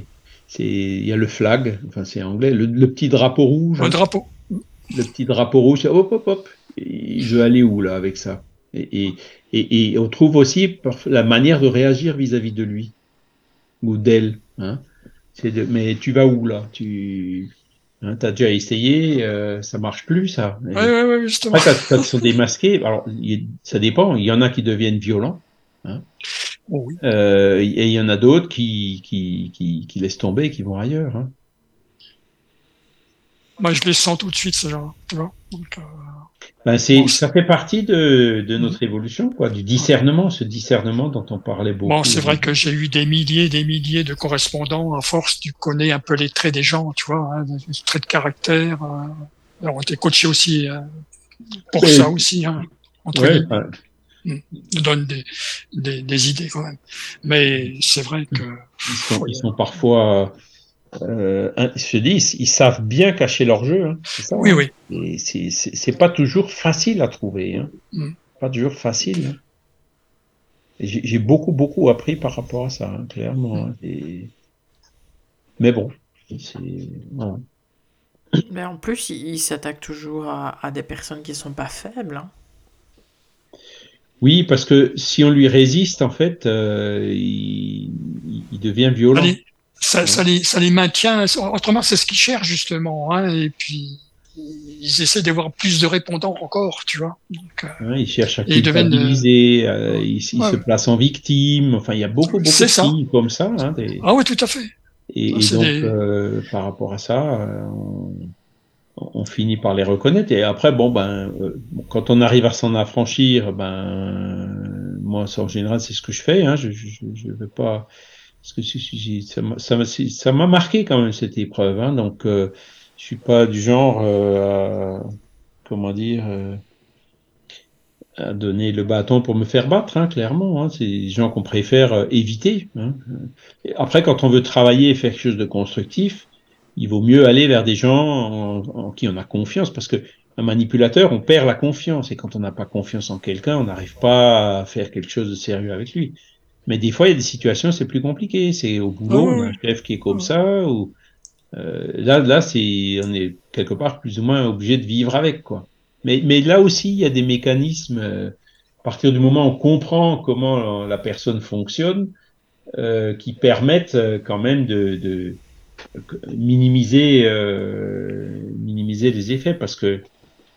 il y a le flag, enfin c'est anglais, le, petit drapeau rouge. Le drapeau. Le petit drapeau rouge, hop hop hop. je veux aller où là avec ça? Et, et, et, on trouve aussi la manière de réagir vis-à-vis de lui ou d'elle. Hein. De... Mais tu vas où là? Tu hein, as déjà essayé, euh, ça marche plus ça. Oui, justement. Quand, ils sont démasqués, alors ça dépend. Il y en a qui deviennent violents. Hein. Oui. euh, et il y en a d'autres qui, qui, qui, qui, laissent tomber et qui vont ailleurs. Hein. Moi, je les sens tout de suite, ce genre. Tu vois Donc, euh... Ben c'est, ça fait partie de, de notre évolution, quoi, du discernement, ce discernement dont on parlait beaucoup. Bon, c'est vrai que j'ai eu des milliers, des milliers de correspondants. À force, tu connais un peu les traits des gens, tu vois, hein, les traits de caractère. Euh, alors, on était coaché aussi euh, pour Et, ça aussi. Hein, entre ouais, les... ouais. Donne des, des, des, idées quand même. Mais c'est vrai que ils sont, ils sont parfois euh, je dis, ils, savent bien cacher leur jeu. Hein, ça, oui, hein. oui. C'est pas toujours facile à trouver. Hein. Mm. Pas toujours facile. Hein. J'ai beaucoup, beaucoup appris par rapport à ça, hein, clairement. Mm. Et... Mais bon, voilà. Mais en plus, ils s'attaquent toujours à, à, des personnes qui sont pas faibles. Oui, parce que si on lui résiste, en fait, euh, il, il, devient violent. Allez ça, ça, les, ça les maintient. Autrement, c'est ce qu'ils cherchent justement. Hein, et puis, ils essaient d'avoir plus de répondants encore, tu vois. Donc, euh, ouais, ils cherchent à culpabiliser, ils, euh, ils, ils ouais. se placent en victime. Enfin, il y a beaucoup, beaucoup de signes comme ça. Hein, des... Ah oui, tout à fait. Et, et donc, des... euh, par rapport à ça, on, on, finit par les reconnaître. Et après, bon, ben, quand on arrive à s'en affranchir, ben, moi, en général, c'est ce que je fais. Hein, je, je, je veux pas parce que ça m'a marqué quand même cette épreuve. Hein, donc, euh, je suis pas du genre euh, à, comment dire, euh, à donner le bâton pour me faire battre, hein, clairement. Hein, c'est des gens qu'on préfère euh, éviter. Hein. Après, quand on veut travailler et faire quelque chose de constructif, il vaut mieux aller vers des gens en, en qui on a confiance, parce que un manipulateur, on perd la confiance, et quand on n'a pas confiance en quelqu'un, on n'arrive pas à faire quelque chose de sérieux avec lui. Mais des fois, il y a des situations, c'est plus compliqué. C'est au boulot, on a un chef qui est comme ça, ou euh, là, là, c'est, on est quelque part plus ou moins obligé de vivre avec, quoi. Mais, mais là aussi, il y a des mécanismes. Euh, à partir du moment où on comprend comment la personne fonctionne, euh, qui permettent euh, quand même de, de minimiser, euh, minimiser les effets, parce que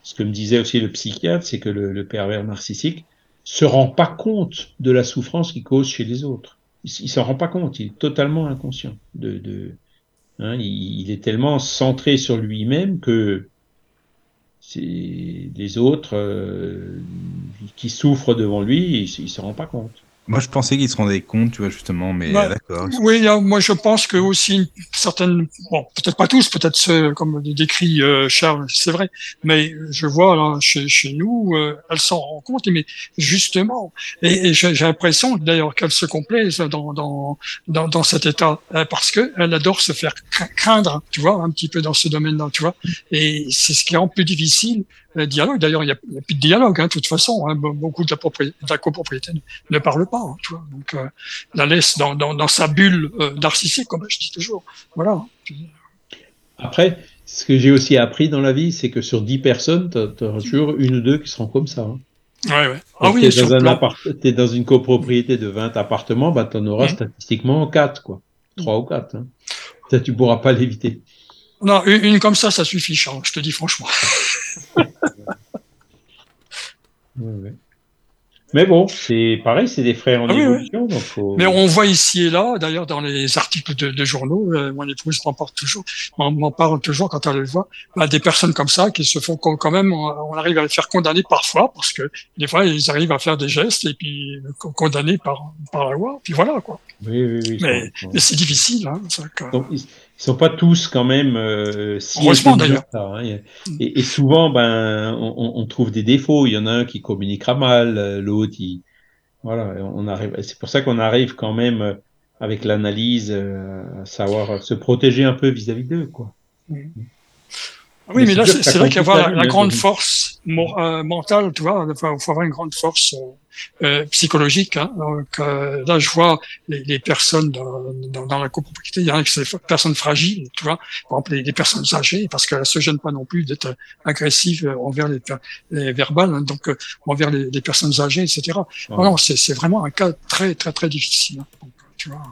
ce que me disait aussi le psychiatre, c'est que le, pervers narcissique se rend pas compte de la souffrance qu'il cause chez les autres. Il, il s'en rend pas compte, il est totalement inconscient. De, de hein, il, est tellement centré sur lui-même que les autres euh, qui souffrent devant lui, il, il se rend pas compte. Moi, je pensais qu'ils se rendaient compte, tu vois, justement, mais bah, d'accord. Oui, moi, je pense que aussi certaines, bon, peut-être pas tous, peut-être ceux, comme décrit euh, Charles, c'est vrai, mais je vois là chez, chez nous, euh, elles s'en rendent compte, mais justement, et, et j'ai l'impression d'ailleurs qu'elles se complaisent dans dans dans, dans cet état, euh, parce que elle adore se faire craindre, tu vois, un petit peu dans ce domaine-là, tu vois, et c'est ce qui rend plus difficile le dialogue. D'ailleurs, il n'y a, a, plus de dialogue, hein, de toute façon. Hein, beaucoup de la, propriété, de la copropriété ne parle pas, hein, tu vois. Donc, euh, la laisse dans, dans, dans sa bulle euh, narcissique, comme je dis toujours. Voilà. Après, ce que j'ai aussi appris dans la vie, c'est que sur 10 personnes, tu auras toujours une ou deux qui seront comme ça. Hein. Ouais, ouais. Ah oui, t'es dans, un es dans une copropriété de 20 appartements, bah, tu en auras mmh. statistiquement 4, quoi. 3 ou 4. Hein. Ça, tu pourras pas l'éviter. Non, une, une, comme ça, ça suffit, Charles, je te dis franchement. [LAUGHS] ouais, ouais. Mais bon, c'est pareil, c'est des frères en ah, évolution. Oui, oui. Faut... Mais on voit ici et là, d'ailleurs, dans les articles de, de journaux, euh, mon épouse m'en parle toujours, m'en parle toujours quand elle le voit, bah, des personnes comme ça qui se font quand même, on, arrive à les faire condamner parfois, parce que des fois, ils arrivent à faire des gestes et puis condamnés par, par la loi, puis voilà, quoi. Oui, oui, oui. Mais, mais c'est difficile, hein. Que... Donc, ils sont pas tous quand même euh, si heureusement d'ailleurs. hein. et, et, souvent ben on, on, trouve des défauts. Il y en a un qui communiquera mal l'autre il voilà on arrive c'est pour ça qu'on arrive quand même euh, avec l'analyse euh, à savoir se protéger un peu vis-à-vis d'eux quoi. Mmh. oui mais, mais là c'est vrai qu'avoir la, la grande force euh, mentale tu vois il faut avoir une grande force euh, psychologique. Hein. Donc euh, là, je vois les, les personnes dans, dans, dans, la copropriété, il y en a qui sont des personnes fragiles, tu vois, par exemple les, les personnes âgées, parce qu'elles se gênent pas non plus d'être agressives envers les, les verbales, hein, donc euh, envers les, les, personnes âgées, etc. Non, c'est vraiment un cas très très très difficile. Hein. Donc, tu vois.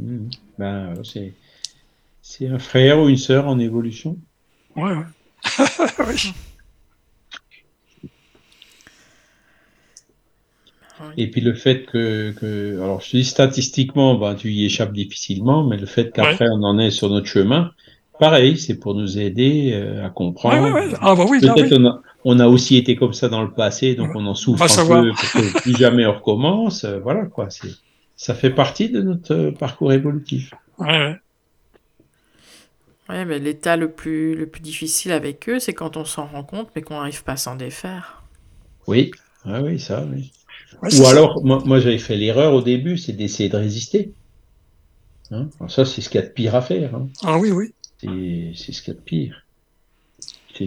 Mmh. Ben, c'est C'est un frère ou une sœur en évolution. Ouais, ouais. [LAUGHS] oui. Et puis le fait que, que alors je dis statistiquement, ben, tu y échappes difficilement, mais le fait qu'après on en est sur notre chemin, pareil, c'est pour nous aider euh, à comprendre. Ouais, ouais, ouais. Ah bah oui, Peut-être oui. on, a, on a aussi été comme ça dans le passé, donc on en souffre un savoir. peu pour que plus jamais on recommence. euh, voilà quoi, c'est ça fait partie de notre euh, parcours évolutif. Ouais, ouais. Ouais, mais l'état le plus, le plus difficile avec eux, c'est quand on s'en rend compte, mais qu'on n'arrive pas à s'en défaire. Oui, ah oui, ça, oui. Ouais, Ou ça. alors, moi, moi j'avais fait l'erreur au début, c'est d'essayer de résister. Hein? Alors ça, c'est ce qu'il y a de pire à faire. Hein. Ah oui, oui. C'est c'est ce qu'il y a de pire.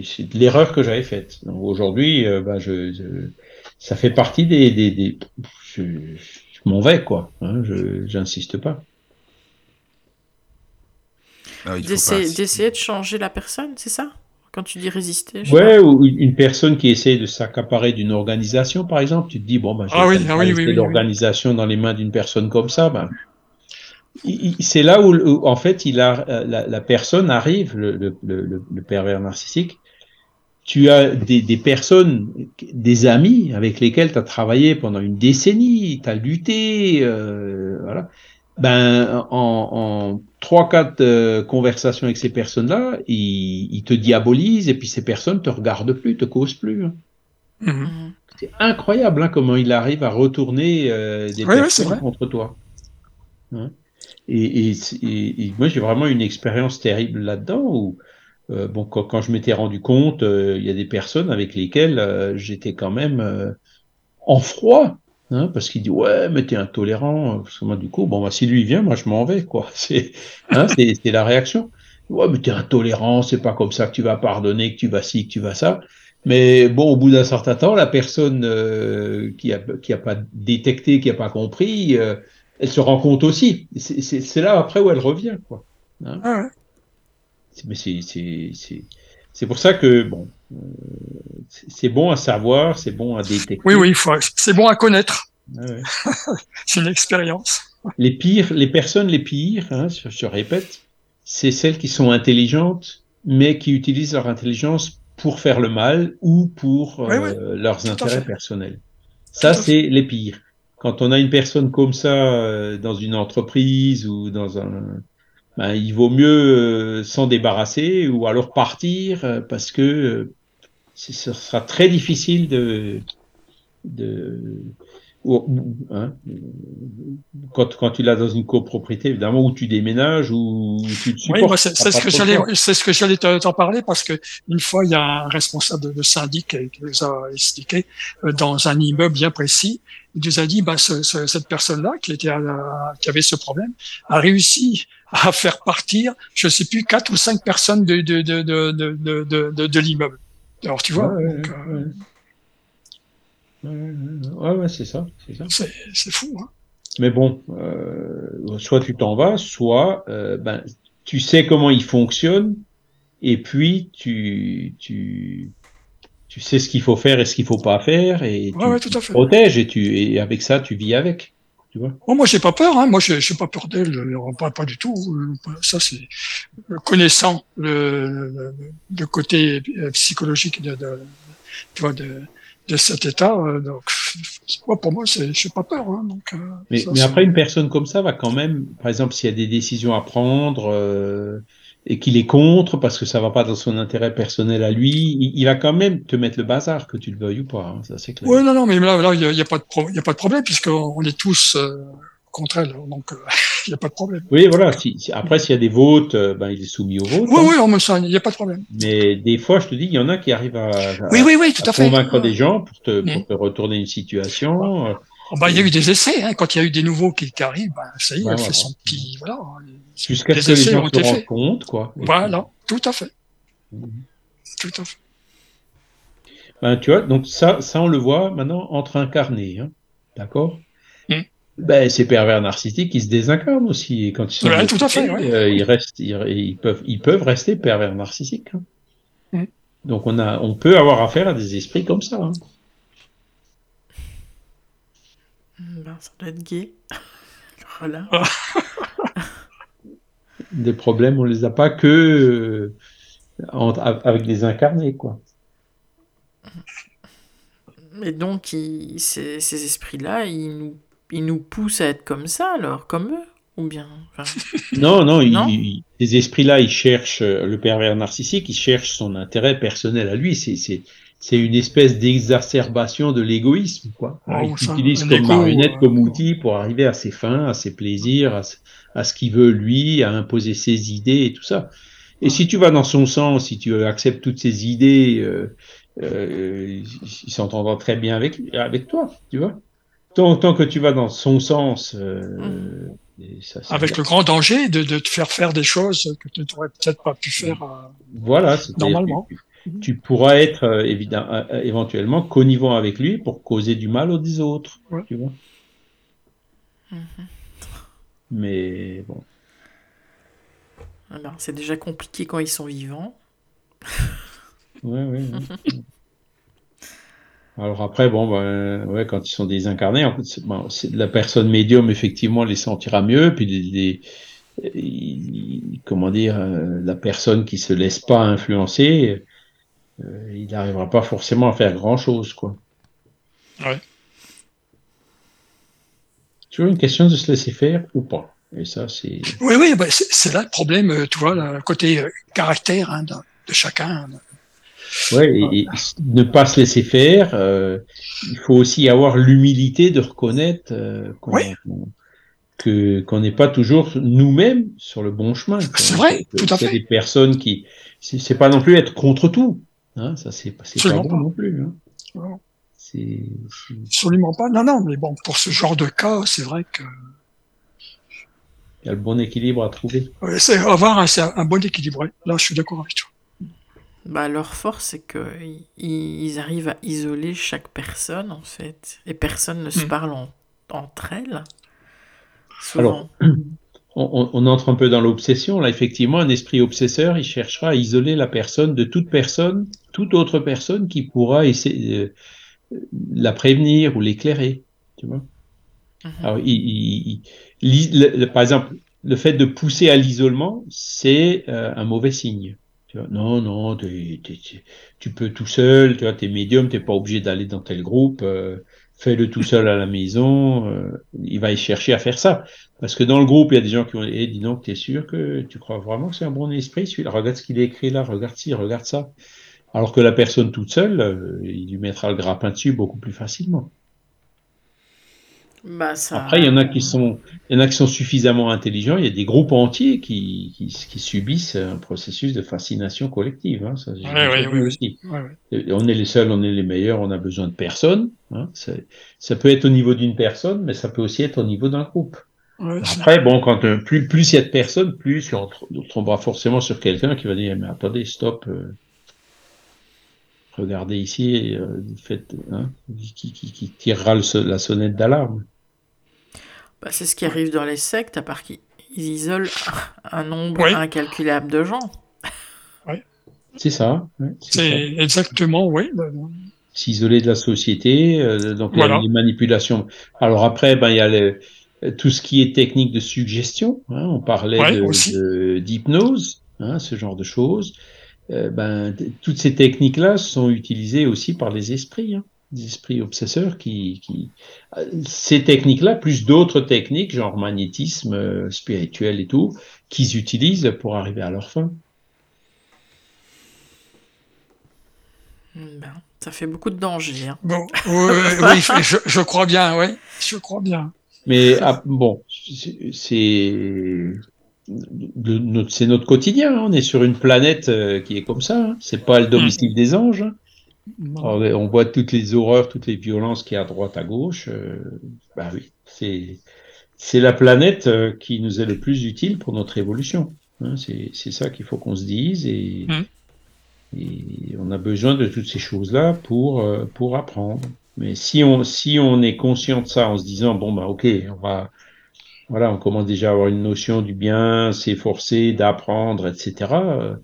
C'est de l'erreur que j'avais faite. Aujourd'hui, euh, ben, je, je- ça fait partie des... des, des je je m'en vais, quoi. Hein, je J'insiste pas. Ah, pas- d'essayer de changer la personne, c'est ça? Quand tu dis résister je sais Ouais, ou une une personne qui essaie de s'accaparer d'une organisation, par exemple, tu te dis, bon, ben, je vais Ah oui, ah oui, laisser oui, oui, l'organisation dans les mains d'une personne comme ça, ben, c'est là où, où, en fait, il a, euh, la, la personne arrive, le, le, le, le pervers narcissique, tu as des, des personnes, des amis avec lesquels tu as travaillé pendant une décennie, tu as lutté, euh, voilà. Ben, en, en trois, quatre euh, conversations avec ces personnes-là, ils, ils te diabolisent et puis ces personnes te regardent plus, te causent plus. hein. Mhm. C'est incroyable hein, comment il arrive à retourner euh, des c'est personnes contre toi. Hein. et, et, et- et moi, j'ai vraiment une expérience terrible là-dedans où, euh, bon, quand, quand je m'étais rendu compte, euh, il y a des personnes avec lesquelles euh, j'étais quand même euh, en froid. Hein, parce qu'il dit ouais mais t'es intolérant parce que moi du coup bon bah si lui vient moi je m'en vais quoi [LAUGHS] c'est hein, c'est c'est la réaction ouais mais t'es intolérant c'est pas comme ça que tu vas pardonner que tu vas ci que tu vas ça mais bon, au bout d'un certain temps, la personne euh, qui a qui a pas détecté, qui a pas compris, euh, elle se rend compte aussi. C'est- là après où elle revient, quoi. Hein Ah ouais. C'est- mais c'est c'est pour ça que bon, c'est c'est bon à savoir, c'est bon à détecter. Oui, oui, c'est bon à connaître. Ouais. [LAUGHS] C'est une expérience. Les pires, les personnes les pires, hein, je, je répète, c'est celles qui sont intelligentes, mais qui utilisent leur intelligence pour faire le mal ou pour Oui, euh, leurs Tout intérêts personnels. Ça, c'est les pires. Quand on a une personne comme ça euh, dans une entreprise ou dans un, ben, il vaut mieux euh, s'en débarrasser ou alors partir euh, parce que euh, ce sera très difficile de, de hein, quand, quand tu l'as dans une copropriété, évidemment, où tu déménages, ou tu te Oui, supportes. moi, c'est ce que j'allais, c'est ce que j'allais te- t'en parler parce que une fois, il y a un responsable de, syndic qui nous a expliqué euh, dans un immeuble bien précis, il nous a dit, bah, ce- ce- cette personne-là qui était à la- qui avait ce problème a réussi à faire partir, je sais plus, quatre ou cinq personnes de de de de, de, de- de l'immeuble. Alors tu vois, Ouais, ouais, donc, euh, ouais. Ouais, c'est ça, c'est fou. Hein. Mais bon, euh, soit tu t'en vas, soit euh, ben, tu sais comment il fonctionne, et puis tu, tu, tu sais ce qu'il faut faire et ce qu'il faut pas faire, et tu, ouais, tout à tu fait. protèges, et, tu, et avec ça, tu vis avec. Tu vois Bon, moi, j'ai pas peur. Hein. Moi, j'ai j'ai pas peur d'elle. euh, Pas, pas du tout. Euh, Ça, c'est euh, connaissant le, le, le côté psychologique de, de, tu vois, de, de cet état. Donc, moi, pour moi, c'est, j'ai pas peur. Hein. Donc, Mais, ça, mais après, une personne comme ça va quand même, par exemple, s'il y a des décisions à prendre euh, et qu'il est contre parce que ça va pas dans son intérêt personnel à lui, il, il va quand même te mettre le bazar, que tu le veuilles ou pas. hein, ça c'est clair. Ouais, non, non, mais là, là, il y a, il y a pas de, pro- y a pas de problème puisqu'on on est tous euh, contre elle. Donc, euh, [LAUGHS] il y a pas de problème. Oui, voilà. Si, si- après, s'il y a des votes, euh, ben, il est soumis au vote. Oui, hein. oui, en même temps, il y a pas de problème. Mais des fois, je te dis, il y en a qui arrivent à, à- Oui, oui, oui, tout à à fait. convaincre des gens pour te, pour te retourner une situation. Oh, bah, il y a eu des essais. Hein. Quand il y a eu des nouveaux qui, qui arrivent, ben, ça y est, elle voilà. fait son petit, voilà. Jusqu'à ce que les gens se rendent compte, quoi. Voilà, tout à fait, puis- tout à fait. Ben, tu vois, donc ça, ça, on le voit maintenant entre incarnés, hein, d'accord? Mm. ben, Ces pervers narcissiques, ils se désincarnent aussi. Et quand ils sont Ouais, tout à fait, ouais. euh, ils, restent, ils, ils peuvent, ils peuvent rester pervers narcissiques. hein. Mm. Donc, on, a, on peut avoir affaire à des esprits comme ça. hein. Ben, ça doit être gay. [LAUGHS] voilà. [LAUGHS] des problèmes, on les a pas que euh, avec des incarnés, quoi. Mais donc, ces, ces esprits-là, ils nous, ils nous poussent à être comme ça, alors, comme eux ou bien [LAUGHS] Non, non, ces esprits-là, ils cherchent, le pervers narcissique, il cherche son intérêt personnel à lui. C'est une espèce d'exacerbation de l'égoïsme, quoi. Oh, il s'utilise comme marionnette, comme outil pour arriver à ses fins, à ses plaisirs, à, ce qu'il veut lui, à imposer ses idées et tout ça. Et si tu vas dans son sens, si tu acceptes toutes ses idées, euh, euh, il s'entendra très bien avec, avec toi, tu vois. Tant, tant que tu vas dans son sens, euh, mmh. Avec le grand danger de, de, te faire faire des choses que tu n'aurais peut-être pas pu faire euh, voilà, normalement. Tu, pourras être euh, évidemment, euh, éventuellement connivant avec lui pour causer du mal aux autres. Tu vois mhm. Mais bon. Alors, c'est déjà compliqué quand ils sont vivants. Oui, oui. ouais. Alors après, bon, ben, ouais, quand ils sont désincarnés, en fait, bon, la personne médium, effectivement, les sentira mieux. Puis, les, comment dire, euh, la personne qui se laisse pas influencer, euh, il n'arrivera pas forcément à faire grand-chose, quoi. Ouais. Toujours une question de se laisser faire ou pas? Et ça, c'est. Oui, oui, ben, c'est là le problème, euh, tu vois, le côté caractère hein, de, de, chacun. Hein. Ouais, et, ne pas se laisser faire. Euh, il faut aussi avoir l'humilité de reconnaître euh, que qu'on n'est pas toujours nous-mêmes sur le bon chemin. C'est vrai, tout à fait. Il y a des personnes qui, c'est pas non plus être contre tout. Hein, ça c'est pas, pas bon non plus. Hein. C'est absolument pas. Non, non, mais bon, pour ce genre de cas, c'est vrai que il y a le bon équilibre à trouver. Ouais, c'est avoir un, un bon équilibre. Là, je suis d'accord avec toi. Bah, leur force, c'est qu'ils arrivent à isoler chaque personne, en fait. Et personne ne se hmm. parle entre elles. Alors, [CLEARS THROAT] on, entre un peu dans l'obsession. Là, effectivement, un esprit obsesseur, il cherchera à isoler la personne de toute personne, toute autre personne qui pourra essayer de la prévenir ou l'éclairer. Tu vois mhm. Alors, il, par exemple, le fait de pousser à l'isolement, c'est euh, un mauvais signe. Tu vois, non, non, tu peux tout seul, tu vois, t'es médium, t'es pas obligé d'aller dans tel groupe, euh, fais-le tout seul à la maison, euh, il va y chercher à faire ça. Parce que dans le groupe, il y a des gens qui ont dit, eh, dis donc, t'es sûr que tu crois vraiment que c'est un bon esprit, celui-là, regarde ce qu'il a écrit là, regarde ci, regarde ça. Alors que la personne toute seule, euh, il lui mettra le grappin dessus beaucoup plus facilement. Bah, Après, il y en a qui sont, il y en a qui sont suffisamment intelligents. Il y a des groupes entiers qui, qui, subissent un processus de fascination collective. Hein. Ça, aussi. On est les seuls, on est les meilleurs, on a besoin de personne. Hein. Ça peut être au niveau d'une personne, mais ça peut aussi être au niveau d'un groupe. Après, bon, quand euh, plus plus il y a de personnes, plus on, tombera forcément sur quelqu'un qui va dire mais attendez, stop. Euh, regardez ici, euh, faites, hein, qui, qui, qui, tirera la sonnette d'alarme. Bah, c'est ce qui arrive dans les sectes, à part qu'ils isolent un nombre incalculable de gens. Oui. C'est ça. c'est exactement, oui. S'isoler de la société, euh, donc les manipulations. Alors après, ben, il y a tout ce qui est technique de suggestion. Hein, on parlait d'hypnose, hein, ce genre de choses. Euh, ben, toutes ces techniques-là sont utilisées aussi par les esprits. Hein des esprits obsesseurs qui, qui... ces techniques-là, plus d'autres techniques, genre magnétisme euh, spirituel et tout, qu'ils utilisent pour arriver à leur fin. Ben, ça fait beaucoup de danger. Hein. Bon, oui, je, je, crois bien, oui, je crois bien. Mais ah, bon, c'est c'est notre quotidien. Hein. On est sur une planète euh, qui est comme ça. Hein. C'est pas le domicile des anges. On voit toutes les horreurs, toutes les violences qui y a à droite, à gauche. Euh, bah oui, c'est c'est la planète euh, qui nous est le plus utile pour notre évolution. Hein, c'est ça qu'il faut qu'on se dise et, mmh. et, on a besoin de toutes ces choses-là pour euh, pour apprendre. Mais si on si on est conscient de ça en se disant bon bah ok on va voilà on commence déjà à avoir une notion du bien, s'efforcer d'apprendre etc. Euh,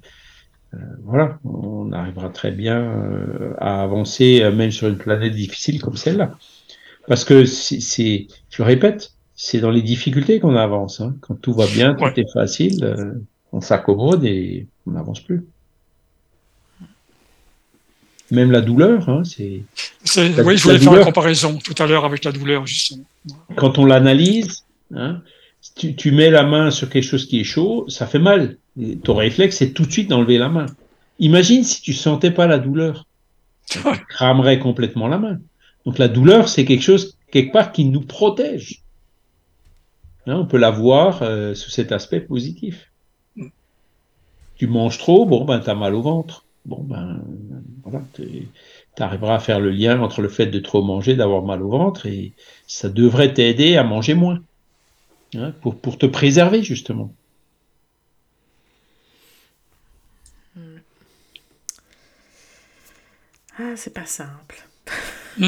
voilà, on arrivera très bien euh, à avancer, euh, même sur une planète difficile comme celle-là. Parce que c'est, je le répète, c'est dans les difficultés qu'on avance. Hein. Quand tout va bien, tout est facile, euh, on s'accommode et on n'avance plus. Même la douleur, hein, c'est. Oui, je voulais faire la comparaison tout à l'heure avec la douleur, justement. Quand on l'analyse, hein, tu, tu, mets la main sur quelque chose qui est chaud, ça fait mal. Ton réflexe, c'est tout de suite d'enlever la main. Imagine si tu sentais pas la douleur. [LAUGHS] Tu cramerais complètement la main. Donc la douleur, c'est quelque chose, quelque part, qui nous protège. Hein, on peut la voir euh, sous cet aspect positif. Tu manges trop, bon, ben, t'as mal au ventre. Bon, ben, voilà, tu arriveras à faire le lien entre le fait de trop manger, d'avoir mal au ventre, et ça devrait t'aider à manger moins. Hein, pour, pour te préserver, justement. Ah, c'est pas simple. [LAUGHS]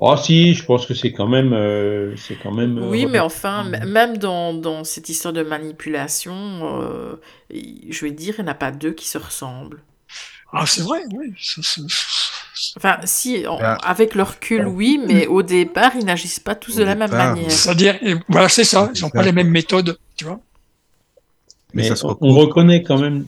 Ah si, je pense que c'est quand même, euh, c'est quand même. Euh, oui, mais enfin, même dans, dans, cette histoire de manipulation, euh, je vais dire, il n'y en a pas deux qui se ressemblent. Ah, c'est vrai, oui. Enfin, si, ah. avec leur recul, oui, mais au départ, ils n'agissent pas tous de la même manière. C'est-à-dire, voilà, c'est ça, ils n'ont pas les mêmes méthodes, tu vois. Mais, on, reconnaît quand même.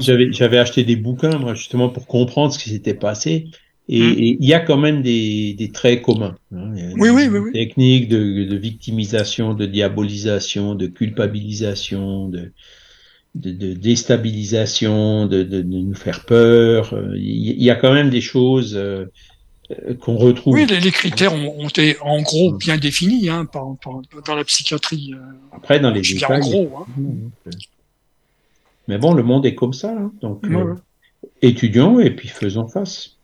J'avais acheté des bouquins, moi, justement, pour comprendre ce qui s'était passé. Et il y a quand même des, des traits communs. Hein. oui, oui, oui, oui. Techniques de, de, victimisation, de diabolisation, de culpabilisation, de, de, de déstabilisation, de, de, nous faire peur. Il y a quand même des choses euh, qu'on retrouve. Oui, les, critères ont, été en gros bien définis hein, par, dans la psychiatrie. Euh, Après, dans les détails. En gros. Hein. Mais bon, le monde est comme ça. Hein, donc, euh, étudions et puis faisons face.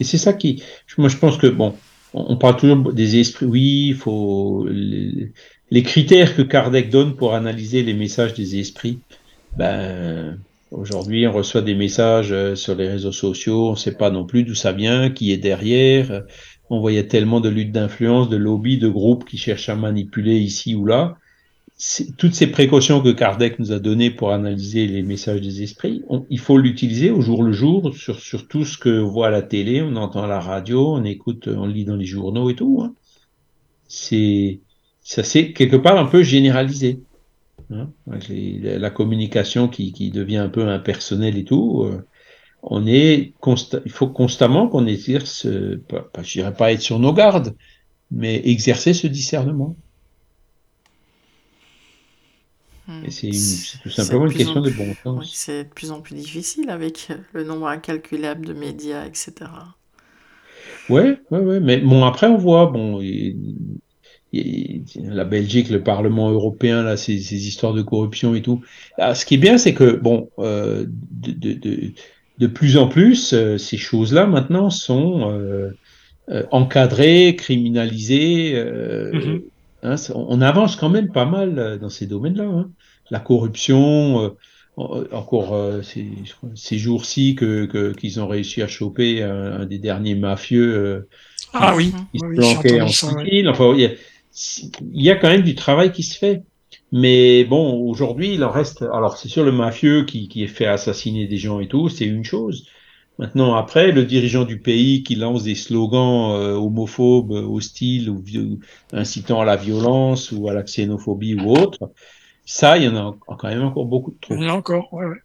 Et c'est ça qui, moi je pense que bon, on parle toujours des esprits. Oui, il faut les, critères que Kardec donne pour analyser les messages des esprits. Ben aujourd'hui, on reçoit des messages euh, sur les réseaux sociaux, on ne sait pas non plus d'où ça vient, qui est derrière. On voyait tellement de luttes d'influence, de lobbies, de groupes qui cherchent à manipuler ici ou là toutes ces précautions que Kardec nous a données pour analyser les messages des esprits, il faut l'utiliser au jour le jour sur, tout ce que voit à la télé, on entend à la radio, on écoute, on lit dans les journaux et tout. Hein. C'est ça c'est quelque part un peu généralisé. Hein, la communication qui, devient un peu impersonnelle et tout. Euh, il faut constamment qu'on exerce, pas, pas, je dirais pas être sur nos gardes, mais exercer ce discernement. Hmm. c'est tout simplement une question de bon sens. c'est de plus en plus difficile avec le nombre incalculable de médias, etc. Ouais, ouais, ouais. Mais bon, après, on voit, bon, la Belgique, le Parlement européen, là, ces, ces histoires de corruption et tout. Ah, ce qui est bien, c'est que, bon, euh, de, de, de, de, plus en plus, euh, ces choses-là, maintenant, sont euh, euh encadrées, criminalisées. Mm-hmm. Hein, on avance quand même pas mal dans ces domaines-là. Hein la corruption. Euh, encore euh, ces, jours-ci que qu'ils ont réussi à choper un, des derniers mafieux euh, ah oui, qui se planquait en Sicile. Enfin, il y, a, quand même du travail qui se fait. Mais bon, aujourd'hui, il en reste. Alors, c'est sûr, le mafieux qui, qui est fait assassiner des gens et tout, c'est une chose. Maintenant, après, le dirigeant du pays qui lance des slogans homophobes, hostiles, ou incitant à la violence ou à la xénophobie ou autre, ça, il y en a quand même encore beaucoup de trop. Il y en a encore, ouais, ouais.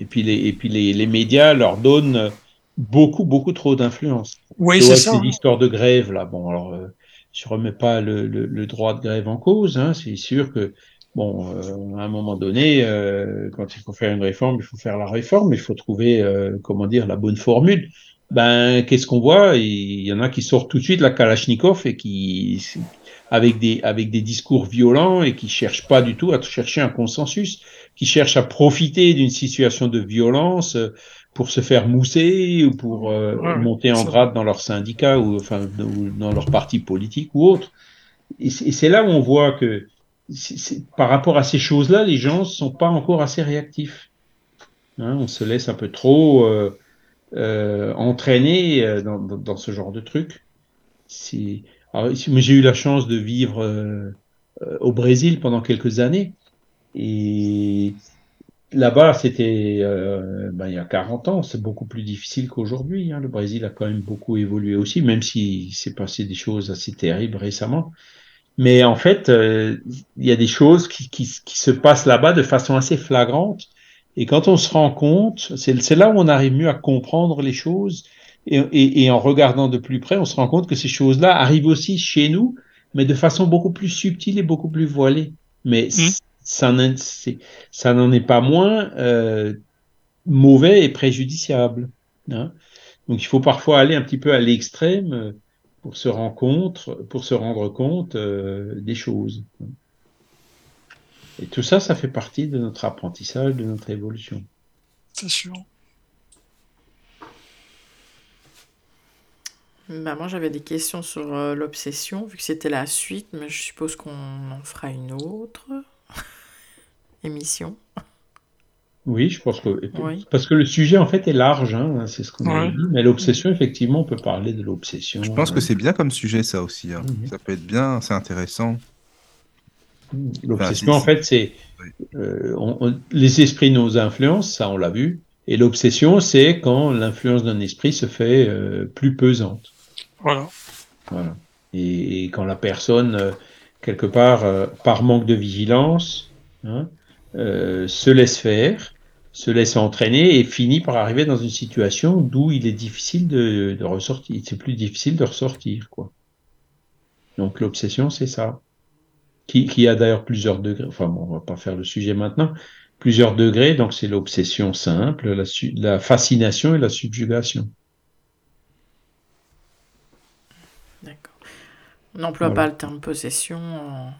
Et puis les, et puis les, les médias leur donnent beaucoup, beaucoup trop d'influence. Oui, c'est ça. Ces histoires de grève, là, bon, alors, euh, je remets pas le, le, le, droit de grève en cause, hein, c'est sûr que, bon, euh, à un moment donné, euh, quand il faut faire une réforme, il faut faire la réforme, il faut trouver, euh, comment dire, la bonne formule. Ben, qu'est-ce qu'on voit? Il y en a qui sortent tout de suite la Kalachnikov et qui, avec des, avec des discours violents et qui cherchent pas du tout à chercher un consensus, qui cherchent à profiter d'une situation de violence euh, pour se faire mousser ou pour euh, monter en grade dans leur syndicat ou enfin dans leur parti politique ou autre. Et c'est là où on voit que par rapport à ces choses-là, les gens sont pas encore assez réactifs. Hein, on se laisse un peu trop euh, euh entraîner dans, dans, ce genre de truc. J'ai eu la chance de vivre euh, euh, au Brésil pendant quelques années et là-bas, c'était euh, ben, il y a 40 ans, c'est beaucoup plus difficile qu'aujourd'hui. Hein. Le Brésil a quand même beaucoup évolué aussi, même s'il s'est passé des choses assez terribles récemment. Mais en fait, euh, il y a des choses qui, qui, qui se passent là-bas de façon assez flagrante. Et quand on se rend compte, c'est là où on arrive mieux à comprendre les choses. Et, et, et, en regardant de plus près, on se rend compte que ces choses-là arrivent aussi chez nous, mais de façon beaucoup plus subtile et beaucoup plus voilée. Mais mmh. ça n'en est pas moins euh, mauvais et préjudiciable. Hein. Donc il faut parfois aller un petit peu à l'extrême euh, pour se rendre compte, pour se rendre compte euh, des choses. Et tout ça, ça fait partie de notre apprentissage, de notre évolution. C'est sûr. Bah, moi, j'avais des questions sur euh, l'obsession, vu que c'était la suite, mais je suppose qu'on en fera une autre [LAUGHS] émission. Oui, je pense que. Parce que le sujet, en fait, est large, hein, c'est ce qu'on a dit. Mais l'obsession, effectivement, on peut parler de l'obsession. Je pense que c'est bien comme sujet, ça aussi. Hein. Mhm. Ça peut être bien, c'est intéressant. L'obsession, en fait, c'est. Euh, les esprits nous influencent, ça, on l'a vu. Et l'obsession, c'est quand l'influence d'un esprit se fait euh, plus pesante. Voilà. Voilà. Et, quand la personne, euh, quelque part, par manque de vigilance, hein, euh, se laisse faire, se laisse entraîner et finit par arriver dans une situation d'où il est difficile de, de ressortir. C'est plus difficile de ressortir, quoi. Donc l'obsession, c'est ça. Qui, qui a d'ailleurs plusieurs degrés. Enfin, bon, on va pas faire le sujet maintenant. Plusieurs degrés, donc c'est l'obsession simple, la, la fascination et la subjugation. D'accord. On n'emploie pas le terme possession en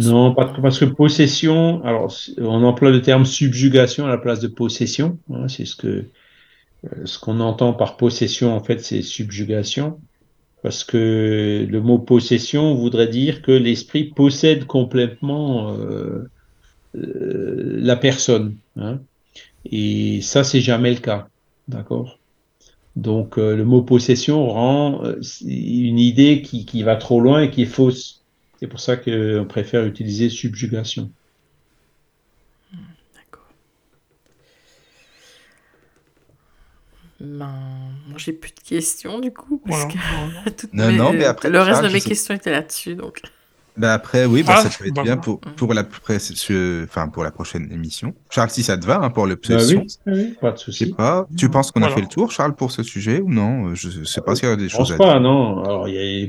non, parce que possession, alors on emploie le terme subjugation à la place de possession. Hein, c'est ce que euh, ce qu'on entend par possession en fait, c'est subjugation, parce que le mot possession voudrait dire que l'esprit possède complètement euh, euh, la personne. Hein, et ça, c'est jamais le cas, d'accord? Donc le mot possession rend une idée qui, qui va trop loin et qui est fausse. C'est pour ça qu'on préfère utiliser subjugation. D'accord. Ben, moi j'ai plus de questions du coup. Parce que [LAUGHS] non, non, mais après, le reste de mes questions étaient là-dessus. Donc. Ben après, oui, bah, ah, ça peut être bien pour, pour, la, enfin, pour la prochaine émission. Charles, si ça te va, hein, pour l'obsession. Bah oui, pas de souci. Pas. Tu penses qu'on a fait le tour, Charles, pour ce sujet ou non? Je sais pas s'il y a des choses à pas, non. Alors, il y a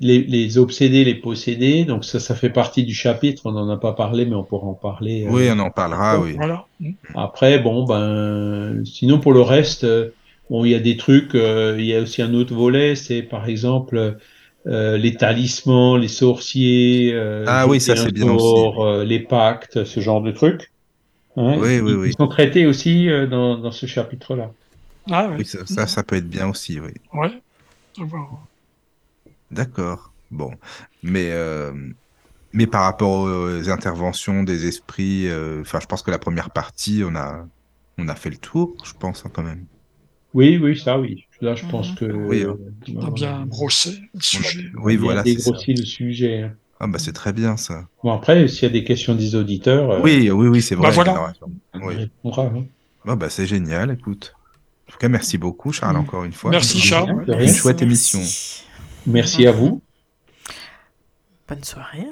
les, les, obsédés, les possédés. Donc, ça, ça fait partie du chapitre. On n'en a pas parlé, mais on pourra en parler. Oui, on en parlera, oui. Voilà. Après, bon, ben, sinon, pour le reste, euh, bon, il y a des trucs. Euh, il y a aussi un autre volet, c'est par exemple euh, les talismans, les sorciers, euh, ah oui, ça c'est bien aussi. Euh, les pactes, ce genre de trucs. Hein, oui, oui, ils, oui. Ils sont traités aussi dans, dans, ce chapitre-là. Ah oui. ça, ça, ça, peut être bien aussi, oui. Ouais. D'accord. Bon, mais mais par rapport aux interventions des esprits, enfin, je pense que la première partie, on a on a fait le tour, je pense hein, quand même. Oui, oui, ça, oui. Là, je pense mhm. que. Oui, hein. On a bien brossé le sujet. Oui, voilà. dégrossi le sujet. Hein. Ah, bah, c'est très bien, ça. Bon, après, s'il y a des questions des auditeurs. Euh, oui, oui, oui, c'est bah, vrai. Bah, voilà. Oui. Hein. Bah, bah, c'est génial, écoute. En tout cas, merci beaucoup, Charles, encore une fois. Merci, Charles. Une chouette émission. Merci à vous. Bonne soirée.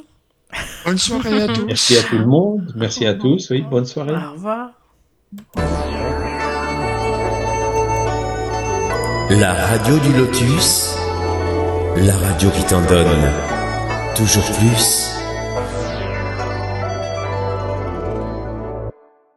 Bonne soirée à [LAUGHS] tous. Merci à tout le monde. Merci à tous. Oui, bonne soirée. Au revoir. La radio du lotus, la radio qui t'en donne toujours plus.